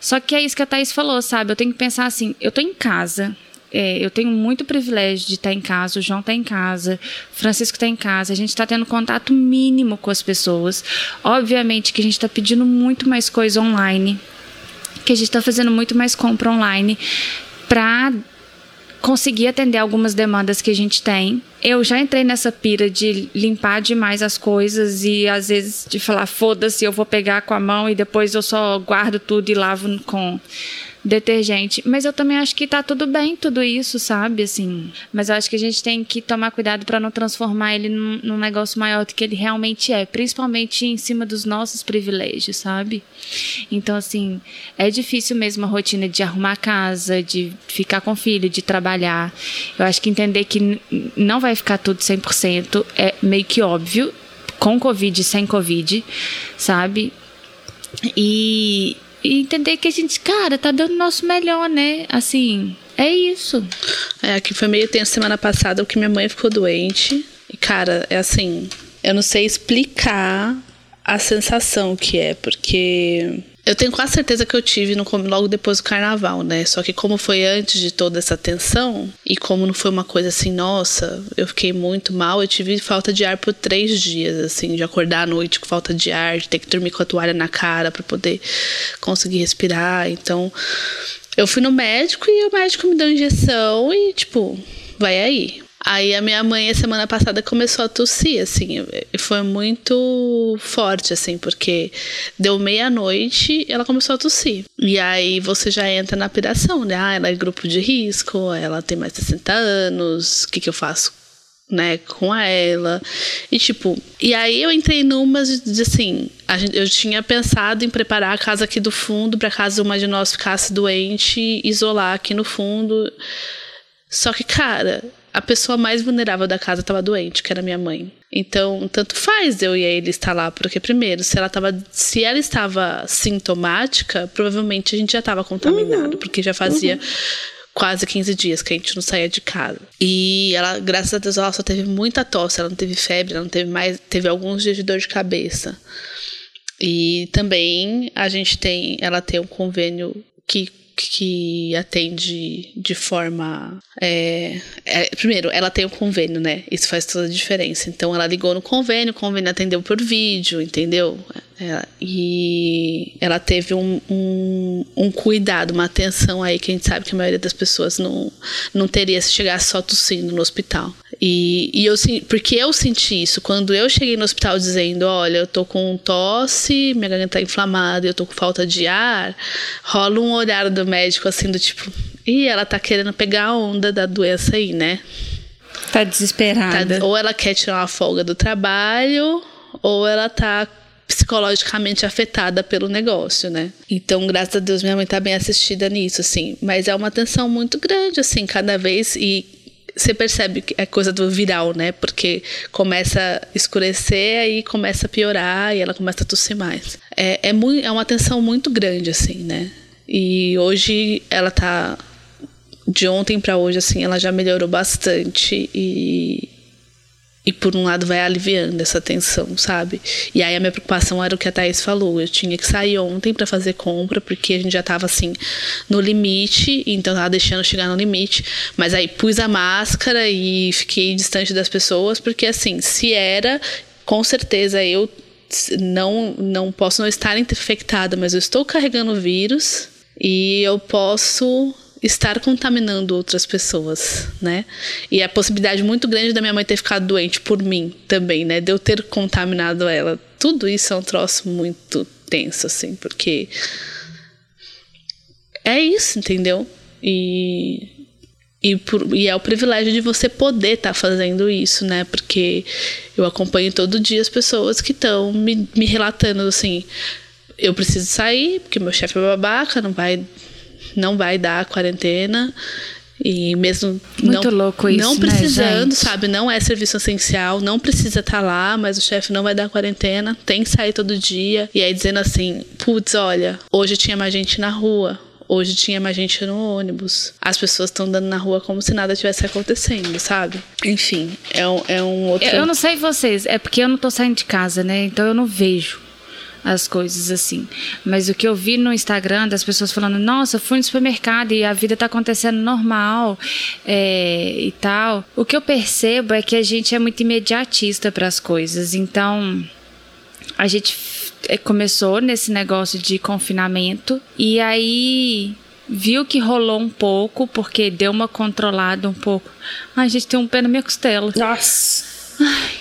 Só que é isso que a Thaís falou, sabe? Eu tenho que pensar assim, eu tô em casa, é, eu tenho muito privilégio de estar em casa, o João está em casa, o Francisco está em casa, a gente está tendo contato mínimo com as pessoas. Obviamente que a gente está pedindo muito mais coisa online, que a gente está fazendo muito mais compra online para conseguir atender algumas demandas que a gente tem. Eu já entrei nessa pira de limpar demais as coisas e às vezes de falar foda-se, eu vou pegar com a mão e depois eu só guardo tudo e lavo com detergente. Mas eu também acho que tá tudo bem tudo isso, sabe? Assim, mas eu acho que a gente tem que tomar cuidado para não transformar ele num, num negócio maior do que ele realmente é, principalmente em cima dos nossos privilégios, sabe? Então, assim, é difícil mesmo a rotina de arrumar casa, de ficar com o filho, de trabalhar. Eu acho que entender que não vai ficar tudo 100% é meio que óbvio, com Covid sem Covid, sabe? E, e entender que a gente, cara, tá dando o nosso melhor, né? Assim, é isso. É, aqui foi meio tenso semana passada, porque minha mãe ficou doente. E, cara, é assim, eu não sei explicar a sensação que é, porque eu tenho quase certeza que eu tive no, logo depois do carnaval, né? Só que como foi antes de toda essa tensão, e como não foi uma coisa assim, nossa, eu fiquei muito mal, eu tive falta de ar por três dias, assim, de acordar à noite com falta de ar, de ter que dormir com a toalha na cara para poder conseguir respirar. Então, eu fui no médico e o médico me deu injeção e, tipo, vai aí. Aí a minha mãe, a semana passada, começou a tossir, assim, e foi muito forte, assim, porque deu meia-noite ela começou a tossir. E aí você já entra na piração, né? Ah, ela é grupo de risco, ela tem mais de 60 anos, o que, que eu faço? Né, com ela. E tipo, e aí eu entrei numas de, de assim, gente, eu tinha pensado em preparar a casa aqui do fundo para caso uma de nós ficasse doente, isolar aqui no fundo. Só que, cara, a pessoa mais vulnerável da casa estava doente, que era minha mãe. Então, tanto faz eu e ele estar lá, porque primeiro, se ela tava, se ela estava sintomática, provavelmente a gente já estava contaminado, uhum. porque já fazia uhum. quase 15 dias que a gente não saía de casa. E ela, graças a Deus, ela só teve muita tosse, ela não teve febre, ela não teve mais, teve alguns dias de dor de cabeça. E também a gente tem, ela tem um convênio que que atende de forma. É, é, primeiro, ela tem o um convênio, né? Isso faz toda a diferença. Então, ela ligou no convênio, o convênio atendeu por vídeo, entendeu? É, e ela teve um, um, um, cuidado, uma atenção aí que a gente sabe que a maioria das pessoas não, não teria se chegasse só tossindo no hospital. E, e eu porque eu senti isso quando eu cheguei no hospital dizendo, olha, eu tô com tosse, minha garganta tá inflamada, eu tô com falta de ar, rola um olhar do médico assim do tipo, e ela tá querendo pegar a onda da doença aí, né? Tá desesperada. Tá, ou ela quer tirar uma folga do trabalho, ou ela tá psicologicamente afetada pelo negócio, né? Então, graças a Deus, minha mãe tá bem assistida nisso, assim. Mas é uma tensão muito grande, assim, cada vez. E você percebe que é coisa do viral, né? Porque começa a escurecer, aí começa a piorar e ela começa a tossir mais. É, é, muito, é uma tensão muito grande, assim, né? E hoje ela tá. De ontem para hoje, assim, ela já melhorou bastante e e por um lado vai aliviando essa tensão, sabe? E aí a minha preocupação era o que a Thaís falou. Eu tinha que sair ontem para fazer compra, porque a gente já tava assim no limite, então tava deixando chegar no limite. Mas aí pus a máscara e fiquei distante das pessoas, porque assim, se era, com certeza eu não, não posso não estar infectada, mas eu estou carregando o vírus e eu posso estar contaminando outras pessoas, né? E a possibilidade muito grande da minha mãe ter ficado doente por mim também, né? De eu ter contaminado ela. Tudo isso é um troço muito tenso, assim, porque é isso, entendeu? E e, por, e, é o privilégio de você poder estar tá fazendo isso, né? Porque eu acompanho todo dia as pessoas que estão me, me relatando assim: eu preciso sair, porque meu chefe é babaca, não vai não vai dar a quarentena. E mesmo Muito não, louco isso, não precisando, né, sabe? Não é serviço essencial, não precisa estar tá lá, mas o chefe não vai dar quarentena, tem que sair todo dia. E aí dizendo assim: putz, olha, hoje tinha mais gente na rua. Hoje tinha mais gente no ônibus. As pessoas estão andando na rua como se nada tivesse acontecendo, sabe? Enfim, é um, é um outro. Eu, eu não sei vocês, é porque eu não tô saindo de casa, né? Então eu não vejo as coisas assim. Mas o que eu vi no Instagram das pessoas falando, nossa, fui no supermercado e a vida tá acontecendo normal é, e tal. O que eu percebo é que a gente é muito imediatista para as coisas. Então, a gente é, começou nesse negócio de confinamento e aí viu que rolou um pouco, porque deu uma controlada um pouco. Ai, gente, tem um pé na minha costela. Nossa! Ai.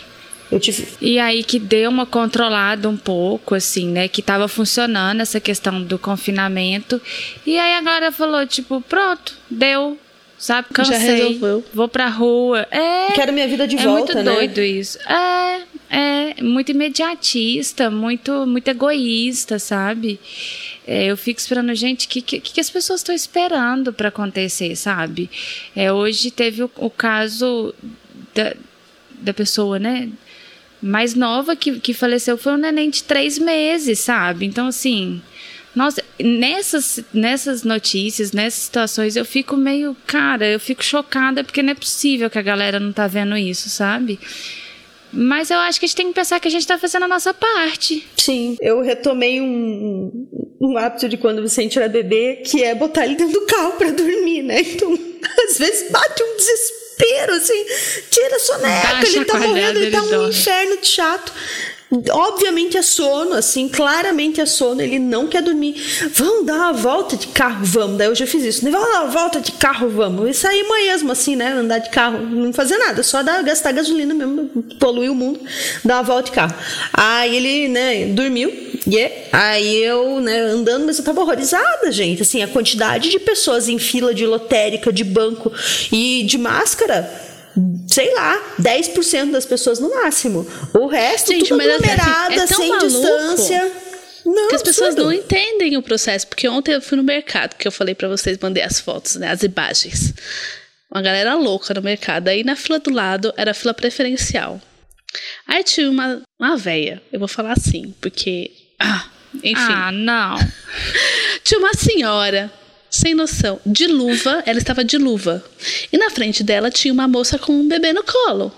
Tive... E aí que deu uma controlada um pouco, assim, né? Que tava funcionando essa questão do confinamento. E aí agora falou, tipo, pronto, deu. Sabe, cansei. Já resolveu. Vou pra rua. É. Quero minha vida de é volta, né? É muito doido isso. É, é muito imediatista, muito, muito egoísta, sabe? É, eu fico esperando, gente, o que, que, que, as pessoas estão esperando para acontecer, sabe? É, hoje teve o, o caso da, da pessoa, né? Mais nova que, que faleceu foi um neném de três meses, sabe? Então, assim. Nossa, nessas, nessas notícias, nessas situações, eu fico meio, cara, eu fico chocada porque não é possível que a galera não tá vendo isso, sabe? Mas eu acho que a gente tem que pensar que a gente tá fazendo a nossa parte. Sim, eu retomei um, um hábito de quando o Vicente era bebê, que é botar ele dentro do carro pra dormir, né? Então, *laughs* às vezes bate um desespero, assim, tira a soneca, Baixa ele tá morrendo, ele tá um inferno de chato. Obviamente é sono, assim, claramente é sono, ele não quer dormir. Vamos dar uma volta de carro, vamos. Daí eu já fiz isso, né? Vamos dar uma volta de carro, vamos. E sair mesmo, assim, né? Andar de carro, não fazer nada, só dar, gastar gasolina mesmo, poluir o mundo, dar uma volta de carro. Aí ele, né, dormiu, yeah. aí eu, né, andando, mas eu tava horrorizada, gente. Assim, a quantidade de pessoas em fila de lotérica, de banco e de máscara sei lá, 10% das pessoas no máximo. O resto, Gente, tudo mas assim, aglomerada, é tão sem maluco distância. Não, que as pessoas não entendem o processo. Porque ontem eu fui no mercado, que eu falei pra vocês, mandei as fotos, né? As imagens. Uma galera louca no mercado. Aí na fila do lado era a fila preferencial. Aí tinha uma, uma véia. Eu vou falar assim, porque. Ah, enfim. Ah, não. *laughs* Tinha uma senhora, sem noção, de luva, ela estava de luva. E na frente dela tinha uma moça com um bebê no colo.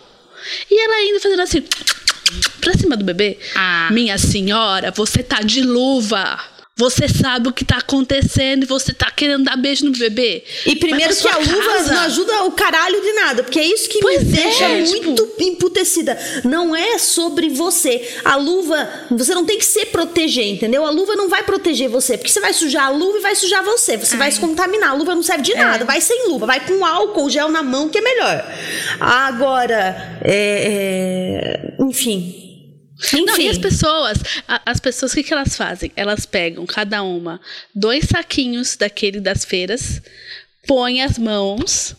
E ela ainda fazendo assim, *tsk* pra cima do bebê. Ah. Minha senhora, você tá de luva. Você sabe o que tá acontecendo e você tá querendo dar beijo no bebê. E primeiro que a casa. não ajuda o caralho de nada, porque é isso que Pois me é, deixa tipo- muito emputecida. Não é sobre você. A luva, você não tem que se proteger, entendeu? A luva não vai proteger você, porque você vai sujar a luva e vai sujar você. Você vai se contaminar. A luva não serve de nada. Vai sem luva, vai com álcool, gel na mão, que é melhor. Agora, é, é, enfim. Enfim. Não, e as pessoas, as pessoas, o que, que elas fazem? Elas pegam, cada uma, dois saquinhos daquele das feiras, põem as mãos,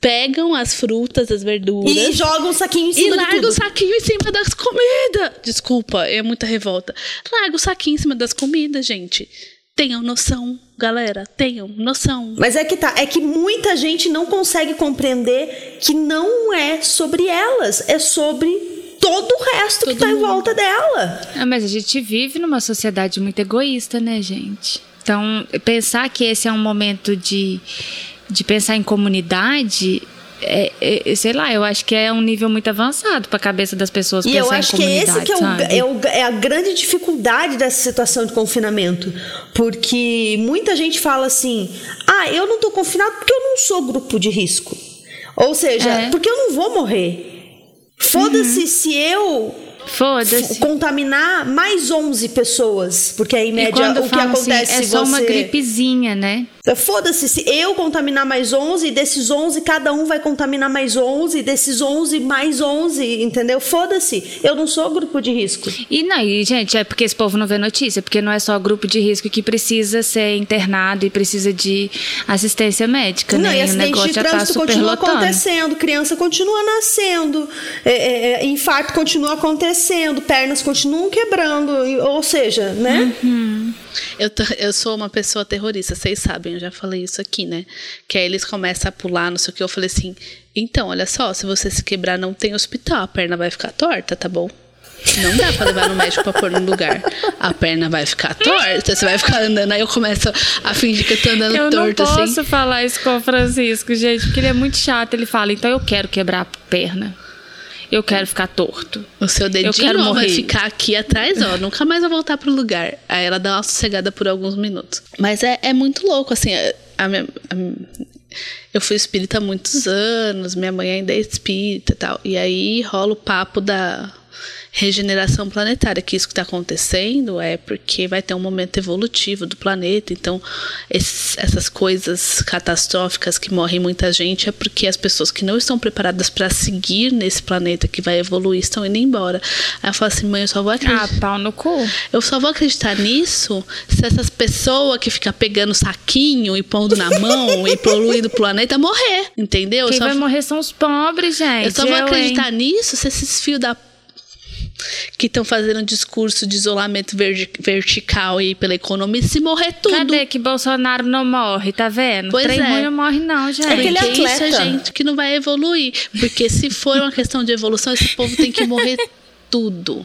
pegam as frutas, as verduras. E joga um saquinho em E cima de larga o saquinho em cima das comidas. Desculpa, é muita revolta. Larga o saquinho em cima das comidas, gente. Tenham noção, galera. Tenham noção. Mas é que tá, é que muita gente não consegue compreender que não é sobre elas, é sobre todo o resto que Todo tá em mundo. volta dela. Ah, mas a gente vive numa sociedade muito egoísta, né, gente? Então, pensar que esse é um momento de, de pensar em comunidade, é, é- sei lá, eu acho que é um nível muito avançado para a cabeça das pessoas E eu em acho que é esse que é, o, é, o- é a grande dificuldade dessa situação de confinamento. Porque muita gente fala assim: ah, eu não tô confinado porque eu não sou grupo de risco. Ou seja, É. porque eu não vou morrer. Foda-se se eu Foda-se. contaminar mais 11 pessoas, porque aí, em média, o que assim, acontece é se só você... uma gripezinha, né? Foda-se, se eu contaminar mais 11, desses 11, cada um vai contaminar mais 11, desses 11, mais 11, entendeu? Foda-se, eu não sou grupo de risco. E não, e, gente, é porque esse povo não vê notícia, porque não é só grupo de risco que precisa ser internado e precisa de assistência médica, Não, né? e o acidente negócio de tá trânsito continua superlotando. acontecendo, criança continua nascendo, é, é, é, infarto continua acontecendo, pernas continuam quebrando, e- ou seja, né? Eu, t- eu sou uma pessoa terrorista, vocês sabem, eu já falei isso aqui, né? Que aí eles começam a pular, não sei o que. Eu falei assim: então, olha só, se você se quebrar, não tem hospital, a perna vai ficar torta, tá bom? Não dá pra levar no médico pra pôr no lugar. A perna vai ficar torta, você vai ficar andando. Aí eu começo a fingir que eu tô andando Eu não posso assim. falar isso com o Francisco, gente, porque ele é muito chato. Ele fala, então eu quero quebrar a perna. Eu quero ficar torto. O seu dedinho quero ó, vai morrer. ficar aqui atrás, ó. *laughs* Nunca mais vai voltar pro lugar. Aí ela dá uma sossegada por alguns minutos. Mas é, é muito louco, assim. a- a minha- a minha- eu fui espírita há muitos anos, minha mãe ainda é espírita e tal. E aí rola o papo da regeneração planetária, que isso que está acontecendo é porque vai ter um momento evolutivo do planeta. Então, esses- essas coisas catastróficas que morre muita gente é porque as pessoas que não estão preparadas para seguir nesse planeta que vai evoluir estão indo embora. Aí eu falo assim, mãe, eu só vou Ah, acreditar. pau no cu. Eu só vou acreditar nisso se essas pessoas que ficam pegando saquinho e pondo na mão e *laughs* poluindo o planeta morrer, entendeu? Eu Quem só, vai morrer são os pobres, gente. eu só vou hein? acreditar nisso se esses fios da que estão fazendo um discurso de isolamento vertical aí pela economia, se morrer tudo. Cadê que Bolsonaro não morre, tá vendo? Pois Trem é. ruim não morre não, gente. É que ele é isso é atleta. gente que não vai evoluir. Porque se for uma questão de evolução, esse povo tem que morrer tudo.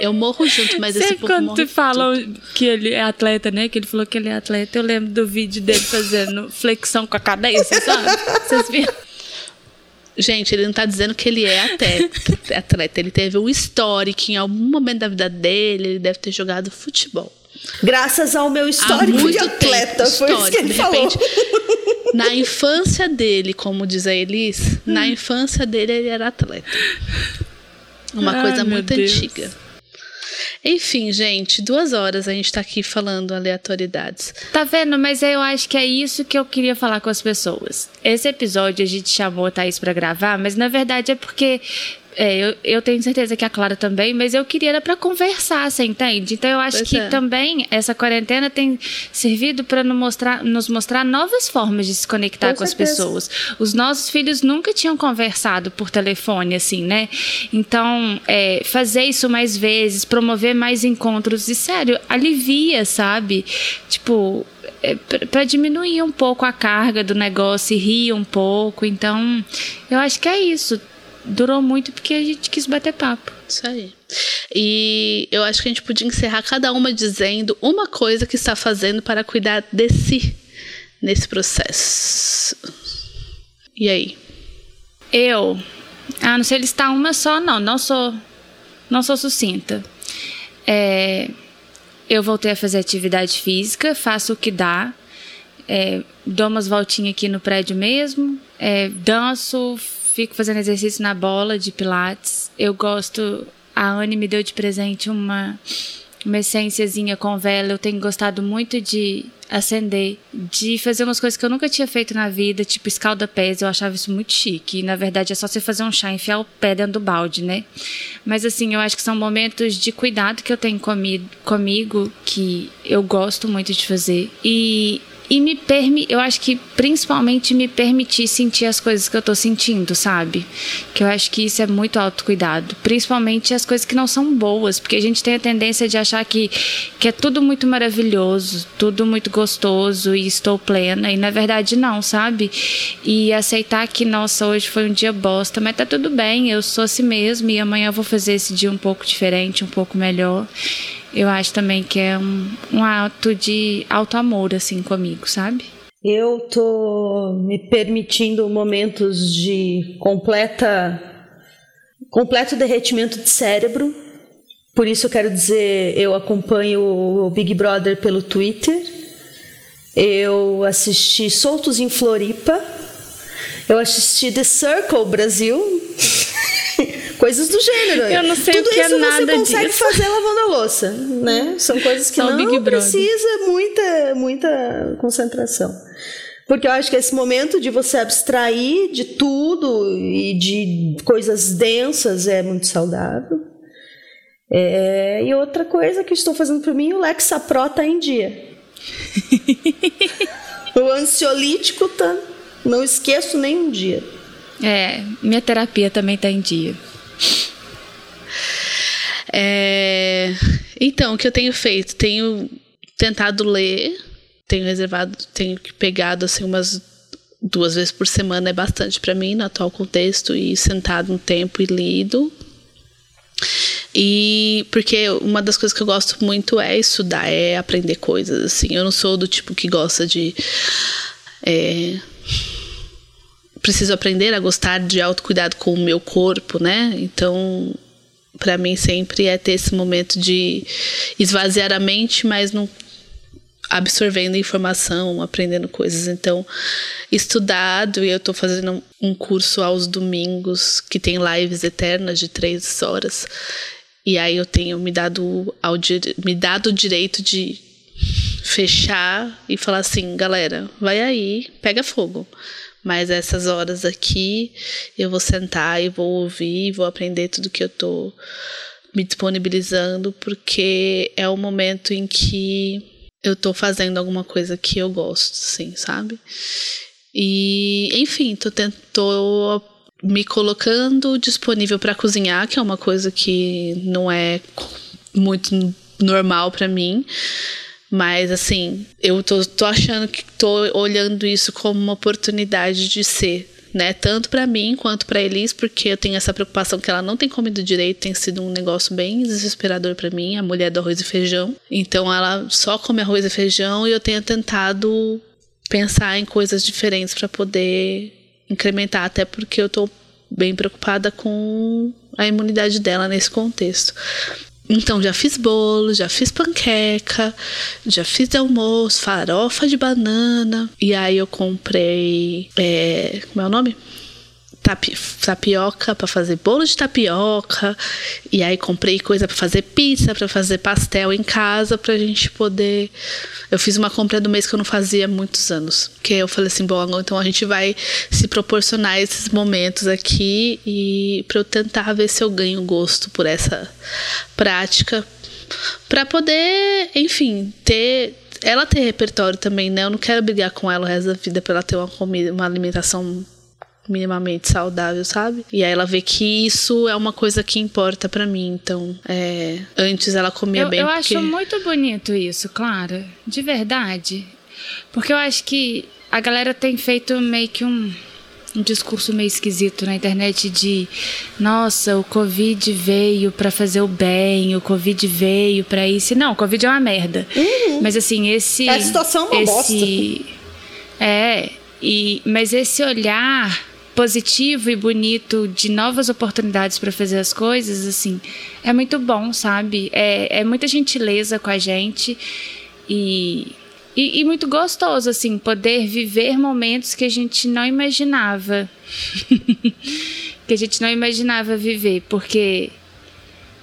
Eu morro junto, mas esse Sempre povo quando morre tu fala tudo. que ele é atleta, né? Que ele falou que ele é atleta, eu lembro do vídeo dele fazendo flexão com a cabeça, sabe? Vocês viram? Gente, ele não tá dizendo que ele é atleta, *laughs* atleta. Ele teve um histórico em algum momento da vida dele, ele deve ter jogado futebol. Graças ao meu histórico de atleta, tempo, foi isso que ele de falou. repente, na infância dele, como diz a Elis, na infância dele ele era atleta. Uma Ai, coisa muito Deus. antiga. Enfim, gente, duas horas a gente tá aqui falando aleatoriedades. Tá vendo? Mas eu acho que é isso que eu queria falar com as pessoas. Esse episódio a gente chamou a Thaís pra gravar, mas na verdade é porque. É, eu, eu tenho certeza que a Clara também, mas eu queria era pra conversar, você entende? Então eu acho Pois que é. também essa quarentena tem servido pra nos mostrar, nos mostrar novas formas de se conectar Com com, as pessoas. Os nossos filhos nunca tinham conversado por telefone, assim, né? Então, é, fazer isso mais vezes, promover mais encontros, e sério, alivia, sabe? Tipo, é, pra diminuir um pouco a carga do negócio e rir um pouco. Então, eu acho que é isso. Durou muito porque a gente quis bater papo. Isso aí. E eu acho que a gente podia encerrar cada uma dizendo uma coisa que está fazendo para cuidar de si nesse processo. E aí? Eu, ah, não sei listar uma só, não. Não sou, não sou sucinta. É, eu voltei a fazer atividade física, faço o que dá. É, dou umas voltinhas aqui no prédio mesmo. é, danço, fico fazendo exercício na bola de pilates. Eu gosto. A Anne me deu de presente uma uma essênciazinha com vela. Eu tenho gostado muito de acender, de fazer umas coisas que eu nunca tinha feito na vida, tipo escalda-pés. Eu achava isso muito chique. E, na verdade, é só você fazer um chá e enfiar o pé dentro do balde, né? Mas, assim, eu acho que são momentos de cuidado que eu tenho comigo, comigo que eu gosto muito de fazer. E. E me permi, eu acho que principalmente me permitir sentir as coisas que eu tô sentindo, sabe? Que eu acho que isso é muito autocuidado. Principalmente as coisas que não são boas, porque a gente tem a tendência de achar que, que é tudo muito maravilhoso, tudo muito gostoso e estou plena. E na verdade não, sabe? E aceitar que, nossa, hoje foi um dia bosta, mas tá tudo bem, eu sou assim mesmo e amanhã eu vou fazer esse dia um pouco diferente, um pouco melhor. Eu acho também que é um, um ato de auto-amor, assim, comigo, sabe? Eu tô me permitindo momentos de completa completo derretimento de cérebro. Por isso eu quero dizer, eu acompanho o Big Brother pelo Twitter. Eu assisti Soltos em Floripa. Eu assisti The Circle Brasil. Coisas do gênero. Eu não sei Tudo o que é isso nada você consegue disso. fazer lavando a louça, né? São coisas que Só não precisa muita muita concentração. Porque eu acho que esse momento de você abstrair de tudo e de coisas densas é muito saudável. É, e outra coisa que estou fazendo para mim, o Lexapro tá em dia. *laughs* o ansiolítico tá. Não esqueço nem um dia. É, minha terapia também tá em dia. É, Então, o que eu tenho feito? Tenho tentado ler, tenho reservado, tenho pegado assim umas duas vezes por semana é bastante para mim no atual contexto e sentado um tempo e lido. E porque uma das coisas que eu gosto muito é estudar, é aprender coisas assim. Eu não sou do tipo que gosta de é, preciso aprender a gostar de autocuidado com o meu corpo, né? Então, para mim sempre é ter esse momento de esvaziar a mente, mas não absorvendo informação, aprendendo coisas. Então, estudado, e eu tô fazendo um curso aos domingos que tem lives eternas de três horas. E aí eu tenho me dado, ao, me dado o direito de fechar e falar assim, galera, vai aí, pega fogo. Mas essas horas aqui eu vou sentar e vou ouvir, vou aprender tudo que eu tô me disponibilizando, porque é o momento em que eu tô fazendo alguma coisa que eu gosto, assim, sabe? E, enfim, tô, tô me colocando disponível para cozinhar, que é uma coisa que não é muito normal para mim. Mas, assim, eu tô, tô achando que tô olhando isso como uma oportunidade de ser né? Tanto para mim quanto para Elis, porque eu tenho essa preocupação que ela não tem comido direito, tem sido um negócio bem desesperador para mim, a mulher do arroz e feijão. Então ela só come arroz e feijão e eu tenho tentado pensar em coisas diferentes para poder incrementar, até porque eu tô bem preocupada com a imunidade dela nesse contexto. Então já fiz bolo, já fiz panqueca, já fiz almoço, farofa de banana. E aí eu comprei. É, como é o nome? Tapi, tapioca para fazer bolo de tapioca. E aí comprei coisa para fazer pizza, para fazer pastel em casa, pra gente poder. Eu fiz uma compra do mês que eu não fazia há muitos anos. Que eu falei assim, bom, então a gente vai se proporcionar esses momentos aqui e para eu tentar ver se eu ganho gosto por essa prática para poder, enfim, ter ela ter repertório também, né? Eu não quero brigar com ela o resto da vida para ela ter uma comida, uma alimentação minimamente saudável, sabe? E aí ela vê que isso é uma coisa que importa para mim. Então, é, antes ela comia eu, bem. Eu porque... acho muito bonito isso, Clara. De verdade. Porque eu acho que a galera tem feito meio que um, um discurso meio esquisito na internet de nossa, o Covid veio para fazer o bem, o Covid veio para isso. Não, o Covid é uma merda. Uhum. Mas assim, esse. A situação é uma esse, bosta. É. E, mas esse olhar positivo e bonito de novas oportunidades para fazer as coisas, assim, é muito bom, sabe? É, é muita gentileza com a gente e, e, e muito gostoso, assim, poder viver momentos que a gente não imaginava. *laughs* que a gente não imaginava viver, porque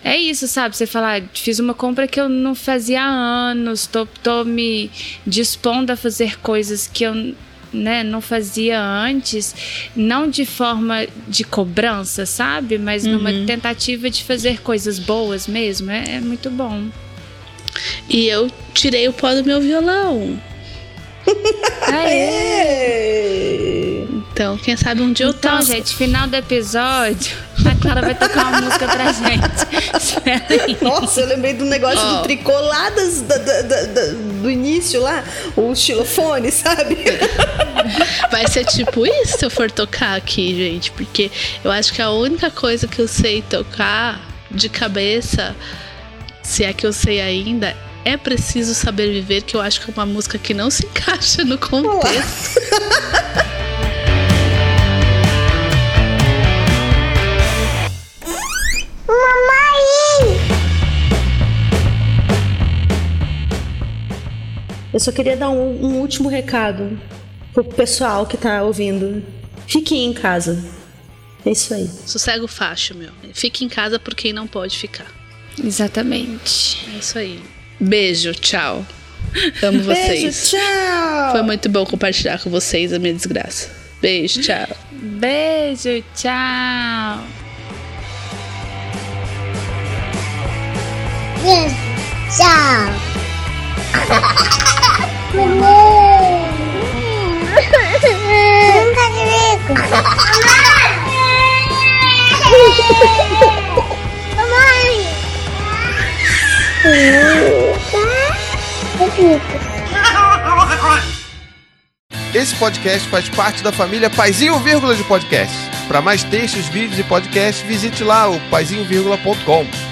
é isso, sabe? Você falar, fiz uma compra que eu não fazia há anos, tô, tô me dispondo a fazer coisas que eu né, não fazia antes, não de forma de cobrança, sabe? Mas uhum. numa tentativa de fazer coisas boas mesmo. É, é, muito bom. E eu tirei o pó do meu violão. *laughs* Aê! Então, quem sabe um dia eu Então, gente, final do episódio, a Clara vai tocar uma música pra gente. Espera aí. Nossa, eu lembrei do negócio oh. do tricoladas da, da, da, do início lá, o xilofone, sabe? Vai ser tipo isso se eu for tocar aqui, gente, porque eu acho que a única coisa que eu sei tocar de cabeça, se é que eu sei ainda, é preciso saber viver, que eu acho que é uma música que não se encaixa no contexto. *laughs* Eu só queria dar um, um último recado pro pessoal que tá ouvindo. Fiquem em casa. É isso aí. Sossego facho, meu. Fique em casa por quem não pode ficar. Exatamente. É isso aí. Beijo, tchau. Amo vocês. Beijo, tchau. Foi muito bom compartilhar com vocês a minha desgraça. Beijo, tchau. Beijo, tchau. Tchau. Brinca comigo. Mamãe. Esse podcast faz parte da família Paizinho Vírgula de Podcast. Para mais textos, vídeos e podcasts, visite lá o paizinho.com.